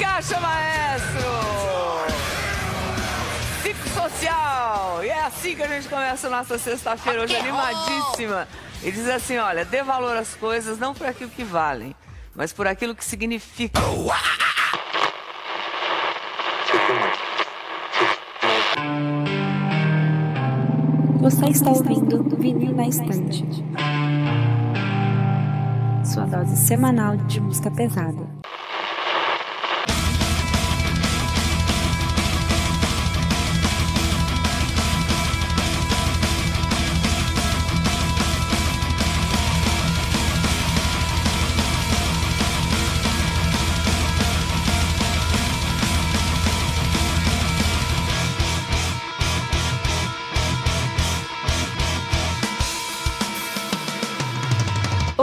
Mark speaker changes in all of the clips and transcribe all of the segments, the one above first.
Speaker 1: Caixa Maestro! Psicossocial! E é assim que a gente começa a nossa sexta-feira, hoje animadíssima. E diz assim: olha, dê valor às coisas não por aquilo que valem, mas por aquilo que significa.
Speaker 2: Você está ouvindo Vinil na Estante. Sua dose semanal de música pesada.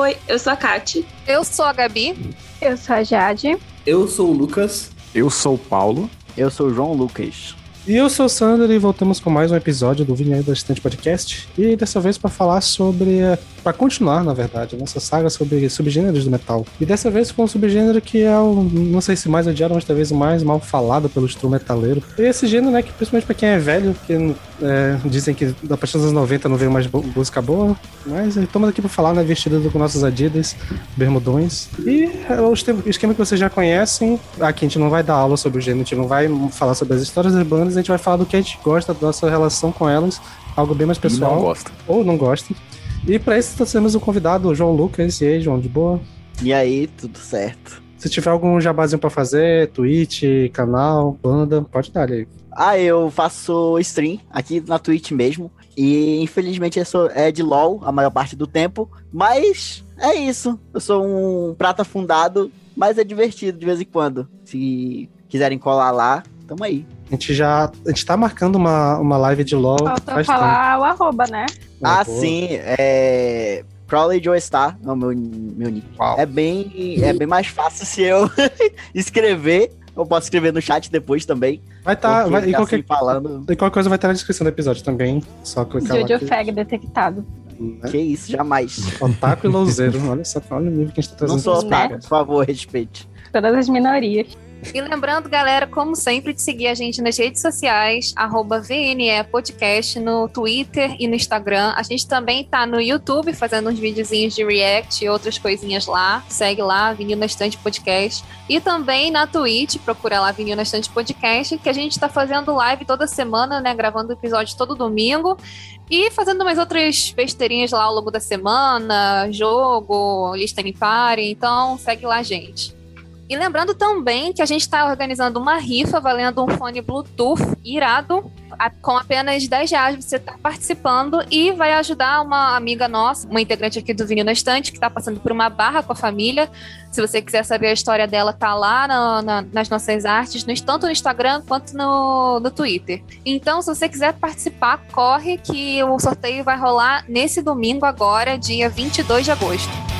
Speaker 3: Oi, eu sou a Kati.
Speaker 4: Eu sou a Gabi.
Speaker 5: Eu sou a Jade.
Speaker 6: Eu sou o Lucas.
Speaker 7: Eu sou o Paulo.
Speaker 8: Eu sou o João Lucas.
Speaker 9: E eu sou o Sander e voltamos com mais um episódio do Vinhedo da Estante Podcast. E dessa vez para falar sobre. Para continuar, na verdade, a nossa saga sobre subgêneros do metal. E dessa vez com um subgênero que é o. não sei se mais odiado, mas talvez o mais mal falado pelo instrumentaleiro. E esse gênero, né, que principalmente pra quem é velho, que é, dizem que a partir dos anos 90 não veio mais música boa. Mas estamos aqui para falar, né, vestido com nossos Adidas, bermudões. E é o esquema que vocês já conhecem. Aqui a gente não vai dar aula sobre o gênero, a gente não vai falar sobre as histórias das bandas a gente vai falar do que a gente gosta, da nossa relação com elas, algo bem mais pessoal.
Speaker 7: Não gosta.
Speaker 9: Ou não gosta. E para isso temos o convidado, o João Lucas. E aí, João, de boa?
Speaker 8: E aí, tudo certo.
Speaker 9: Se tiver algum jabazinho para fazer, Twitch, canal, banda, pode dar aí.
Speaker 8: Ah, eu faço stream aqui na Twitch mesmo. E infelizmente eu sou, é de LOL a maior parte do tempo. Mas é isso. Eu sou um prata fundado, mas é divertido de vez em quando. Se quiserem colar lá, tamo aí.
Speaker 9: A gente já. A gente tá marcando uma, uma live de LOL.
Speaker 5: Falta falar tempo. o arroba, né?
Speaker 8: Ah, ah sim. É. Crowley Joe Star, não, meu, meu nick. É bem, é bem mais fácil se eu escrever. Eu posso escrever no chat depois também.
Speaker 9: Vai estar. Tá, vai, e qualquer, assim falando. E qualquer coisa vai estar na descrição do episódio também. Só clicar
Speaker 5: Jojo Fag detectado.
Speaker 8: Né? Que isso, jamais.
Speaker 9: Otaku e louzeiro. olha só, olha o nível que a gente tá trazendo.
Speaker 8: Não sou otaku, por favor, respeite.
Speaker 5: Todas as minorias.
Speaker 4: E lembrando, galera, como sempre, de seguir a gente nas redes sociais, arroba VNE Podcast, no Twitter e no Instagram. A gente também tá no YouTube fazendo uns videozinhos de react e outras coisinhas lá. Segue lá, Vinil na Estante Podcast. E também na Twitch, procura lá Vinil na Estante Podcast, que a gente tá fazendo live toda semana, né? Gravando episódio todo domingo. E fazendo umas outras besteirinhas lá ao longo da semana, jogo, lista em pare. Então, segue lá, gente. E lembrando também que a gente está organizando uma rifa valendo um fone Bluetooth irado. Com apenas 10 reais você está participando e vai ajudar uma amiga nossa, uma integrante aqui do Vinil na Estante, que está passando por uma barra com a família. Se você quiser saber a história dela, tá lá na, nas nossas artes, no, tanto no Instagram quanto no, no Twitter. Então, se você quiser participar, corre que o sorteio vai rolar nesse domingo agora, dia 22 de agosto.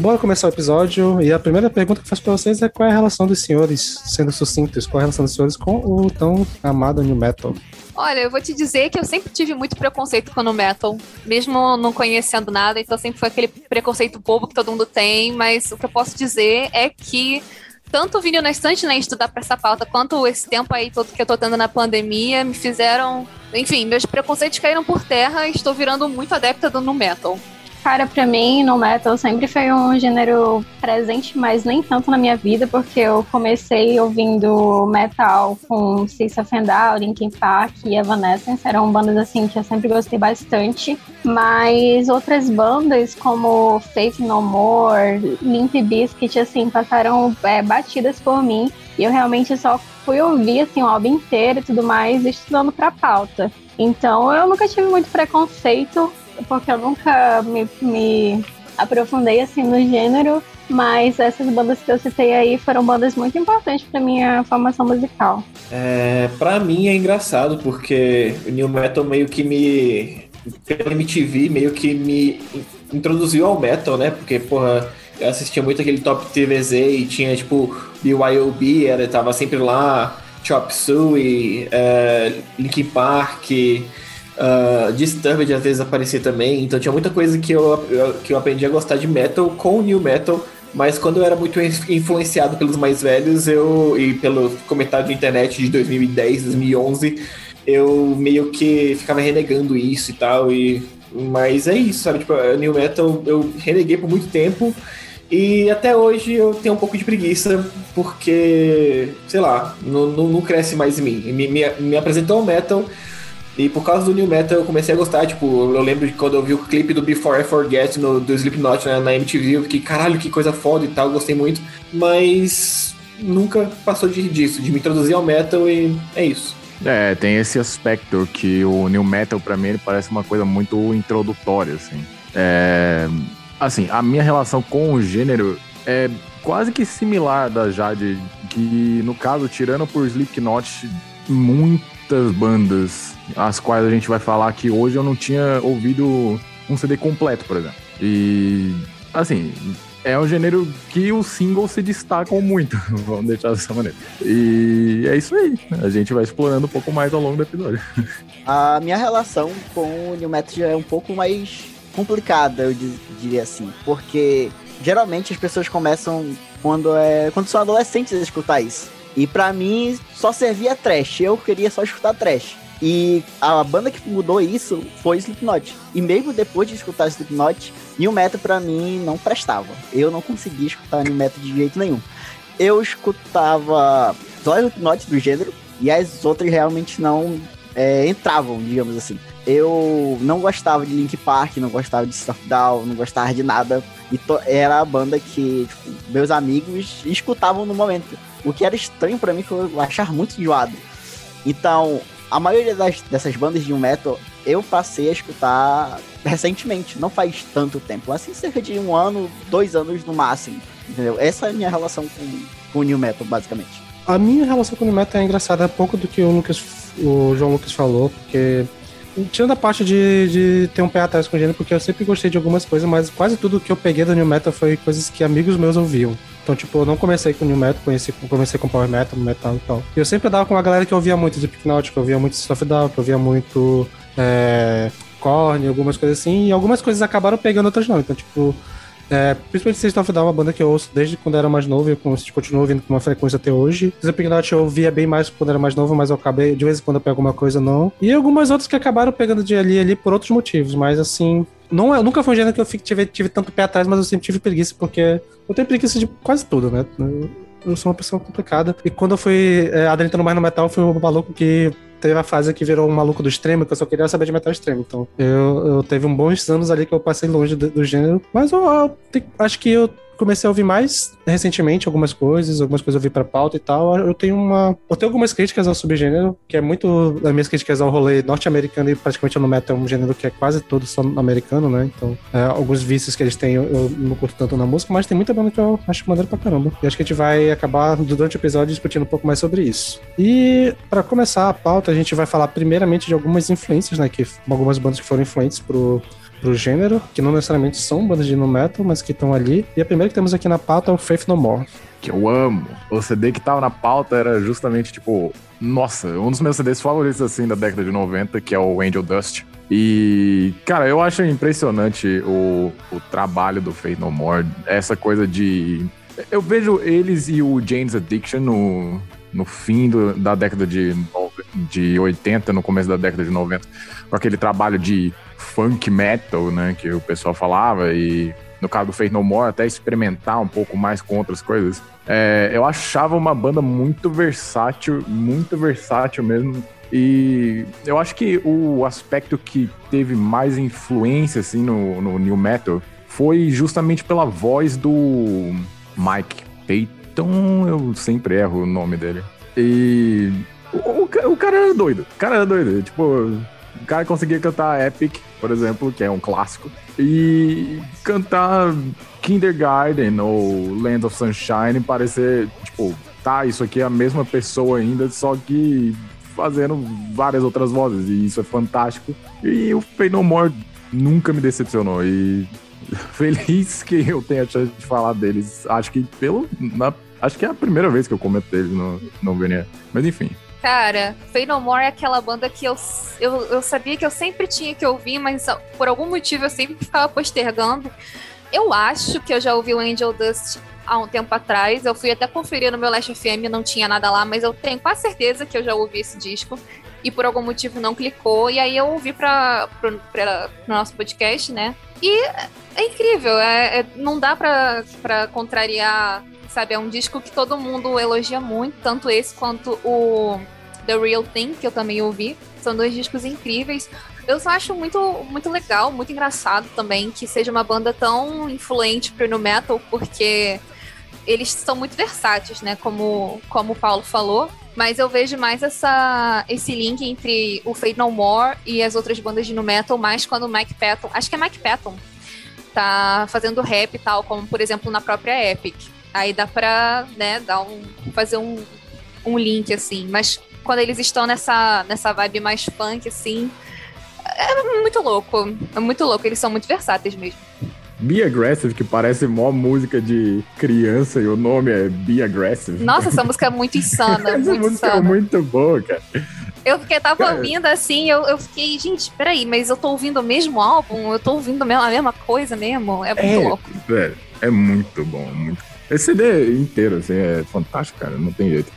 Speaker 9: Bora começar o episódio. E a primeira pergunta que faço pra vocês é qual é a relação dos senhores, sendo sucintos, qual é a relação dos senhores com o tão amado New Metal?
Speaker 4: Olha, eu vou te dizer que eu sempre tive muito preconceito com o metal, mesmo não conhecendo nada, então sempre foi aquele preconceito bobo que todo mundo tem, mas o que eu posso dizer é que tanto o vinil na estante, né, estudar para essa pauta, quanto esse tempo aí todo que eu tô tendo na pandemia, me fizeram, enfim, meus preconceitos caíram por terra e estou virando muito adepta do nu metal.
Speaker 5: Cara, pra mim, no metal sempre foi um gênero presente, mas nem tanto na minha vida, porque eu comecei ouvindo metal com System of Linkin Park e Evanescence, eram bandas assim que eu sempre gostei bastante, mas outras bandas como Faith No More, Limp Bizkit, assim, passaram é, batidas por mim, e eu realmente só fui ouvir assim, o álbum inteiro e tudo mais, estudando pra pauta. Então eu nunca tive muito preconceito porque eu nunca me, me aprofundei assim no gênero, mas essas bandas que eu citei aí foram bandas muito importantes para minha formação musical.
Speaker 6: É, para mim é engraçado porque o new metal meio que me pela MTV meio que me introduziu ao metal, né? Porque porra, eu assistia muito aquele Top TVZ e tinha tipo BYOB, era tava sempre lá Chop Suey, uh, Linkin Park, uh, Disturbed às vezes aparecia também. Então tinha muita coisa que eu, eu, que eu aprendi a gostar de metal com new metal. Mas quando eu era muito influenciado pelos mais velhos, eu e pelo comentário de internet de 2010, 2011, eu meio que ficava renegando isso e tal. E mas é isso, sabe? Tipo, New Metal eu reneguei por muito tempo. E até hoje eu tenho um pouco de preguiça, porque, sei lá, não, não, não cresce mais em mim. Me, me, me, apresentou o metal, e por causa do New Metal eu comecei a gostar. Tipo, eu lembro de quando eu vi o clipe do Before I Forget no, do Slipknot né, na MTV, eu fiquei, caralho, que coisa foda e tal, gostei muito. Mas nunca passou de, disso, de me introduzir ao metal e é isso.
Speaker 7: É, tem esse aspecto que o New Metal, para mim, ele parece uma coisa muito introdutória, assim. É, assim, a minha relação com o gênero é quase que similar da Jade, que, no caso, tirando por Slipknot, muitas bandas, as quais a gente vai falar que hoje eu não tinha ouvido um CD completo, por exemplo. E, assim, é um gênero que os singles se destacam muito, vamos deixar dessa maneira. E é isso aí, a gente vai explorando um pouco mais ao longo do episódio.
Speaker 8: A minha relação com o New Metal é um pouco mais complicada, eu diria assim, porque geralmente as pessoas começam quando é quando são adolescentes a escutar isso. E para mim só servia trash, eu queria só escutar trash. E a banda que mudou isso foi Slipknot. E mesmo depois de escutar Slipknot, New Metal pra mim não prestava. Eu não conseguia escutar New Metal de jeito nenhum. Eu escutava só Slipknot do gênero e as outras realmente não é, entravam, digamos assim. Eu não gostava de Link Park, não gostava de Stuff Down, não gostava de nada. E era a banda que tipo, meus amigos escutavam no momento. O que era estranho para mim, que eu muito enjoado. Então, a maioria das, dessas bandas de metal eu passei a escutar recentemente, não faz tanto tempo, assim cerca de um ano, dois anos no máximo, entendeu? Essa é a minha relação com, com o New Metal, basicamente.
Speaker 9: A minha relação com o New Metal é engraçada, é pouco do que o, Lucas, o João Lucas falou, porque tirando a parte de, de ter um pé atrás com o gênero, porque eu sempre gostei de algumas coisas, mas quase tudo que eu peguei do New Metal foi coisas que amigos meus ouviam. Então, tipo, eu não comecei com New Metal, conheci, comecei com Power Metal, Metal e tal. E eu sempre dava com uma galera que ouvia muito de Hypnotic, que ouvia muito Stuff Down, que ouvia muito é, Korn, algumas coisas assim, e algumas coisas acabaram pegando, outras não. Então, tipo, é, principalmente System of Down, uma banda que eu ouço desde quando era mais novo e continuo ouvindo com uma frequência até hoje. Slipknot eu ouvia bem mais quando era mais novo, mas eu acabei, de vez em quando eu pego alguma coisa, não. E algumas outras que acabaram pegando de ali ali por outros motivos, mas assim, não é, nunca foi um gênero que eu tive, tive tanto pé atrás, mas eu sempre tive preguiça, porque eu tenho preguiça de quase tudo, né? Eu sou uma pessoa complicada. E quando eu fui é, adentrando mais no metal, eu fui um maluco que teve a fase que virou um maluco do extremo, que eu só queria saber de metal extremo. Então, eu, eu teve um bons anos ali que eu passei longe do, do gênero. Mas eu, eu, eu, acho que eu comecei a ouvir mais recentemente algumas coisas, algumas coisas eu vi pra pauta e tal. Eu tenho uma. Eu tenho algumas críticas ao subgênero, que é muito. As minhas críticas ao rolê norte-americano e praticamente no metal é um gênero que é quase todo só americano, né? Então, é, alguns vícios que eles têm eu, eu, não curto tanto na música, mas tem muita banda que eu acho maneiro pra caramba. E acho que a gente vai acabar durante o episódio discutindo um pouco mais sobre isso. E para começar a pauta, a gente vai falar primeiramente de algumas influências, né? Que algumas bandas que foram influentes pro pro gênero, que não necessariamente são bandas de no metal, mas que estão ali. E a primeira que temos aqui na pauta é o Faith No More.
Speaker 7: Que eu amo. O CD que tava na pauta era justamente, tipo, nossa, um dos meus CDs favoritos, assim, da década de 90, que é o Angel Dust. E, cara, eu acho impressionante o, o trabalho do Faith No More. Essa coisa de. Eu vejo eles e o Jane's Addiction no, no fim do, da década de, de 80, no começo da década de 90, com aquele trabalho de funk metal, né, que o pessoal falava, e no caso do Faith No More, até experimentar um pouco mais com outras coisas. É, eu achava uma banda muito versátil, muito versátil mesmo. E eu acho que o aspecto que teve mais influência assim, no, no New Metal foi justamente pela voz do Mike Payton, eu sempre erro o nome dele. E o, o, o cara era doido, o cara era doido. Tipo, cara conseguia cantar Epic, por exemplo, que é um clássico, e cantar Kindergarten ou Land of Sunshine parecer, tipo, tá, isso aqui é a mesma pessoa ainda, só que fazendo várias outras vozes, e isso é fantástico. E o Pay No More nunca me decepcionou, e feliz que eu tenha a chance de falar deles. Acho que pelo, na Acho que é a primeira vez que eu comento deles no, no VNE. Mas enfim.
Speaker 4: Cara, Fey No More é aquela banda que eu, eu, eu sabia que eu sempre tinha que ouvir, mas por algum motivo eu sempre ficava postergando. Eu acho que eu já ouvi o Angel Dust há um tempo atrás. Eu fui até conferir no meu Last FM, não tinha nada lá, mas eu tenho quase certeza que eu já ouvi esse disco. E por algum motivo não clicou. E aí eu ouvi para o nosso podcast, né? E é incrível, é, é não dá pra contrariar, sabe? É um disco que todo mundo elogia muito, tanto esse quanto o The Real Thing, que eu também ouvi. São dois discos incríveis. Eu só acho muito, muito legal, muito engraçado também que seja uma banda tão influente pro no metal, porque eles são muito versáteis, né? Como, como o Paulo falou. Mas eu vejo mais essa, esse link entre o Fate No More e as outras bandas de no metal, mais quando o Mike Patton, acho que é Mike Patton, tá fazendo rap e tal, como por exemplo na própria Epic. Aí dá pra, né, dar um, fazer um, um link assim. Mas quando eles estão nessa, nessa vibe mais funk, assim, é muito louco. É muito louco, eles são muito versáteis mesmo.
Speaker 7: Be Aggressive, que parece mó música de criança e o nome é Be Aggressive.
Speaker 4: Nossa, essa música é muito insana.
Speaker 7: essa
Speaker 4: muito
Speaker 7: música
Speaker 4: insana.
Speaker 7: é muito boa, cara.
Speaker 4: Eu fiquei, tava
Speaker 7: Cara.
Speaker 4: ouvindo assim, eu, eu fiquei, gente, peraí, mas eu tô ouvindo o mesmo álbum? Eu tô ouvindo a mesma, coisa mesmo? É muito
Speaker 7: É,
Speaker 4: louco.
Speaker 7: velho, é muito bom, muito. Esse CD inteiro, assim, é fantástico, cara, não tem jeito.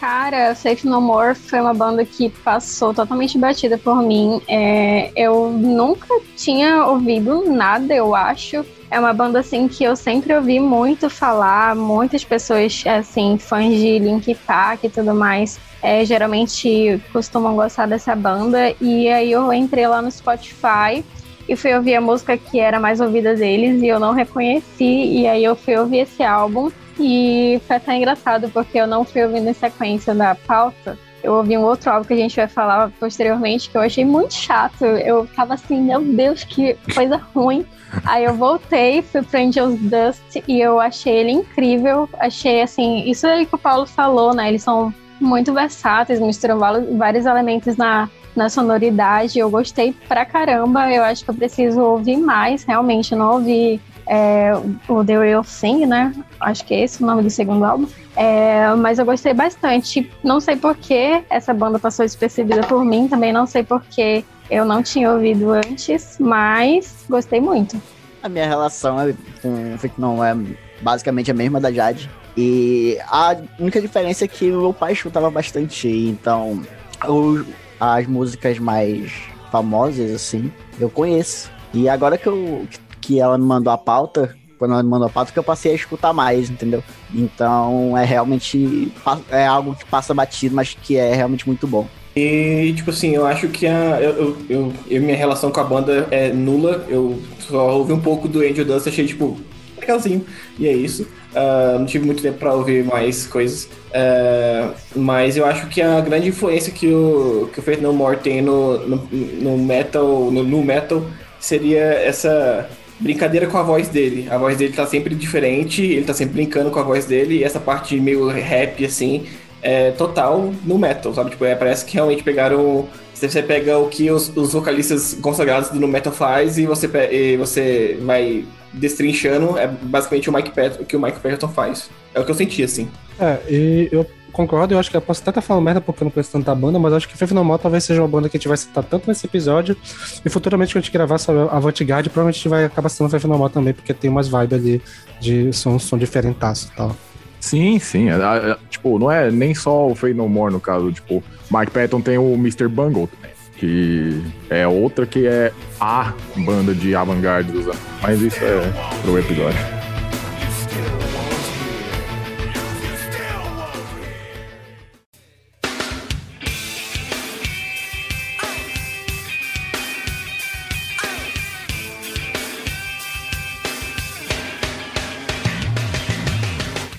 Speaker 5: Cara, Safe No More foi uma banda que passou totalmente batida por mim. É, eu nunca tinha ouvido nada, eu acho. É uma banda assim que eu sempre ouvi muito falar, muitas pessoas assim, fãs de Linkin Park e tudo mais, é, geralmente costumam gostar dessa banda. E aí eu entrei lá no Spotify e fui ouvir a música que era mais ouvida deles e eu não reconheci. E aí eu fui ouvir esse álbum e foi até engraçado porque eu não fui ouvindo em sequência da pauta. Eu ouvi um outro álbum que a gente vai falar posteriormente que eu achei muito chato. Eu tava assim, meu Deus, que coisa ruim. Aí eu voltei, fui pro Angels Dust e eu achei ele incrível. Achei assim, isso aí que o Paulo falou, né? Eles são muito versáteis, misturam vários elementos na, na sonoridade. Eu gostei pra caramba. Eu acho que eu preciso ouvir mais, realmente. Eu não ouvi é, o The Real Thing, né? Acho que é esse o nome do segundo álbum. É, mas eu gostei bastante. Não sei por que essa banda passou despercebida por mim, também não sei por que eu não tinha ouvido antes, mas gostei muito.
Speaker 8: A minha relação é com não é basicamente a mesma da Jade. E a única diferença é que meu pai escutava bastante, então o- as músicas mais famosas, assim, eu conheço. E agora que, eu, que ela me mandou a pauta, quando ela me mandou a pauta, que eu passei a escutar mais, entendeu? Então é realmente é algo que passa batido, mas que é realmente muito bom.
Speaker 6: E, tipo assim, eu acho que a, eu, eu- eu- minha relação com a banda é nula. Eu só ouvi um pouco do Angel Dust, achei, tipo, legalzinho. E é isso. Ah, não tive muito tempo pra ouvir mais coisas. Ah, mas eu acho que a grande influência que o, que o Faith No tem no, no, no metal, no, no metal, seria essa brincadeira com a voz dele. A voz dele tá sempre diferente, ele tá sempre brincando com a voz dele, e essa parte meio rap, assim, é total no metal, sabe? Tipo, é, parece que realmente pegaram. Você pega o que os, os vocalistas consagrados do no metal faz e você, e você vai destrinchando, é basicamente o Mike Pat, o que o Mike Patton faz. É o que eu senti, assim.
Speaker 9: É, e eu concordo, eu acho que eu posso até estar falando merda porque eu não conheço tanta banda, mas acho que Faith No More talvez seja uma banda que a gente vai citar tanto nesse episódio, e futuramente quando a gente gravar sobre a Vanguard, provavelmente a gente vai acabar citando Faith No More também, porque tem umas vibes ali de som, som diferentaço e tal.
Speaker 7: Sim, sim. é, é, tipo, não é nem só o Fade No More no caso. Tipo, Mike Patton tem o Mr. Bungle também. Que é outra que é a banda de avant-garde dos anos. Mas isso é pro episódio.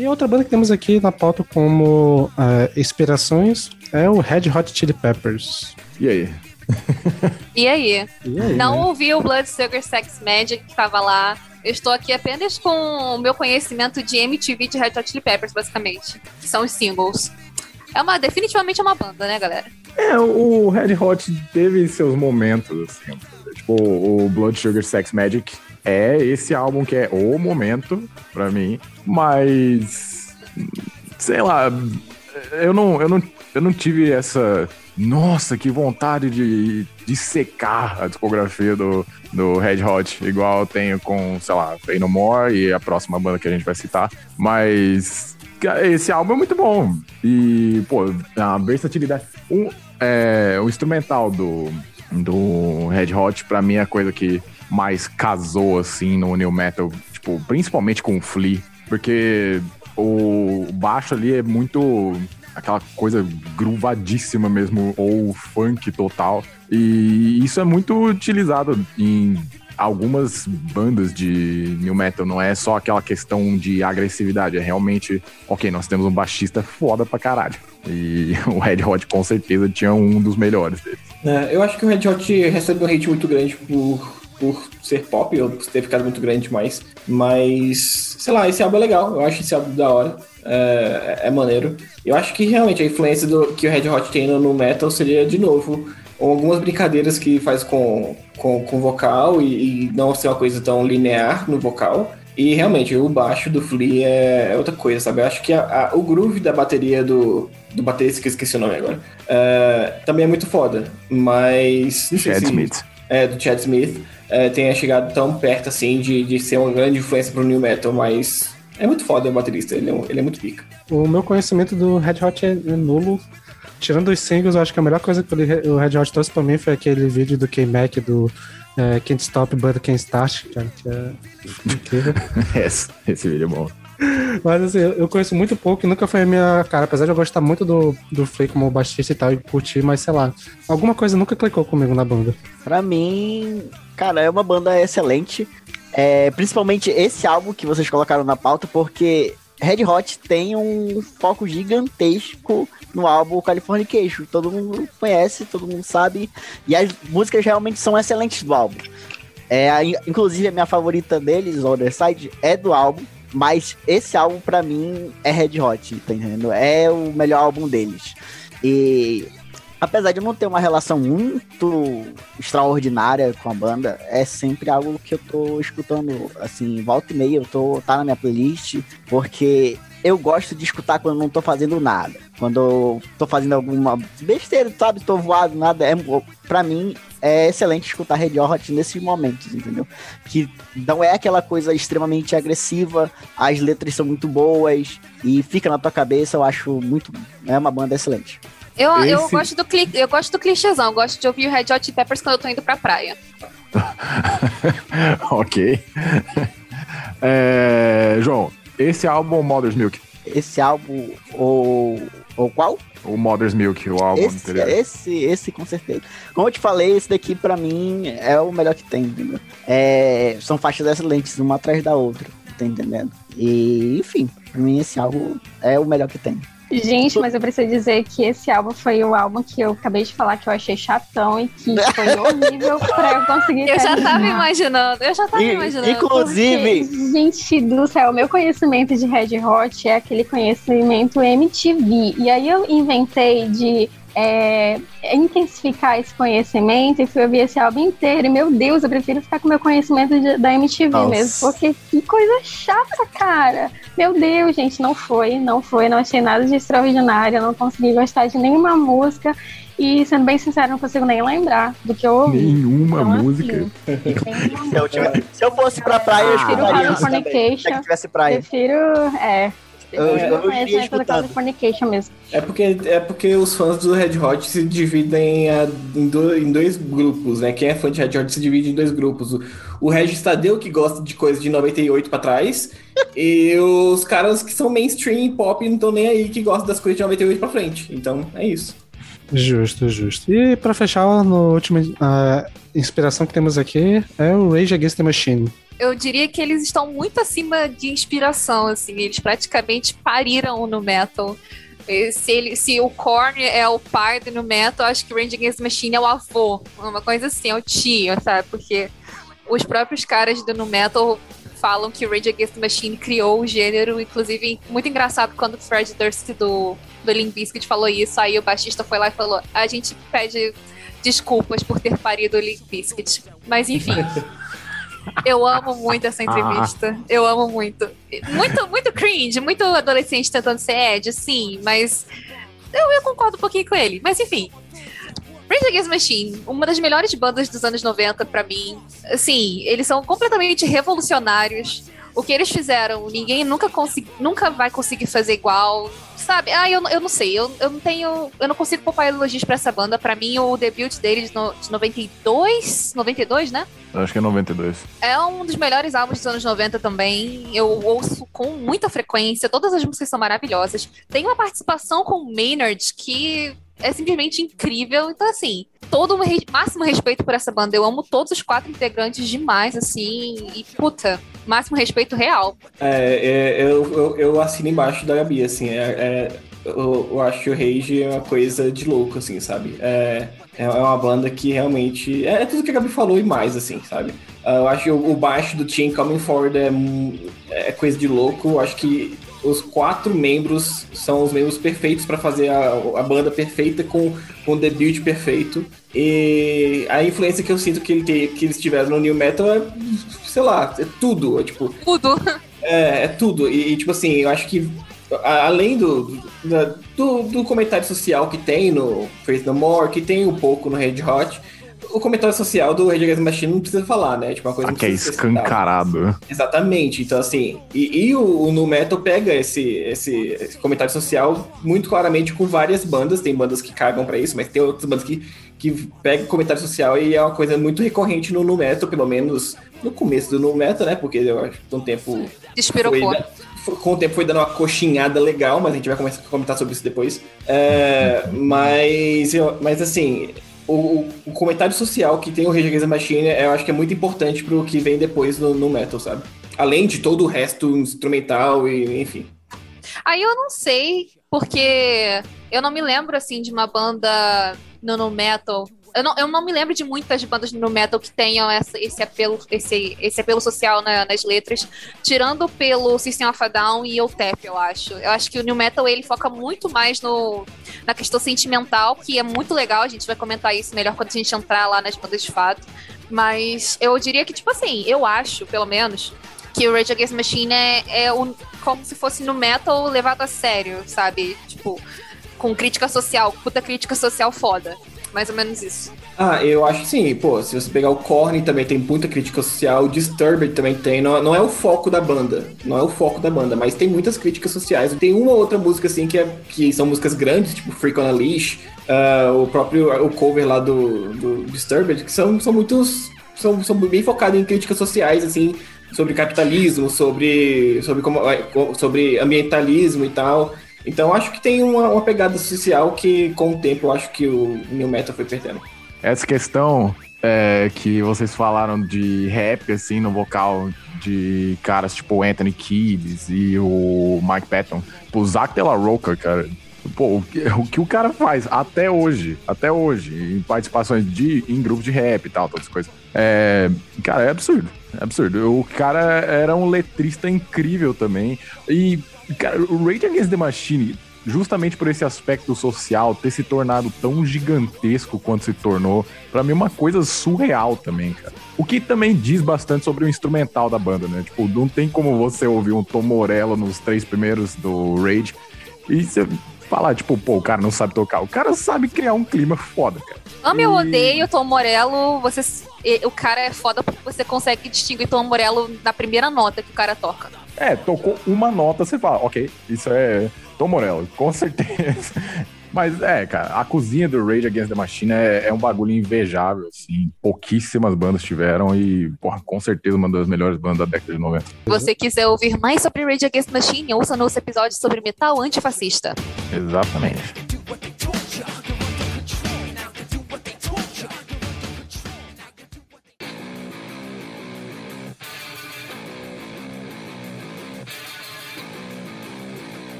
Speaker 9: E outra banda que temos aqui na pauta como é, inspirações é o Red Hot Chili Peppers.
Speaker 7: E aí?
Speaker 4: E aí?
Speaker 9: E aí,
Speaker 4: Não
Speaker 9: né?
Speaker 4: ouvi o Blood Sugar Sex Magic que tava lá. Eu estou aqui apenas com o meu conhecimento de MTV de Red Hot Chili Peppers, basicamente. Que são os singles. É uma, definitivamente é uma banda, né, galera?
Speaker 7: É, o Red Hot teve seus momentos, assim. Tipo, o Blood Sugar Sex Magic é esse álbum que é o momento pra mim, mas sei lá, eu não, eu não, eu não tive essa. Nossa, que vontade de, de secar a discografia do, do Red Hot, igual eu tenho com, sei lá, Fey No More e a próxima banda que a gente vai citar. Mas esse álbum é muito bom. E, pô, a versatilidade. Um, é, o instrumental do, do Red Hot, pra mim, é a coisa que mais casou, assim, no New Metal. Tipo, principalmente com o Flea. Porque o baixo ali é muito aquela coisa gruvadíssima mesmo, ou funk total. E isso é muito utilizado em algumas bandas de new metal. Não é só aquela questão de agressividade, é realmente, ok, nós temos um baixista foda pra caralho. E o Red Hot com certeza tinha um dos melhores deles.
Speaker 6: É, eu acho que o Red Hot recebe um hate muito grande por, por ser pop, ou por ter ficado muito grande demais. Mas, sei lá, esse álbum é legal. Eu acho esse álbum da hora. É, é maneiro. Eu acho que realmente a influência do, que o Red Hot tem no, metal seria, de novo, algumas brincadeiras que faz com, com, com vocal e, e, não ser uma coisa tão linear no vocal. E realmente, o baixo do Flea é, é outra coisa, sabe? Eu acho que a, a, o groove da bateria do, do baterista, que eu esqueci o nome agora, é, também é muito foda. Mas.
Speaker 7: Chad se, Smith.
Speaker 6: É, do Chad Smith. É, tenha chegado tão perto assim de, de ser uma grande influência pro New Metal, mas é muito foda o baterista, ele é, ele é muito pica.
Speaker 9: O meu conhecimento do Red Hot é nulo. Tirando os singles, eu acho que a melhor coisa que o Red Hot trouxe pra mim foi aquele vídeo do K-Mac do é, Can't Stop But Can't Start, cara, que é incrível.
Speaker 7: esse, esse vídeo é bom.
Speaker 9: Mas assim, eu conheço muito pouco e nunca foi a minha cara. Apesar de eu gostar muito do, do Flay como baixista e tal, e curtir, mas sei lá, alguma coisa nunca clicou comigo na banda.
Speaker 8: Pra mim, cara, é uma banda excelente. É, principalmente esse álbum que vocês colocaram na pauta, porque Red Hot tem um foco gigantesco no álbum Californication. Todo mundo conhece, todo mundo sabe. E as músicas realmente são excelentes do álbum. É, inclusive, a minha favorita deles, Other Side, é do álbum. Mas esse álbum, para mim, é Red Hot, tá entendendo? É o melhor álbum deles. E apesar de não ter uma relação muito extraordinária com a banda, é sempre algo que eu tô escutando, assim, volta e meia, eu tô, tá na minha playlist, porque eu gosto de escutar quando não tô fazendo nada. Quando eu tô fazendo alguma besteira, sabe? Tô voado, nada. É, pra mim, é excelente escutar Red Hot nesses momentos, entendeu? Que não é aquela coisa extremamente agressiva, as letras são muito boas e fica na tua cabeça, eu acho muito. É uma banda excelente.
Speaker 4: Eu, Esse... eu, gosto do cli... eu gosto do clichêzão, eu gosto de ouvir o Red Hot Peppers quando eu tô indo pra praia.
Speaker 7: ok. É, João, esse álbum Mother's Milk.
Speaker 8: Esse álbum, ou, ou qual?
Speaker 7: O Mother's Milk, o álbum
Speaker 8: esse, anterior. Esse, esse com certeza. Como eu te falei, esse daqui pra mim é o melhor que tem, entendeu? É, são faixas excelentes, uma atrás da outra, tá entendendo? E, enfim, pra mim esse álbum é o melhor que tem.
Speaker 5: Gente, mas eu preciso dizer que esse álbum foi o álbum que eu acabei de falar que eu achei chatão e que foi horrível pra eu conseguir.
Speaker 4: Eu já tava imaginando, eu já tava e, imaginando.
Speaker 8: Inclusive.
Speaker 5: Porque, gente do céu, meu conhecimento de Red Hot é aquele conhecimento MTV. E aí eu inventei de é, intensificar esse conhecimento e fui ouvir esse álbum inteiro. E, meu Deus, eu prefiro ficar com meu conhecimento de, da MTV Nossa. mesmo, porque que coisa chata, cara. Meu Deus, gente, não foi, não foi, não achei nada de extraordinário, não consegui gostar de nenhuma música. E, sendo bem sincero, não consigo nem lembrar do que eu ouvi.
Speaker 7: Nenhuma então, música.
Speaker 8: Assim, se, eu tivesse, se eu fosse pra praia, eu escutaria.
Speaker 5: Se eu tivesse praia. Prefiro, é, eu, eu, eu iria escutando. mesmo.
Speaker 6: É porque, é porque os fãs do Red Hot se dividem em, do, em dois grupos, né? Quem é fã de Red Hot se divide em dois grupos. O, o Regis Tadeu, que gosta de coisas de 98 pra trás, e os caras que são mainstream pop não estão nem aí, que gostam das coisas de 98 pra frente. Então, é isso.
Speaker 9: Justo, justo. E para fechar, no último, a inspiração que temos aqui é o Rage Against the Machine
Speaker 4: eu diria que eles estão muito acima de inspiração, assim, eles praticamente pariram no metal. Se, ele, se o Korn é o pai do no metal, acho que Rage Against the Machine é o avô, uma coisa assim, é o tio, sabe? Porque os próprios caras do no metal falam que Rage Against the Machine criou o gênero, inclusive muito engraçado quando o Fred Durst do, do Limp Bizkit falou isso, aí o baixista foi lá e falou, a gente pede desculpas por ter parido o Limp Bizkit, mas enfim... Eu amo muito essa entrevista. Eu amo muito. Muito, muito cringe, muito adolescente tentando ser Ed, sim, mas eu, eu concordo um pouquinho com ele. Mas enfim. Rage Against Machine, uma das melhores bandas dos anos 90 pra mim. Assim, eles são completamente revolucionários. O que eles fizeram, ninguém nunca, consegui, nunca vai conseguir fazer igual. Sabe? Ah, eu, eu não sei. Eu, eu não tenho. Eu não consigo poupar elogios pra essa banda. Pra mim, o debut deles no, de 92. 92, né?
Speaker 7: Acho que é 92.
Speaker 4: É um dos melhores álbuns dos anos 90 também. Eu ouço com muita frequência. Todas as músicas são maravilhosas. Tem uma participação com o Maynard que é simplesmente incrível. Então, assim, todo o re máximo respeito por essa banda. Eu amo todos os quatro integrantes demais, assim. E, puta, máximo respeito real.
Speaker 6: É, é eu, eu, eu, assino embaixo da Gabi, assim. É, é eu, eu, acho que o Rage é uma coisa de louco, assim, sabe? É, é uma banda que realmente. É, tudo que a Gabi falou e mais, assim, sabe? Eu acho que o, baixo do Team Coming Forward é, é coisa de louco. Eu acho que os quatro membros são os membros perfeitos para fazer a, a, banda perfeita com, com o debut perfeito. E a influência que eu sinto que, ele que eles tiveram no New Metal é, sei lá, é tudo. É, tipo,
Speaker 4: tudo.
Speaker 6: É, é tudo. E, tipo assim, eu acho que além do, do, do, comentário social que tem no Faith No More, que tem um pouco no Red Hot, o comentário social do Rage Against the Machine não precisa falar, né? Tipo, uma coisa
Speaker 7: que é escancarado.
Speaker 6: Exatamente. Então, assim, e, e o, o No Metal pega esse, esse, esse, comentário social muito claramente com várias bandas. Tem bandas que cagam para isso, mas tem outras bandas que, que pegam comentário social e é uma coisa muito recorrente no No Metal, pelo menos no começo do No Metal, né? Porque eu acho que um tempo.
Speaker 4: Despirocou
Speaker 6: com o tempo foi dando uma coxinhada legal, mas a gente vai começar a comentar sobre isso depois. É, mas, eu, mas assim, o, o, comentário social que tem o Rage Against the Machine, eu acho que é muito importante pro que vem depois no, no metal, sabe? Além de todo o resto instrumental e enfim.
Speaker 4: Aí eu não sei, porque eu não me lembro assim de uma banda no metal eu não, eu não me lembro de muitas bandas no metal que tenham essa, esse, apelo, esse, esse apelo social na, nas letras, tirando pelo System of a Down e o Tap, eu acho. Eu acho que o new metal ele foca muito mais no, na questão sentimental, que é muito legal, a gente vai comentar isso melhor quando a gente entrar lá nas bandas de fato. Mas eu diria que, tipo assim, eu acho, pelo menos, que o Rage Against the Machine é, é um, como se fosse no metal levado a sério, sabe? Tipo, com crítica social, puta crítica social foda mais ou menos isso.
Speaker 6: Ah, eu acho sim. Pô, se você pegar o Korn também tem muita crítica social, o Disturbed também tem. Não, não é o foco da banda. Não é o foco da banda, mas tem muitas críticas sociais. Tem uma outra música, assim, que, é, que são músicas grandes, tipo Freak on a Leash, uh, o próprio o cover lá do, do Disturbed, que são, são muitos. São, são bem focados em críticas sociais, assim, sobre capitalismo, sobre, sobre, como, sobre ambientalismo e tal. Então acho que tem uma, uma, pegada social que, com o tempo, eu acho que o New Metal foi perdendo.
Speaker 7: Essa questão é, que vocês falaram de rap, assim, no vocal de caras tipo Anthony Kiedis e o Mike Patton. O Zach De La Roca, cara, Pô, o que, o que, o cara faz até hoje, até hoje, em participações de, em grupos de rap e tal, todas as coisas. É, cara, é absurdo. É absurdo. O cara era um letrista incrível também. E Cara, o Rage Against the Machine, justamente por esse aspecto social ter se tornado tão gigantesco quanto se tornou, para mim é uma coisa surreal também, cara. O que também diz bastante sobre o instrumental da banda, né? Tipo, não tem como você ouvir um Tom Morello nos três primeiros do Rage e você falar, tipo, pô, o cara não sabe tocar. O cara sabe criar um clima foda, cara.
Speaker 4: Amo e... eu odeio Tom Morello, você, o cara é foda porque você consegue distinguir Tom Morello na primeira nota que o cara toca.
Speaker 7: É, tocou uma nota, você fala, ok, isso é Tom Morello, com certeza. Mas é, cara, a cozinha do Rage Against the Machine é, é, um bagulho invejável, assim. Pouquíssimas bandas tiveram e, porra, com certeza uma das melhores bandas da década de 90. Se
Speaker 4: você quiser ouvir mais sobre Rage Against the Machine, ouça nosso episódio sobre metal antifascista.
Speaker 7: Exatamente.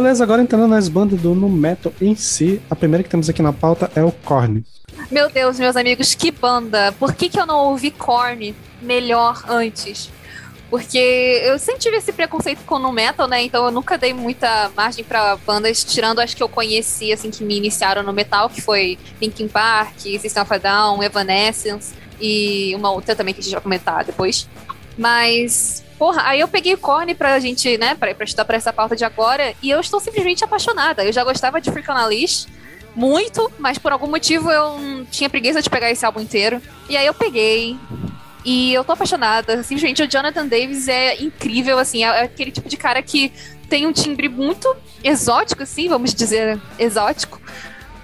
Speaker 9: Beleza, agora entrando nas bandas do no metal em si, a primeira que temos aqui na pauta é o Korn.
Speaker 4: Meu Deus, meus amigos, que banda! Por que, que eu não ouvi Korn melhor antes? Porque eu sempre tive esse preconceito com o metal, né? Então eu nunca dei muita margem para bandas, tirando as que eu conheci, assim, que me iniciaram no metal, que foi Linkin Park, System of a Down, Evanescence e uma outra também que a gente vai comentar depois. Mas, porra, aí eu peguei o Korn pra gente, né, pra, pra estudar pra essa pauta de agora, e eu estou simplesmente apaixonada. Eu já gostava de Freak on a Leash, muito, mas por algum motivo eu tinha preguiça de pegar esse álbum inteiro. E aí eu peguei, e eu tô apaixonada. Simplesmente o Jonathan Davis é incrível, assim, é aquele tipo de cara que tem um timbre muito exótico, assim, vamos dizer, exótico.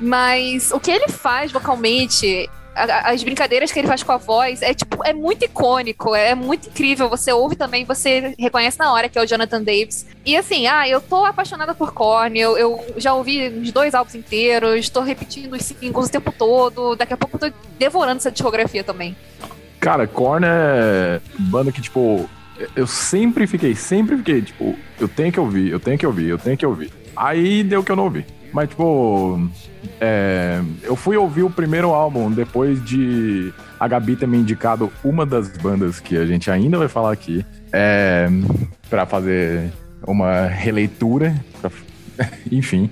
Speaker 4: Mas o que ele faz vocalmente, as brincadeiras que ele faz com a voz, é tipo, é muito icônico, é muito incrível. Você ouve também, você reconhece na hora que é o Jonathan Davis. E assim, ah, eu tô apaixonada por Korn, eu, eu já ouvi uns dois álbuns inteiros, tô repetindo os singles o tempo todo, daqui a pouco eu tô devorando essa discografia também.
Speaker 7: Cara, Korn é banda que, tipo, eu sempre fiquei, sempre fiquei, tipo, eu tenho que ouvir, eu tenho que ouvir, eu tenho que ouvir. Aí deu que eu não ouvi. Mas, tipo, é, eu fui ouvir o primeiro álbum depois de a Gabi ter me indicado uma das bandas que a gente ainda vai falar aqui, é, para fazer uma releitura, pra, enfim.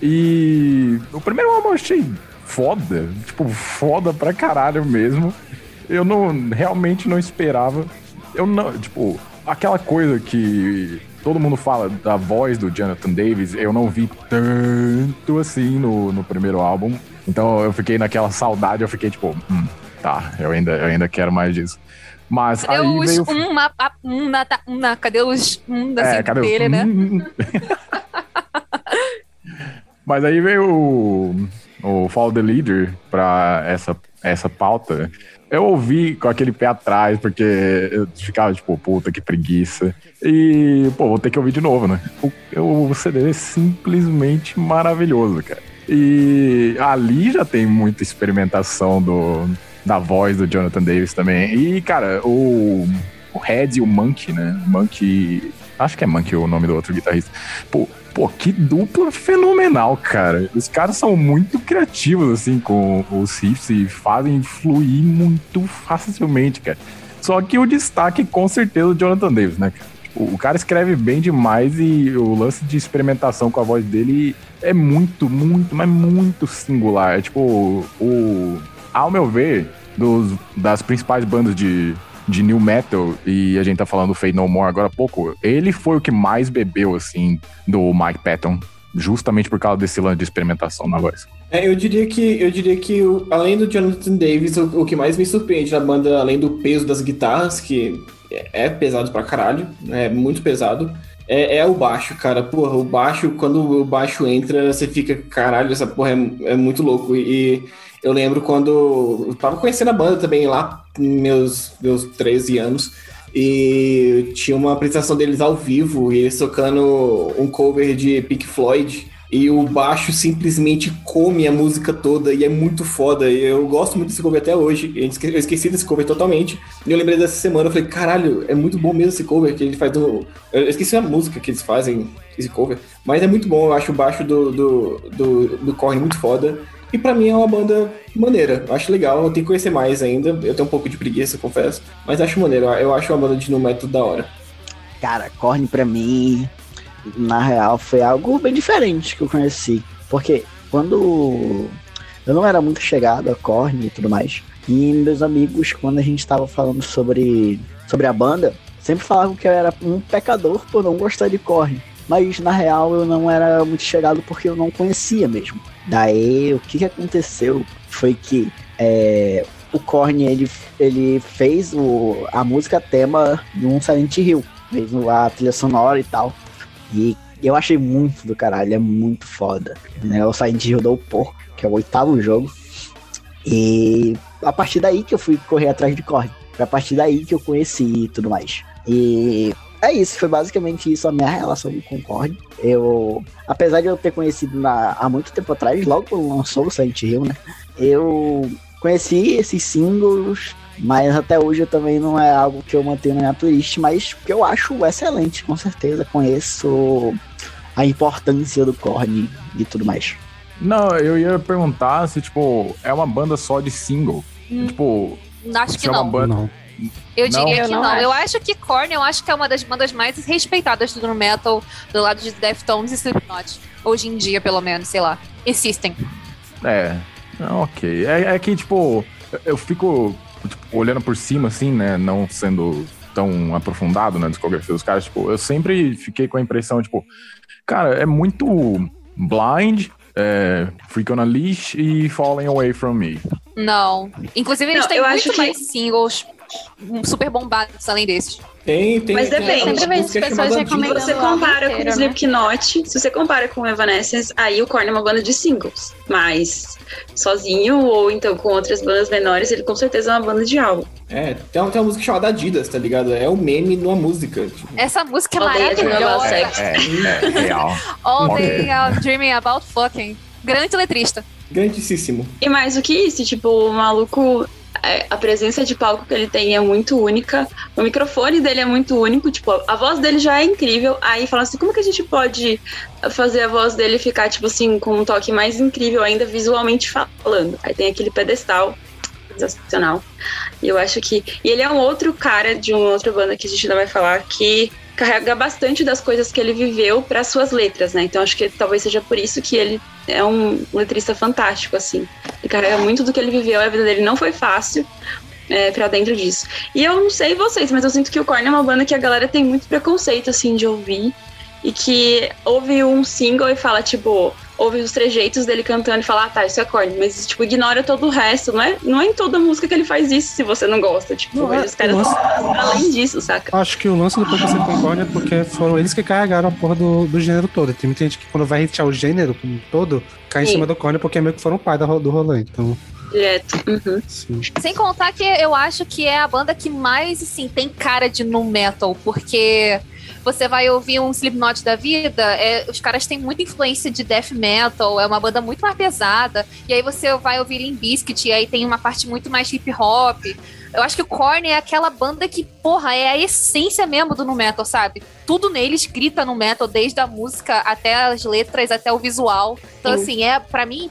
Speaker 7: E o primeiro álbum eu achei foda, tipo, foda pra caralho mesmo eu não realmente não esperava. Eu não, tipo, aquela coisa que todo mundo fala da voz do Jonathan Davis, eu não vi tanto assim no, no primeiro álbum. Então eu fiquei naquela saudade, eu fiquei tipo, hum, tá, eu ainda, eu ainda quero mais disso. Mas
Speaker 4: cadê
Speaker 7: aí
Speaker 4: os
Speaker 7: veio...
Speaker 4: um, uma, um, na, na, cadê os um da
Speaker 7: é, cadê
Speaker 4: dele,
Speaker 7: os...
Speaker 4: né?
Speaker 7: Mas aí veio o, o Follow the Leader pra essa, essa pauta eu ouvi com aquele pé atrás, porque eu ficava tipo, puta que preguiça. E, pô, vou ter que ouvir de novo, né? O, o CD é simplesmente maravilhoso, cara. E ali já tem muita experimentação do, da voz do Jonathan Davis também. E, cara, o, o Red e o Monkey, né? Monkey. Acho que é Monkey o nome do outro guitarrista. Pô, Pô, que dupla fenomenal, cara. Os caras são muito criativos, assim, com os riffs e fazem fluir muito facilmente, cara. Só que o destaque, com certeza, o Jonathan Davis, né, cara? O cara escreve bem demais e o lance de experimentação com a voz dele é muito, muito, mas muito singular. É tipo, o. Ao meu ver, dos, das principais bandas de, de new metal, e a gente tá falando do Fade No More agora há pouco, ele foi o que mais bebeu, assim, do Mike Patton. Justamente por causa desse lance de experimentação na voz.
Speaker 6: É, eu diria que, eu diria que além do Jonathan Davis, o, o, que mais me surpreende na banda, além do peso das guitarras, que é pesado pra caralho, é muito pesado, é, é, o baixo, cara. Porra, o baixo, quando o baixo entra, você fica, caralho, essa porra é, é muito louco. E eu lembro quando eu tava conhecendo a banda também lá, meus, meus 13 anos, e tinha uma apresentação deles ao vivo, e eles tocando um cover de Pink Floyd, e o baixo simplesmente come a música toda e é muito foda. E eu gosto muito desse cover até hoje. Eu esqueci desse cover totalmente. E eu lembrei dessa semana, eu falei, caralho, é muito bom mesmo esse cover que ele faz do. Eu esqueci a música que eles fazem, esse cover. Mas é muito bom, eu acho o baixo do, do, do, do muito foda. E para mim é uma banda maneira. Eu acho legal, eu tenho que conhecer mais ainda. Eu tenho um pouco de preguiça, confesso. Mas acho maneiro. Eu acho uma banda de no método da hora.
Speaker 8: Cara, Korn pra mim, na real, foi algo bem diferente que eu conheci. Porque quando eu não era muito chegado a Korn e tudo mais. E meus amigos, quando a gente tava falando sobre, sobre a banda, sempre falavam que eu era um pecador por não gostar de Korn. Mas na real eu não era muito chegado porque eu não conhecia mesmo. Daí o que, que aconteceu foi que é, o Korn ele, ele fez o, a música tema de um Silent Hill, fez a trilha sonora e tal. E eu achei muito do caralho, é muito foda. Né? O Silent Hill do Por, que é o oitavo jogo. E a partir daí que eu fui correr atrás de Korn. Foi a partir daí que eu conheci e tudo mais. E é isso, foi basicamente isso a minha relação com o Korn. Eu, apesar de eu ter conhecido na, há muito tempo atrás, logo quando lançou o Silent Hill, né? Eu conheci esses singles, mas até hoje eu também não é algo que eu mantenho na minha playlist, mas que eu acho excelente, com certeza. Conheço a importância do Korn e tudo mais.
Speaker 7: Não, eu ia perguntar se, tipo, é uma banda só de single. Hum. Tipo.
Speaker 4: Acho que é não.
Speaker 7: Banda...
Speaker 9: não.
Speaker 4: Eu
Speaker 7: Não?
Speaker 4: diria
Speaker 5: Eu
Speaker 4: que
Speaker 5: não
Speaker 4: não.
Speaker 5: acho.
Speaker 4: Eu acho que Korn, eu acho que é uma das bandas mais respeitadas do metal do lado de Deftones e Slipknot. Hoje em dia, pelo menos, sei lá. E System.
Speaker 7: É, ok. É, é que, tipo, eu fico tipo, olhando por cima, assim, né? Não sendo tão aprofundado na discografia dos caras, tipo, eu sempre fiquei com a impressão, tipo, cara, é muito blind, é, Freak on a Leash e Falling Away From Me.
Speaker 4: Não. Inclusive, eles
Speaker 3: Não,
Speaker 4: têm
Speaker 3: eu
Speaker 4: muito
Speaker 3: acho que-
Speaker 4: mais singles hum, super bombados além desses.
Speaker 6: Tem, tem.
Speaker 3: Mas depende.
Speaker 5: pessoas
Speaker 6: chamada
Speaker 5: recomendando.
Speaker 3: Você compara com
Speaker 5: inteiro,
Speaker 3: o
Speaker 5: né?
Speaker 3: Slipknot, se você compara com o Evanescence, aí o Korn é uma banda de singles. Mas sozinho ou então com outras bandas menores, ele com certeza é uma banda de álbum.
Speaker 6: É, tem uma, tem uma música chamada Adidas, tá ligado? É o meme numa música. tipo.
Speaker 4: Essa música é maravilhosa.
Speaker 3: Sex.
Speaker 7: É, é real.
Speaker 4: All. Day I'm Dreaming About Fucking. Grande letrista.
Speaker 6: Grandíssimo.
Speaker 3: E mais do que isso, tipo, o maluco, é, a presença de palco que ele tem é muito única, o microfone dele é muito único, tipo, a voz dele já é incrível. Aí fala assim, como que a gente pode fazer a voz dele ficar, tipo assim, com um toque mais incrível ainda visualmente falando? Aí tem aquele pedestal sensacional. E eu acho que. E ele é um outro cara de uma outra banda que a gente ainda vai falar que carrega bastante das coisas que ele viveu para suas letras, né? Então acho que talvez seja por isso que ele é um letrista fantástico, assim. Ele carrega muito do que ele viveu, a vida dele não foi fácil. É, pra dentro disso. E eu não sei vocês, mas eu sinto que o Korn é uma banda que a galera tem muito preconceito, assim, de ouvir. E que ouve um single e fala, tipo, ouve os trejeitos dele cantando e fala, ah, tá, isso é Korn. Mas, tipo, ignora todo o resto. Não é, não é em toda música que ele faz isso se você não gosta. Tipo,
Speaker 9: Não é,
Speaker 3: os caras estão além disso, saca?
Speaker 9: Acho que o lance do preconceito com Korn é porque foram eles que carregaram a porra do, do gênero todo. Tem muita gente que quando vai hatear o gênero como um todo, cai em
Speaker 3: Sim.
Speaker 9: cima do Korn porque meio que foram o pai da ro- do rolê. Então,
Speaker 3: Direto. Uhum.
Speaker 9: sim.
Speaker 4: Sem contar que eu acho que é a banda que mais, assim, tem cara de nu metal, porque você vai ouvir um Slipknot da vida, é, os caras têm muita influência de death metal, é uma banda muito mais pesada, e aí você vai ouvir Limp Bizkit, e aí tem uma parte muito mais hip hop. Eu acho que o Korn é aquela banda que, porra, é a essência mesmo do nu metal, sabe? Tudo neles grita no metal, desde a música até as letras, até o visual. Então,
Speaker 3: Sim.
Speaker 4: assim, é para mim,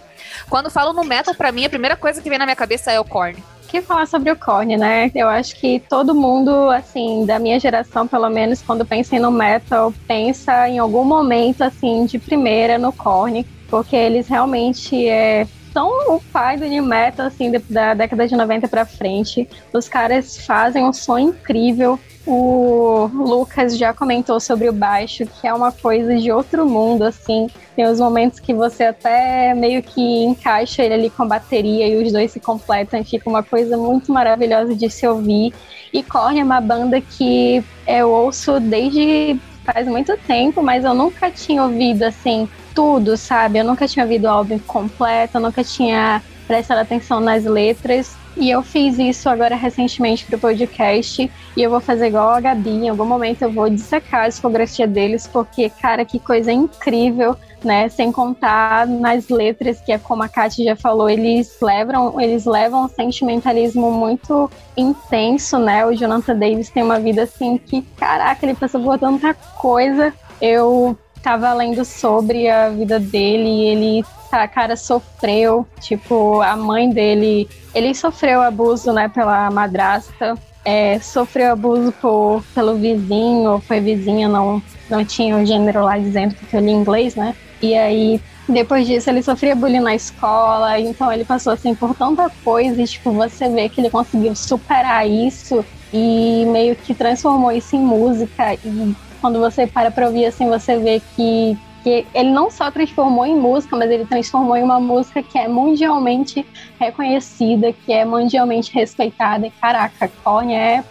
Speaker 4: quando falo no metal, pra mim, a primeira coisa que vem na minha cabeça é o Korn.
Speaker 5: Que falar sobre o Korn, né? Eu acho que todo mundo, assim, da minha geração, pelo menos, quando pensa no metal, pensa em algum momento, assim, de primeira no Korn, porque eles realmente é, são o pai do new metal, assim, da década de 90 pra frente. Os caras fazem um som incrível. O Lucas já comentou sobre o baixo, que é uma coisa de outro mundo, assim. Tem os momentos que você até meio que encaixa ele ali com a bateria e os dois se completam fica uma coisa muito maravilhosa de se ouvir. E Korn é uma banda que eu ouço desde faz muito tempo, mas eu nunca tinha ouvido assim tudo, sabe? Eu nunca tinha ouvido o álbum completo, eu nunca tinha prestado atenção nas letras. E eu fiz isso agora recentemente pro podcast. E eu vou fazer igual a Gabi. Em algum momento eu vou dissecar a discografia deles, porque, cara, que coisa incrível, né? Sem contar nas letras, que é como a Kátia já falou, eles levam, eles levam um sentimentalismo muito intenso, né? O Jonathan Davis tem uma vida assim que, caraca, ele passou por tanta coisa. Eu tava lendo sobre a vida dele e ele, tá, cara, sofreu. Tipo, a mãe dele. Ele sofreu abuso, né, pela madrasta. É, sofreu abuso por, pelo vizinho, foi vizinha, não, não tinha o gênero lá dizendo, porque eu li inglês, né? E aí, depois disso, ele sofria bullying na escola, então ele passou assim por tanta coisa, e tipo, você vê que ele conseguiu superar isso e meio que transformou isso em música. E quando você para pra ouvir assim, você vê que, que ele não só transformou em música, mas ele transformou em uma música que é mundialmente reconhecida, que é mundialmente respeitada. E caraca, Korn é.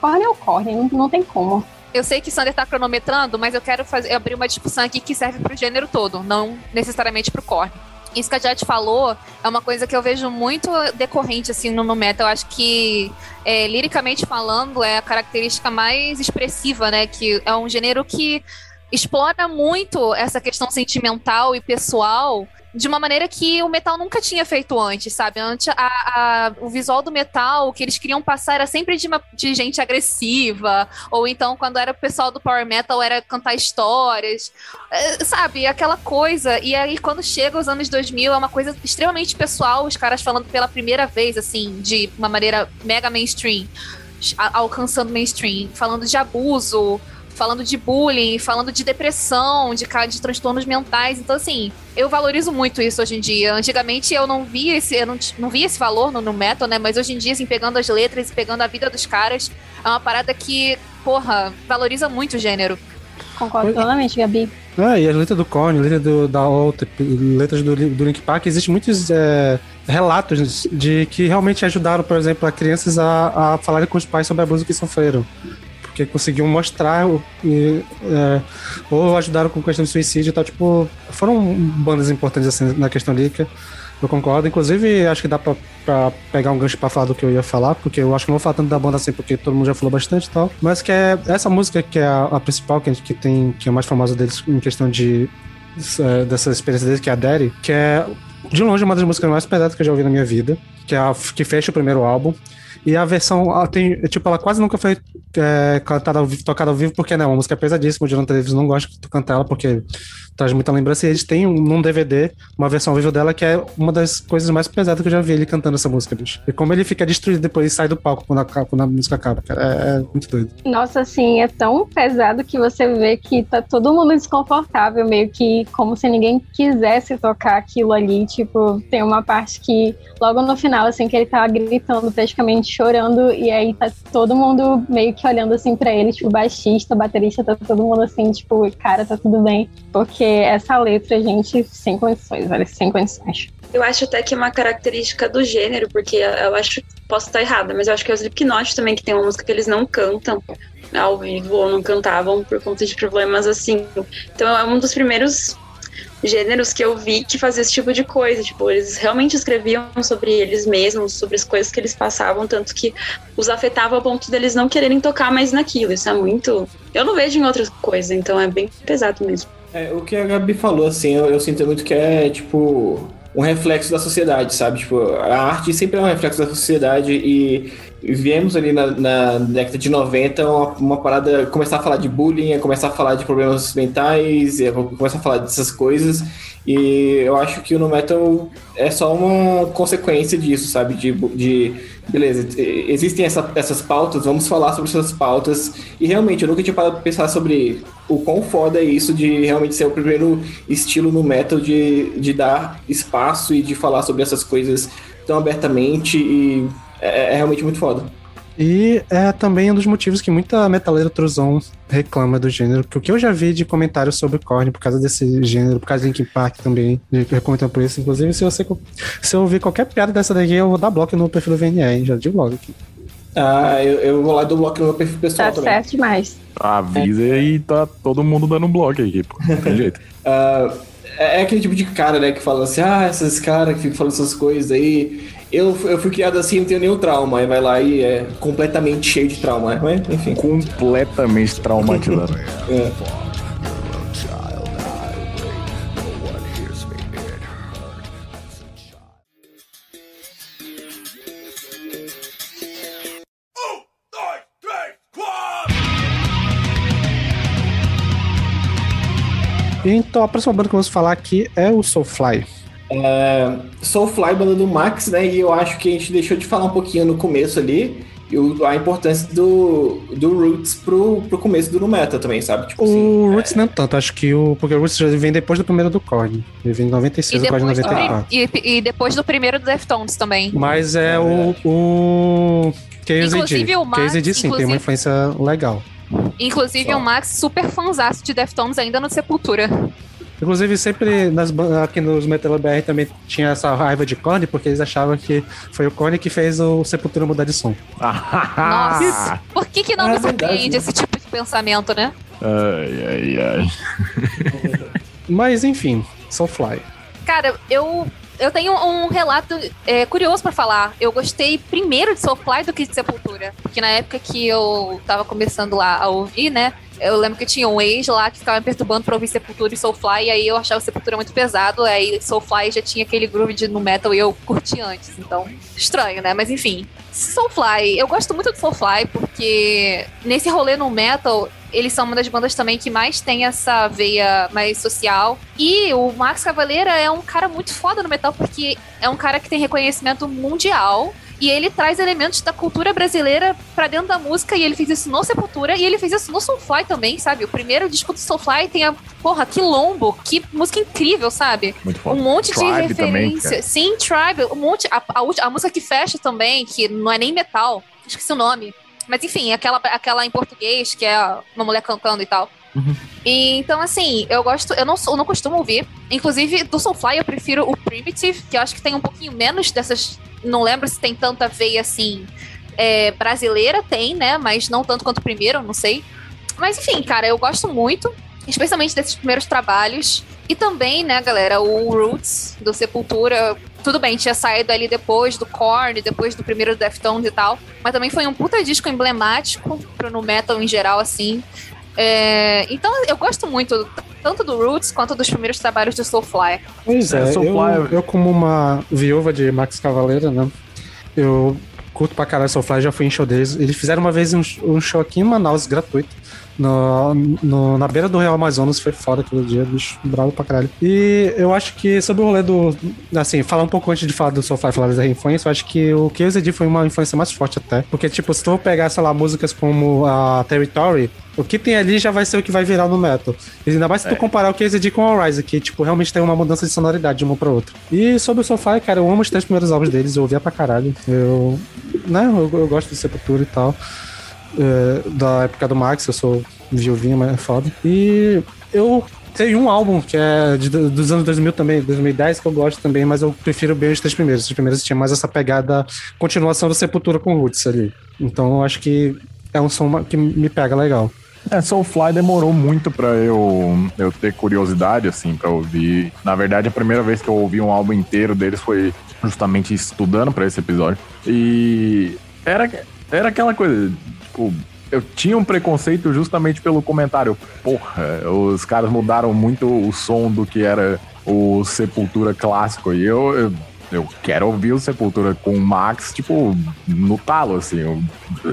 Speaker 5: Korn é o Korn, não, não tem como.
Speaker 4: Eu sei que o Sander tá cronometrando, mas eu quero fazer, abrir uma discussão aqui que serve pro gênero todo, não necessariamente pro Korn. Isso que a Jade falou é uma coisa que eu vejo muito decorrente assim no, no metal. Eu acho que, é, liricamente falando, é a característica mais expressiva, né? Que é um gênero que explora muito essa questão sentimental e pessoal de uma maneira que o metal nunca tinha feito antes, sabe? Antes, a, a- o visual do metal, que eles queriam passar era sempre de, uma, de gente agressiva, ou então quando era o pessoal do power metal era cantar histórias, é, sabe? Aquela coisa. E aí quando chega os anos 2000 é uma coisa extremamente pessoal, os caras falando pela primeira vez, assim, de uma maneira mega mainstream alcançando mainstream, falando de abuso, falando de bullying, falando de depressão, de, de transtornos mentais. Então, assim, eu valorizo muito isso hoje em dia. Antigamente eu não via esse, eu não, não via esse valor no, no metal, né? Mas hoje em dia, assim, pegando as letras e pegando a vida dos caras, é uma parada que, porra, valoriza muito o gênero.
Speaker 5: Concordo
Speaker 9: Oi.
Speaker 5: plenamente, Gabi.
Speaker 9: Ah, e as letras do Korn, letras do, da outra, letras do, do Link Park, existem muitos é, relatos de que realmente ajudaram, por exemplo, a crianças a, a falarem com os pais sobre abuso que sofreram. Porque conseguiam mostrar o- e, é, ou ajudaram com questão de suicídio e tal. Tipo, foram bandas importantes assim, na questão lírica. Eu concordo. Inclusive, acho que dá pra, pra pegar um gancho pra falar do que eu ia falar, porque eu acho que não vou falar tanto da banda assim, porque todo mundo já falou bastante e tal. Mas que é essa música que é a, a principal, que, a gente- que tem, que é a mais famosa deles em questão de é, dessa experiência deles, que é a Daddy, que é de longe uma das músicas mais pesadas que eu já ouvi na minha vida, que é a que fecha o primeiro álbum. E a versão, ela tem, tipo, ela quase nunca foi é, cantada ao vivo, tocada ao vivo, porque né, é uma música pesadíssima. O Jonathan Davis não gosta de cantar ela, porque traz muita lembrança. E eles têm um, num DVD uma versão ao vivo dela que é uma das coisas mais pesadas que eu já vi ele cantando essa música, bicho. E como ele fica destruído depois e sai do palco quando a, quando a música acaba, cara. É, é muito doido.
Speaker 5: Nossa, assim, é tão pesado que você vê que tá todo mundo desconfortável, meio que como se ninguém quisesse tocar aquilo ali. Tipo, tem uma parte que logo no final, assim, que ele tá gritando, praticamente chorando, e aí tá todo mundo meio que olhando assim pra ele, tipo, baixista, baterista, tá todo mundo assim, tipo, cara, tá tudo bem. Porque essa letra, gente, sem condições, velho, sem condições.
Speaker 3: Eu acho até que é uma característica do gênero, porque eu acho, posso estar errada, mas eu acho que é o Slipknot também, que tem uma música que eles não cantam ao vivo ou não cantavam por conta de problemas assim. Então é um dos primeiros gêneros que eu vi que fazia esse tipo de coisa. Tipo, eles realmente escreviam sobre eles mesmos, sobre as coisas que eles passavam, tanto que os afetava ao ponto deles não quererem tocar mais naquilo. Isso é muito. Eu não vejo em outras coisas, então é bem pesado mesmo.
Speaker 6: É, o que a Gabi falou, assim, eu, eu sinto muito que é, tipo, um reflexo da sociedade, sabe? Tipo, a arte sempre é um reflexo da sociedade e viemos ali na, na década de 90 uma, uma parada, começar a falar de bullying, a começar a falar de problemas mentais, a começar a falar dessas coisas e eu acho que o no metal é só uma consequência disso, sabe? De, de beleza, existem essa, essas pautas, vamos falar sobre essas pautas. E realmente, eu nunca tinha parado pra pensar sobre o quão foda é isso de realmente ser o primeiro estilo no metal de, de dar espaço e de falar sobre essas coisas tão abertamente. E é, é realmente muito foda.
Speaker 9: E é também um dos motivos que muita metaleira truzão reclama do gênero, que o que eu já vi de comentários sobre Korn por causa desse gênero, por causa de Linkin Park também, de comentando por isso. Inclusive, se você se eu ouvir qualquer piada dessa daqui, eu vou dar bloco no perfil do VNE, hein? já digo logo aqui.
Speaker 6: Ah, eu, eu vou lá do bloco no meu perfil pessoal
Speaker 5: Tá
Speaker 6: também.
Speaker 5: certo demais.
Speaker 7: Avisa e tá todo mundo dando um bloco aqui, pô. Não tem jeito.
Speaker 6: É é aquele tipo de cara, né, que fala assim, ah, esses caras que ficam falando essas coisas aí, eu, eu fui criado assim, não tenho nenhum trauma, aí vai lá e é completamente cheio de trauma, mas enfim.
Speaker 7: Completamente traumatizado.
Speaker 6: É.
Speaker 9: Então, a próxima banda que eu vou falar aqui é o Soulfly.
Speaker 6: É, Soulfly, banda do Max, né? E eu acho que a gente deixou de falar um pouquinho no começo ali. E o- a importância do, do Roots pro, pro começo do Nu Metal também, sabe? Tipo assim,
Speaker 9: O Roots não tanto, acho que o. Porque o Roots já vem depois do primeiro do Korn. Ele vem em
Speaker 4: E
Speaker 9: 96, o Korn em
Speaker 4: depois, do, pri-
Speaker 9: 94.
Speaker 4: e, e depois do primeiro do Deftones também.
Speaker 9: Mas é o. o KZD.
Speaker 4: Inclusive o Max,
Speaker 9: sim, tem
Speaker 4: inclusive-
Speaker 9: uma influência legal.
Speaker 4: Inclusive
Speaker 6: Só.
Speaker 4: o Max, super fanzaço de Deftones ainda no Sepultura.
Speaker 9: Inclusive, sempre nas, aqui nos Metal BR também tinha essa raiva de Korn, porque eles achavam que foi o Korn que fez o Sepultura mudar de som.
Speaker 4: Nossa, por que, que não
Speaker 6: É
Speaker 4: me
Speaker 6: verdade,
Speaker 4: surpreende esse tipo de pensamento, né?
Speaker 7: Ai, ai, ai.
Speaker 9: Mas enfim, Soulfly.
Speaker 4: Cara, eu, eu tenho um relato é, curioso pra falar. Eu gostei primeiro de Soulfly do que de Sepultura. Porque na época que eu tava começando lá a ouvir, né? Eu lembro que tinha um ex lá que ficava me perturbando pra ouvir Sepultura e Soulfly, e aí eu achava Sepultura muito pesado, aí Soulfly já tinha aquele groove de no metal e eu curti antes, então estranho, né? Mas enfim. Soulfly, eu gosto muito do Soulfly porque nesse rolê no metal, eles são uma das bandas também que mais tem essa veia mais social. E o Max Cavaleira é um cara muito foda no metal porque é um cara que tem reconhecimento mundial E ele traz elementos da cultura brasileira pra dentro da música, e ele fez isso no Sepultura, e ele fez isso no Soulfly também, sabe? O primeiro disco do Soulfly tem a, porra, Quilombo, que música incrível, sabe?
Speaker 7: Muito foda.
Speaker 4: Um monte de
Speaker 7: Tribe também,
Speaker 4: referência.
Speaker 7: cara.
Speaker 4: Sim, Tribe, um monte. A, a, a música que fecha também, que não é nem metal, esqueci o nome. Mas enfim, aquela, aquela em português, que é uma mulher cantando e tal. E, então, assim, eu gosto, eu não, eu não costumo ouvir. Inclusive, do Soulfly eu prefiro o Primitive, que eu acho que tem um pouquinho menos dessas. Não lembro se tem tanta veia assim. é, brasileira tem, né? Mas não tanto quanto o primeiro, não sei. Mas enfim, cara, eu gosto muito, especialmente desses primeiros trabalhos. E também, né, galera, o Roots do Sepultura. Tudo bem, tinha saído ali depois do Korn, depois do primeiro Deftones e tal. Mas também foi um puta disco emblemático pro no metal em geral, assim. É, então eu gosto muito tanto do Roots quanto dos primeiros trabalhos do Soulfly.
Speaker 9: Pois é,
Speaker 7: É,
Speaker 9: eu,
Speaker 7: Soulfly-
Speaker 9: eu como uma viúva de Max Cavaleira, né? Eu curto pra caralho Soulfly, já fui em show deles. Eles fizeram uma vez um, um show aqui em Manaus, gratuito. No, no- na beira do Real Amazonas, foi foda aquele dia, bicho, bravo pra caralho. E eu acho que sobre o rolê do. Assim, falar um pouco antes de falar do Soulfly, falar da influência, eu acho que o KZD foi uma influência mais forte até. Porque, tipo, se tu pegar, sei lá, músicas como a Territory, o que tem ali já vai ser o que vai virar no metal. E ainda mais se tu comparar o KZD com o Rise, que, tipo, realmente tem uma mudança de sonoridade de uma pra outra. E sobre o Soulfly, cara, eu amo os três primeiros álbuns deles, eu ouvia pra caralho. Eu. Né, eu, eu gosto de Sepultura e tal. É, da época do Max, eu sou viuvinho, mas é foda. E eu tenho um álbum que é de- dos anos 2000 também, 2010, que eu gosto também, mas eu prefiro bem os três primeiros. Os primeiros tinha mais essa pegada, continuação da Sepultura com Roots ali. Então eu acho que é um som que me pega legal.
Speaker 7: É, Soulfly demorou muito pra eu, eu ter curiosidade, assim, pra ouvir. Na verdade, a primeira vez que eu ouvi um álbum inteiro deles foi justamente estudando pra esse episódio. E era, era aquela coisa, tipo, eu tinha um preconceito justamente pelo comentário. Porra, os caras mudaram muito o som do que era o Sepultura clássico. E eu, eu, eu quero ouvir o Sepultura com o Max, tipo, no talo, assim.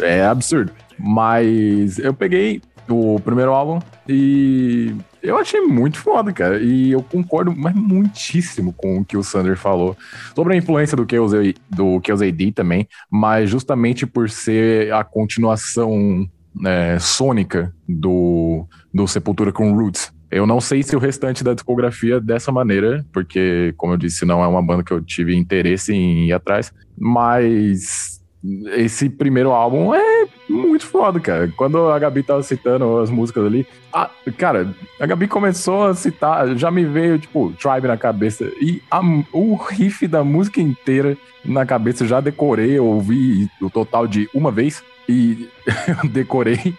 Speaker 7: é absurdo. Mas eu peguei o primeiro álbum e eu achei muito foda, cara. E eu concordo mas muitíssimo com o que o Sander falou sobre a influência do A- do AD também, mas justamente por ser a continuação né, sônica do, do Sepultura com Roots. Eu não sei se o restante da discografia é dessa maneira, porque, como eu disse, não é uma banda que eu tive interesse em ir atrás, mas esse primeiro álbum é muito foda, cara. Quando a Gabi tava citando as músicas ali, ah, cara, a Gabi começou a citar, já me veio, tipo, Tribe na cabeça, e a- o riff da música inteira na cabeça, eu já decorei, eu ouvi o total de uma vez, e decorei.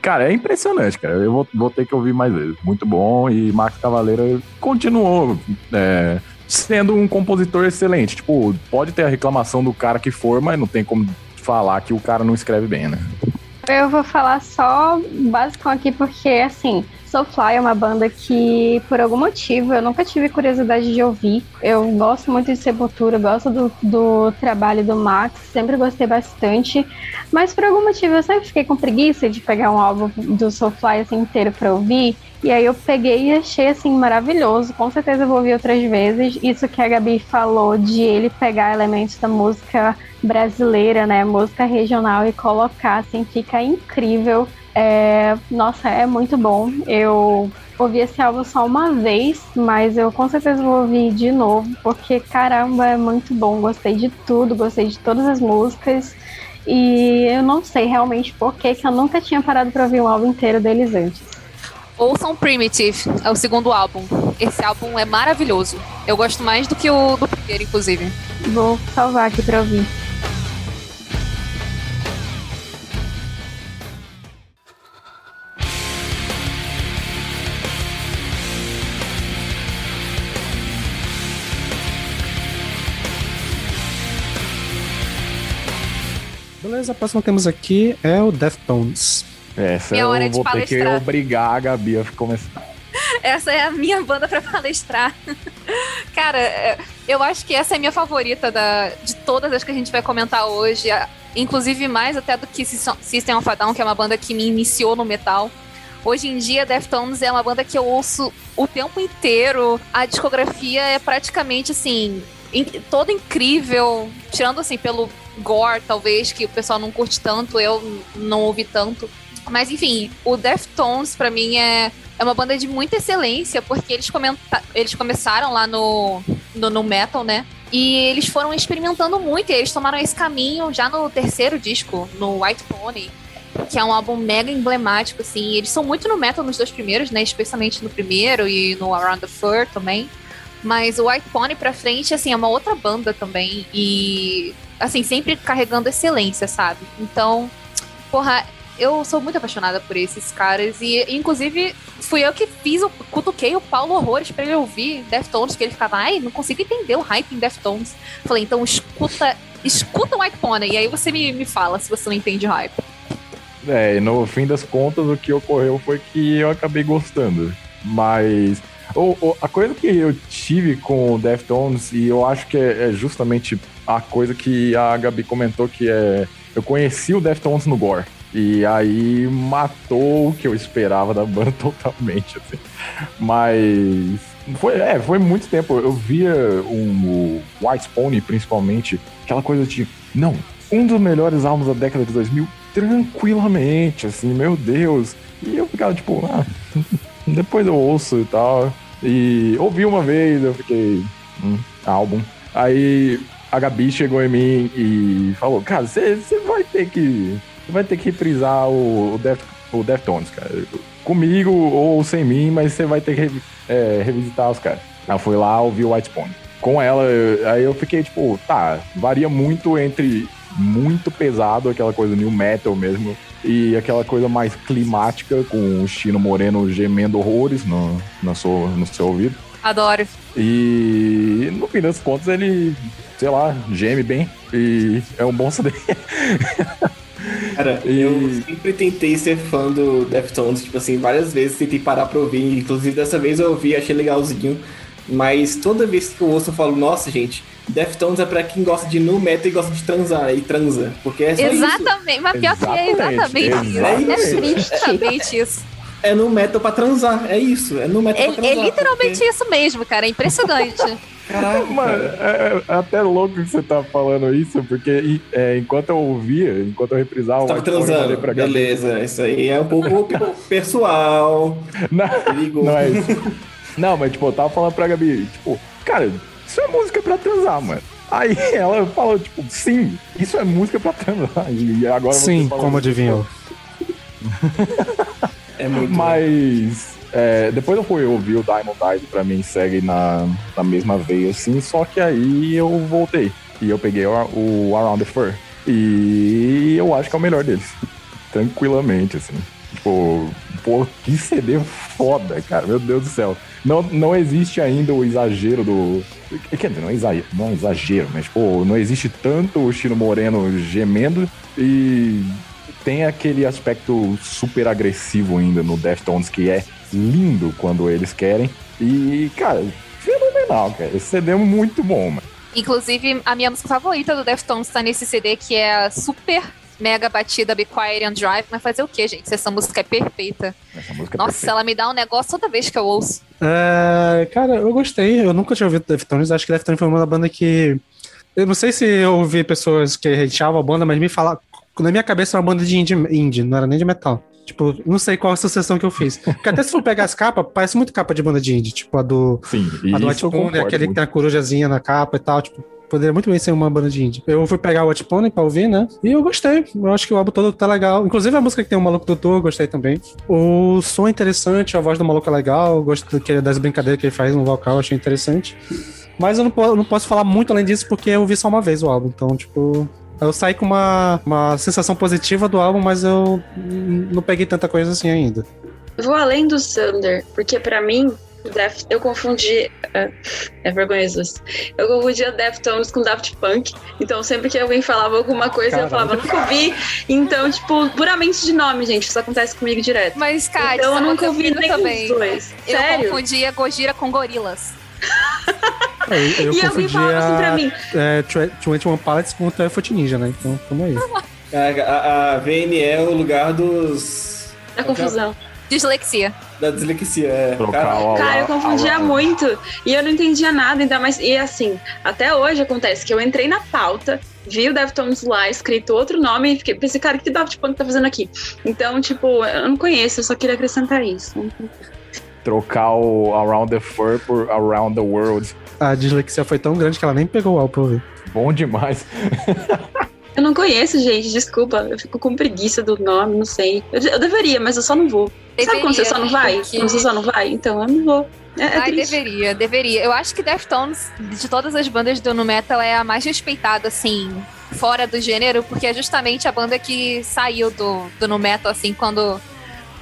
Speaker 7: Cara, é impressionante, cara. Eu vou, vou ter que ouvir mais vezes. Muito bom. E Max Cavaleira continuou é, sendo um compositor excelente. Tipo, pode ter a reclamação do cara que for, mas não tem como falar que o cara não escreve bem, né?
Speaker 5: Eu vou falar só básico aqui, porque, assim, Soulfly é uma banda que, por algum motivo, eu nunca tive curiosidade de ouvir. Eu gosto muito de Sepultura, gosto do, do trabalho do Max, sempre gostei bastante. Mas, por algum motivo, eu sempre fiquei com preguiça de pegar um álbum do Soulfly assim, inteiro pra ouvir. E aí eu peguei e achei, assim, maravilhoso. Com certeza eu vou ouvir outras vezes. Isso que a Gabi falou de ele pegar elementos da música brasileira, né, música regional e colocar, assim, fica incrível. É, nossa, é muito bom. Eu ouvi esse álbum só uma vez, mas eu com certeza vou ouvir de novo, porque caramba, é muito bom. Gostei de tudo, gostei de todas as músicas. E eu não sei realmente por que que eu nunca tinha parado pra ouvir um álbum inteiro deles antes.
Speaker 4: Ouçam Primitive, é o segundo álbum. Esse álbum é maravilhoso. Eu gosto mais do que o do primeiro, inclusive.
Speaker 5: Vou salvar aqui pra ouvir.
Speaker 9: Beleza, a próxima que temos aqui é o Deftones.
Speaker 7: Essa
Speaker 4: Minha hora
Speaker 7: eu
Speaker 4: de
Speaker 7: vou ter que
Speaker 4: palestrar.
Speaker 7: obrigar a Gabi a começar.
Speaker 4: Essa é a minha banda pra palestrar. Cara, é, eu acho que essa é a minha favorita da, de todas as que a gente vai comentar hoje. Inclusive mais até do que Sys- System of a Down, que é uma banda que me iniciou no metal. Hoje em dia, Deftones é uma banda que eu ouço o tempo inteiro. A discografia é praticamente assim. todo incrível, tirando assim pelo gore, talvez, que o pessoal não curte tanto, eu não ouvi tanto. Mas enfim, o Deftones pra mim é, é uma banda de muita excelência, porque eles, comenta eles começaram lá no, no, no metal, né? E eles foram experimentando muito, e eles tomaram esse caminho já no terceiro disco, no White Pony, que é um álbum mega emblemático, assim. Eles são muito no metal nos dois primeiros, né? Especialmente no primeiro e no Around the Fur também. Mas o White Pony pra frente, assim, é uma outra banda também. E, assim, sempre carregando excelência, sabe? Então, porra, eu sou muito apaixonada por esses caras. E, inclusive, fui eu que fiz, o cutuquei o Paulo Horrores pra ele ouvir Deftones, que ele ficava, ai, não consigo entender o hype em Deftones. Falei, então escuta, escuta o White Pony. E aí você me, me fala se você não entende hype.
Speaker 7: É, no fim das contas, o que ocorreu foi que eu acabei gostando. Mas o- o- a coisa que eu tive com o Deftones, e eu acho que é, é justamente a coisa que a Gabi comentou, que é. Eu conheci o Deftones no Gore. E aí matou o que eu esperava da banda totalmente, assim. Mas. Foi, é, foi muito tempo. Eu via um, o White Pony, principalmente, aquela coisa de. Não, um dos melhores álbuns da década de 2000, tranquilamente, assim, meu Deus. E eu ficava tipo, ah, depois eu ouço e tal. E ouvi uma vez, eu fiquei. Hum, álbum. Aí a Gabi chegou em mim e falou: Cara, você vai ter que. Vai ter que reprisar o, o, o Deftones, cara. Comigo ou sem mim, mas você vai ter que é, revisitar os caras. Eu fui lá ouvir o White Pony. Com ela, aí eu fiquei tipo, tá, varia muito entre muito pesado, aquela coisa new metal mesmo, e aquela coisa mais climática, com o Chino Moreno gemendo horrores no, na sua, no seu ouvido.
Speaker 4: Adoro.
Speaker 7: E no fim das contas ele, sei lá, geme bem e é um bom CD.
Speaker 6: Cara, eu sempre tentei ser fã do Deftones, tipo assim, várias vezes tentei parar pra ouvir, inclusive dessa vez eu ouvi, achei legalzinho, mas toda vez que eu ouço eu falo, nossa gente, Deftones é pra quem gosta de nu metal e gosta de transar, e transa, porque é só isso.
Speaker 4: Exatamente, mas pior que é exatamente isso.
Speaker 6: Exatamente.
Speaker 4: É exatamente isso.
Speaker 6: É nu metal pra transar, é isso, é nu metal
Speaker 4: É,
Speaker 6: pra transar.
Speaker 4: é literalmente isso mesmo, cara. É impressionante.
Speaker 6: Caraca,
Speaker 7: Mano, é, é até louco que você tá falando isso, porque é, enquanto eu ouvia, enquanto eu reprisava
Speaker 6: Tava
Speaker 7: Pony, eu falei
Speaker 6: transando,
Speaker 7: pra Gabi,
Speaker 6: beleza, isso aí é um pouco pessoal.
Speaker 7: Não,
Speaker 6: Perigoso.
Speaker 7: não é isso. Não, mas tipo, eu tava falando pra Gabi, tipo, cara, isso é música pra transar, mano. Aí ela falou, tipo, sim, isso é música pra transar. E agora você
Speaker 9: Sim,
Speaker 7: falando
Speaker 9: como adivinhou.
Speaker 6: É muito.
Speaker 7: Mas é, depois eu fui ouvir o Diamond Eyes, pra mim segue na, na mesma veia, assim, só que aí eu voltei. E eu peguei o, o Around the Fur. E eu acho que é o melhor deles. Tranquilamente, assim. Tipo, pô, que CD foda, cara. Meu Deus do céu. Não, não existe ainda o exagero do. Quer dizer, não é exagero, não é exagero, mas, pô, não existe tanto o Chino Moreno gemendo e tem aquele aspecto super agressivo ainda no Deftones que é lindo quando eles querem. E, cara, fenomenal, cara. Esse CD é muito bom, mano.
Speaker 4: Inclusive, a minha música favorita do Deftones tá nesse CD, que é a super mega batida Be Quiet and Drive. Mas fazer o quê, gente? Se essa música é perfeita.
Speaker 7: Essa música é
Speaker 4: Nossa,
Speaker 7: perfeita.
Speaker 4: ela me dá um negócio toda vez que eu ouço.
Speaker 9: É, cara, eu gostei. Eu nunca tinha ouvido Deftones. Acho que Deftones foi uma banda que. Eu não sei se eu ouvi pessoas que hateavam a banda, mas me falaram. Na minha cabeça era uma banda de indie, indie, não era nem de metal. Tipo, não sei qual a associação que eu fiz. Porque até se for pegar as capas, parece muito capa de banda de indie. Tipo, a do.
Speaker 7: Sim,
Speaker 9: A do
Speaker 7: isso
Speaker 9: White
Speaker 7: eu
Speaker 9: Pony,
Speaker 7: concordo
Speaker 9: aquele que tem a corujazinha na capa e tal. Tipo, poderia muito bem ser uma banda de indie. Eu fui pegar o White Pony pra ouvir, né? E eu gostei. Eu acho que o álbum todo tá legal. Inclusive a música que tem o Maluco Doutor, eu gostei também. O som é interessante, a voz do maluco é legal. Gosto das brincadeiras que ele faz no vocal, achei interessante. Mas eu não, po- eu não posso falar muito além disso porque eu ouvi só uma vez o álbum. Então, tipo. Eu saí com uma, uma sensação positiva do álbum, mas eu não peguei tanta coisa assim ainda.
Speaker 3: Vou além do Thunder, porque pra mim, Def, eu confundi. É, é vergonhoso isso. Eu confundia Deftones com Daft Punk. Então, sempre que alguém falava alguma coisa, eu falava, nunca ouvi. Então, tipo, puramente de nome, gente. Isso acontece comigo direto.
Speaker 4: Mas, cara,
Speaker 3: então, eu nunca ouvi nenhum
Speaker 4: também.
Speaker 3: dos dois.
Speaker 4: Eu
Speaker 3: Sério?
Speaker 4: confundia Gojira com gorilas.
Speaker 9: Eu, eu
Speaker 3: e alguém
Speaker 9: confundi
Speaker 3: falava assim pra mim.
Speaker 9: é, Twe- 21 Pilots com o Foot Ninja, né? Então, tamo aí.
Speaker 6: A, a, a VN é o lugar dos.
Speaker 3: Da confusão.
Speaker 4: Dislexia.
Speaker 6: Da dislexia, é.
Speaker 7: Trocar
Speaker 6: Cara,
Speaker 3: eu confundia muito e eu não entendia nada, ainda mais. E assim, até hoje acontece que eu entrei na pauta, vi o Deftones lá escrito outro nome e fiquei, pensei, cara, o que Daft Punk tá fazendo aqui? Então, tipo, eu não conheço, eu só queria acrescentar isso.
Speaker 7: Trocar o Around the Fur por Around the World.
Speaker 9: A dislexia foi tão grande que ela nem pegou o álbum pra ouvir.
Speaker 7: Bom demais.
Speaker 3: Eu não conheço, gente, desculpa. Eu fico com preguiça do nome, não sei. Eu, eu deveria, mas eu só não vou. Sabe quando você só não vai?
Speaker 4: porque-
Speaker 3: Quando você só não vai? Então eu não vou. É, é
Speaker 4: Ai,
Speaker 3: triste.
Speaker 4: deveria, deveria. Eu acho que Deftones, de todas as bandas do Nu Metal, é a mais respeitada, assim, fora do gênero, porque é justamente a banda que saiu do, do Nu Metal, assim, quando,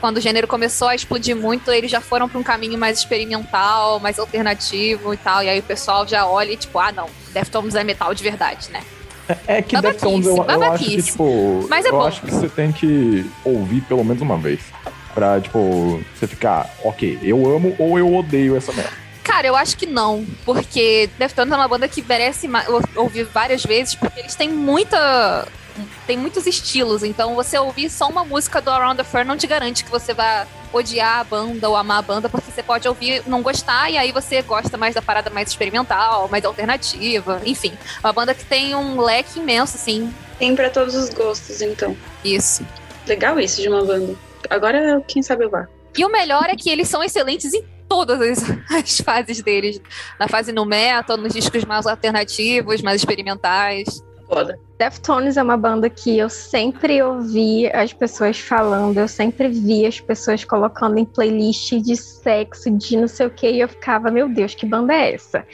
Speaker 4: quando o gênero começou a explodir muito, eles já foram para um caminho mais experimental, mais alternativo e tal, e aí o pessoal já olha e tipo, ah, não, Deftones é metal de verdade, né?
Speaker 7: É que
Speaker 4: Babaquice,
Speaker 7: Deftones eu, eu acho que, tipo.
Speaker 4: Mas é
Speaker 7: eu
Speaker 4: bom.
Speaker 7: acho que você tem que ouvir pelo menos uma vez. Pra, tipo, você ficar, ok, eu amo ou eu odeio essa merda.
Speaker 4: Cara, eu acho que não, porque Deftones é uma banda que merece ouvir várias vezes, porque eles têm muita. Tem muitos estilos, então você ouvir só uma música do Around the Fur não te garante que você vai odiar a banda ou amar a banda, porque você pode ouvir não gostar e aí você gosta mais da parada mais experimental, mais alternativa, enfim. Uma banda que tem um leque imenso, assim.
Speaker 3: Tem pra todos os gostos, então.
Speaker 4: Isso.
Speaker 3: Legal isso de uma banda. Agora, quem sabe eu vá.
Speaker 4: E o melhor é que eles são excelentes em todas as, as fases deles. Na fase no metal, nos discos mais alternativos, mais experimentais.
Speaker 3: Foda.
Speaker 5: Deftones é uma banda que eu sempre ouvi as pessoas falando, eu sempre vi as pessoas colocando em playlist de sexo, de não sei o que, e eu ficava, meu Deus, que banda é essa?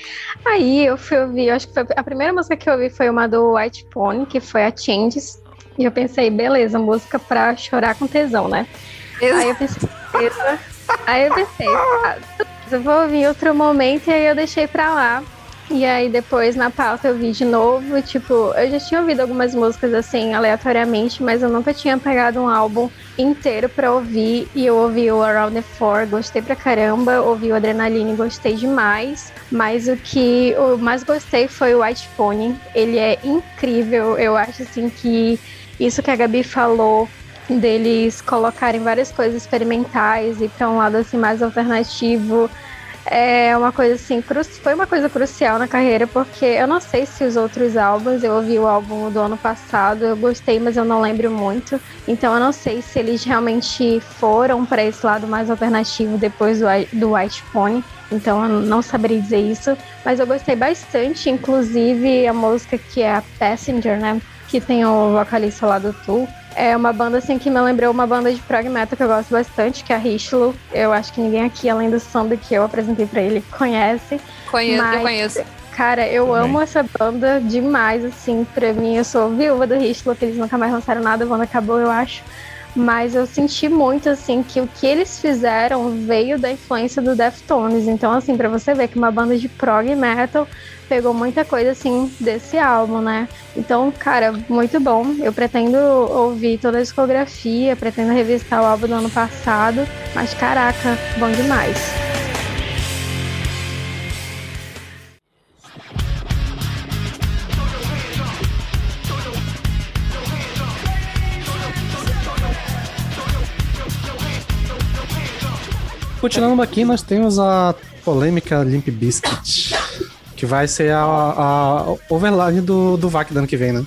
Speaker 5: Aí eu fui ouvir, eu acho que foi, a primeira música que eu ouvi foi uma do White Pony, que foi a Changes, e eu pensei, beleza, música pra chorar com tesão, né? Aí eu pensei, beleza. Aí eu pensei, ah, eu vou ouvir outro momento, e aí eu deixei pra lá. E aí depois na pauta eu vi de novo, tipo, eu já tinha ouvido algumas músicas assim aleatoriamente, mas eu nunca tinha pegado um álbum inteiro pra ouvir e eu ouvi o Around the Four, gostei pra caramba, ouvi o Adrenaline, gostei demais, mas o que eu mais gostei foi o White Pony. Ele é incrível, eu acho assim que isso que a Gabi falou deles colocarem várias coisas experimentais e para um lado assim mais alternativo é uma coisa assim, cru- foi uma coisa crucial na carreira, porque eu não sei se os outros álbuns, eu ouvi o álbum do ano passado, eu gostei, mas eu não lembro muito. Então eu não sei se eles realmente foram para esse lado mais alternativo depois do, do White Pony. Então eu não saberia dizer isso, mas eu gostei bastante, inclusive a música que é a Passenger, né? Que tem o vocalista lá do Tool. É uma banda assim que me lembrou uma banda de prog metal que eu gosto bastante, que é a Richelieu. Eu acho que ninguém aqui, além do Sander que eu apresentei pra ele, conhece.
Speaker 4: Conheço,
Speaker 5: Mas-
Speaker 4: eu conheço.
Speaker 5: Cara, eu
Speaker 7: Também.
Speaker 5: amo essa banda demais, assim, pra mim. Eu sou viúva do Richelieu, que eles nunca mais lançaram nada, a banda acabou, eu acho. Mas eu senti muito, assim, que o que eles fizeram veio da influência do Deftones. Então, assim, pra você ver que uma banda de prog metal pegou muita coisa, assim, desse álbum, né? Então, cara, muito bom. Eu pretendo ouvir toda a discografia, pretendo revistar o álbum do ano passado. Mas, caraca, bom demais.
Speaker 9: Continuando aqui, nós temos a polêmica Limp Bizkit, que vai ser a, a overline do, do VAC do ano que vem, né?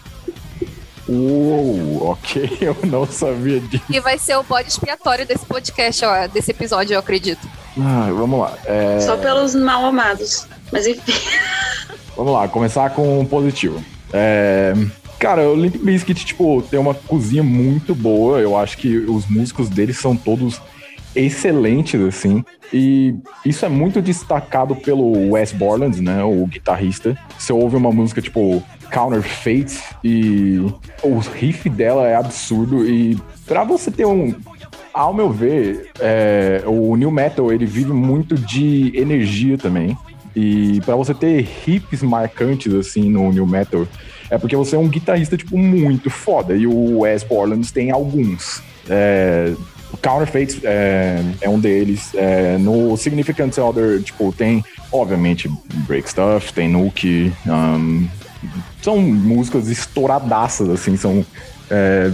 Speaker 7: Uou, ok, eu não sabia disso.
Speaker 4: E vai ser o bode expiatório desse podcast, ó, desse episódio, eu acredito.
Speaker 7: Ah, vamos lá. é,
Speaker 3: Só pelos mal amados. Mas enfim.
Speaker 7: Vamos lá, começar com um positivo. É, Cara, o Limp Bizkit, tipo, tem uma cozinha muito boa. Eu acho que os músicos deles são todos excelentes, assim. E isso é muito destacado pelo Wes Borland, né? O guitarrista. Você ouve uma música tipo Counterfeit e o riff dela é absurdo. E pra você ter um. Ao meu ver, é, o New Metal ele vive muito de energia também. E pra você ter riffs marcantes assim no New Metal, é porque você é um guitarrista tipo muito foda. E o Wes Borland tem alguns. É, Counterfeit é, é um deles. É, no Significant Other, tipo, tem, obviamente, Break Stuff, tem Nuke. um, são músicas estouradaças, assim, são é,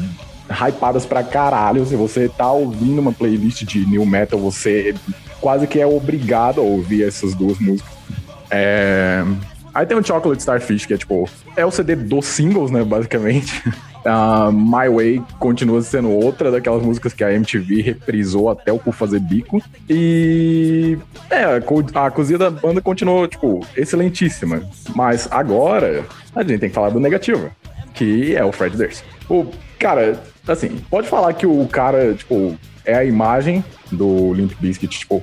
Speaker 7: hypadas pra caralho. Se você tá ouvindo uma playlist de new metal, você quase que é obrigado a ouvir essas duas músicas. É... Aí tem o Chocolate Starfish, que é tipo, é o CD dos singles, né, basicamente. Uh, My Way continua sendo outra daquelas músicas que a MTV reprisou até o cu fazer bico. E é, a cozinha da banda continuou, tipo, excelentíssima. Mas agora a gente tem que falar do negativo, que é o Fred Durst. O cara, assim, pode falar que o cara, tipo, é a imagem do Limp Bizkit, tipo,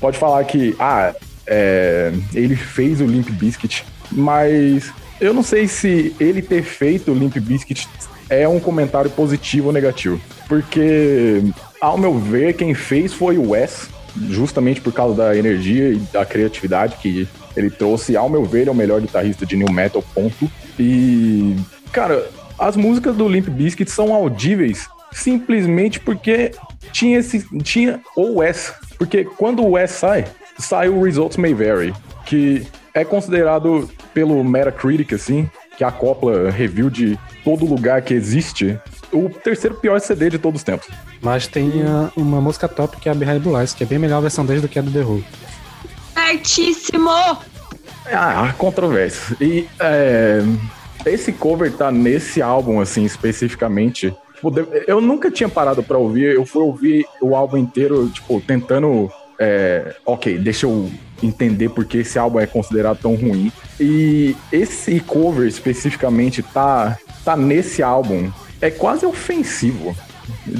Speaker 7: pode falar que, ah, é, ele fez o Limp Bizkit, mas eu não sei se ele ter feito o Limp Bizkit é um comentário positivo ou negativo. Porque, ao meu ver, quem fez foi o Wes, justamente por causa da energia e da criatividade que ele trouxe. Ao meu ver, é o melhor guitarrista de new metal, ponto. E, cara, as músicas do Limp Bizkit são audíveis simplesmente porque tinha esse tinha o Wes, porque quando o Wes sai, sai o Results May Vary, que é considerado pelo Metacritic assim, que acopla review de todo lugar que existe, o terceiro pior CD de todos os tempos.
Speaker 9: Mas tem uh, uma música top que é a Behind Blue Eyes, que é bem melhor a versão deles do que a do The Who.
Speaker 3: Certíssimo!
Speaker 7: Ah, controvérsia. E é, esse cover tá nesse álbum, assim, especificamente. Tipo, eu nunca tinha parado para ouvir, eu fui ouvir o álbum inteiro, tipo, tentando. É, ok, deixa eu entender porque esse álbum é considerado tão ruim. E esse cover especificamente tá, tá nesse álbum. É quase ofensivo.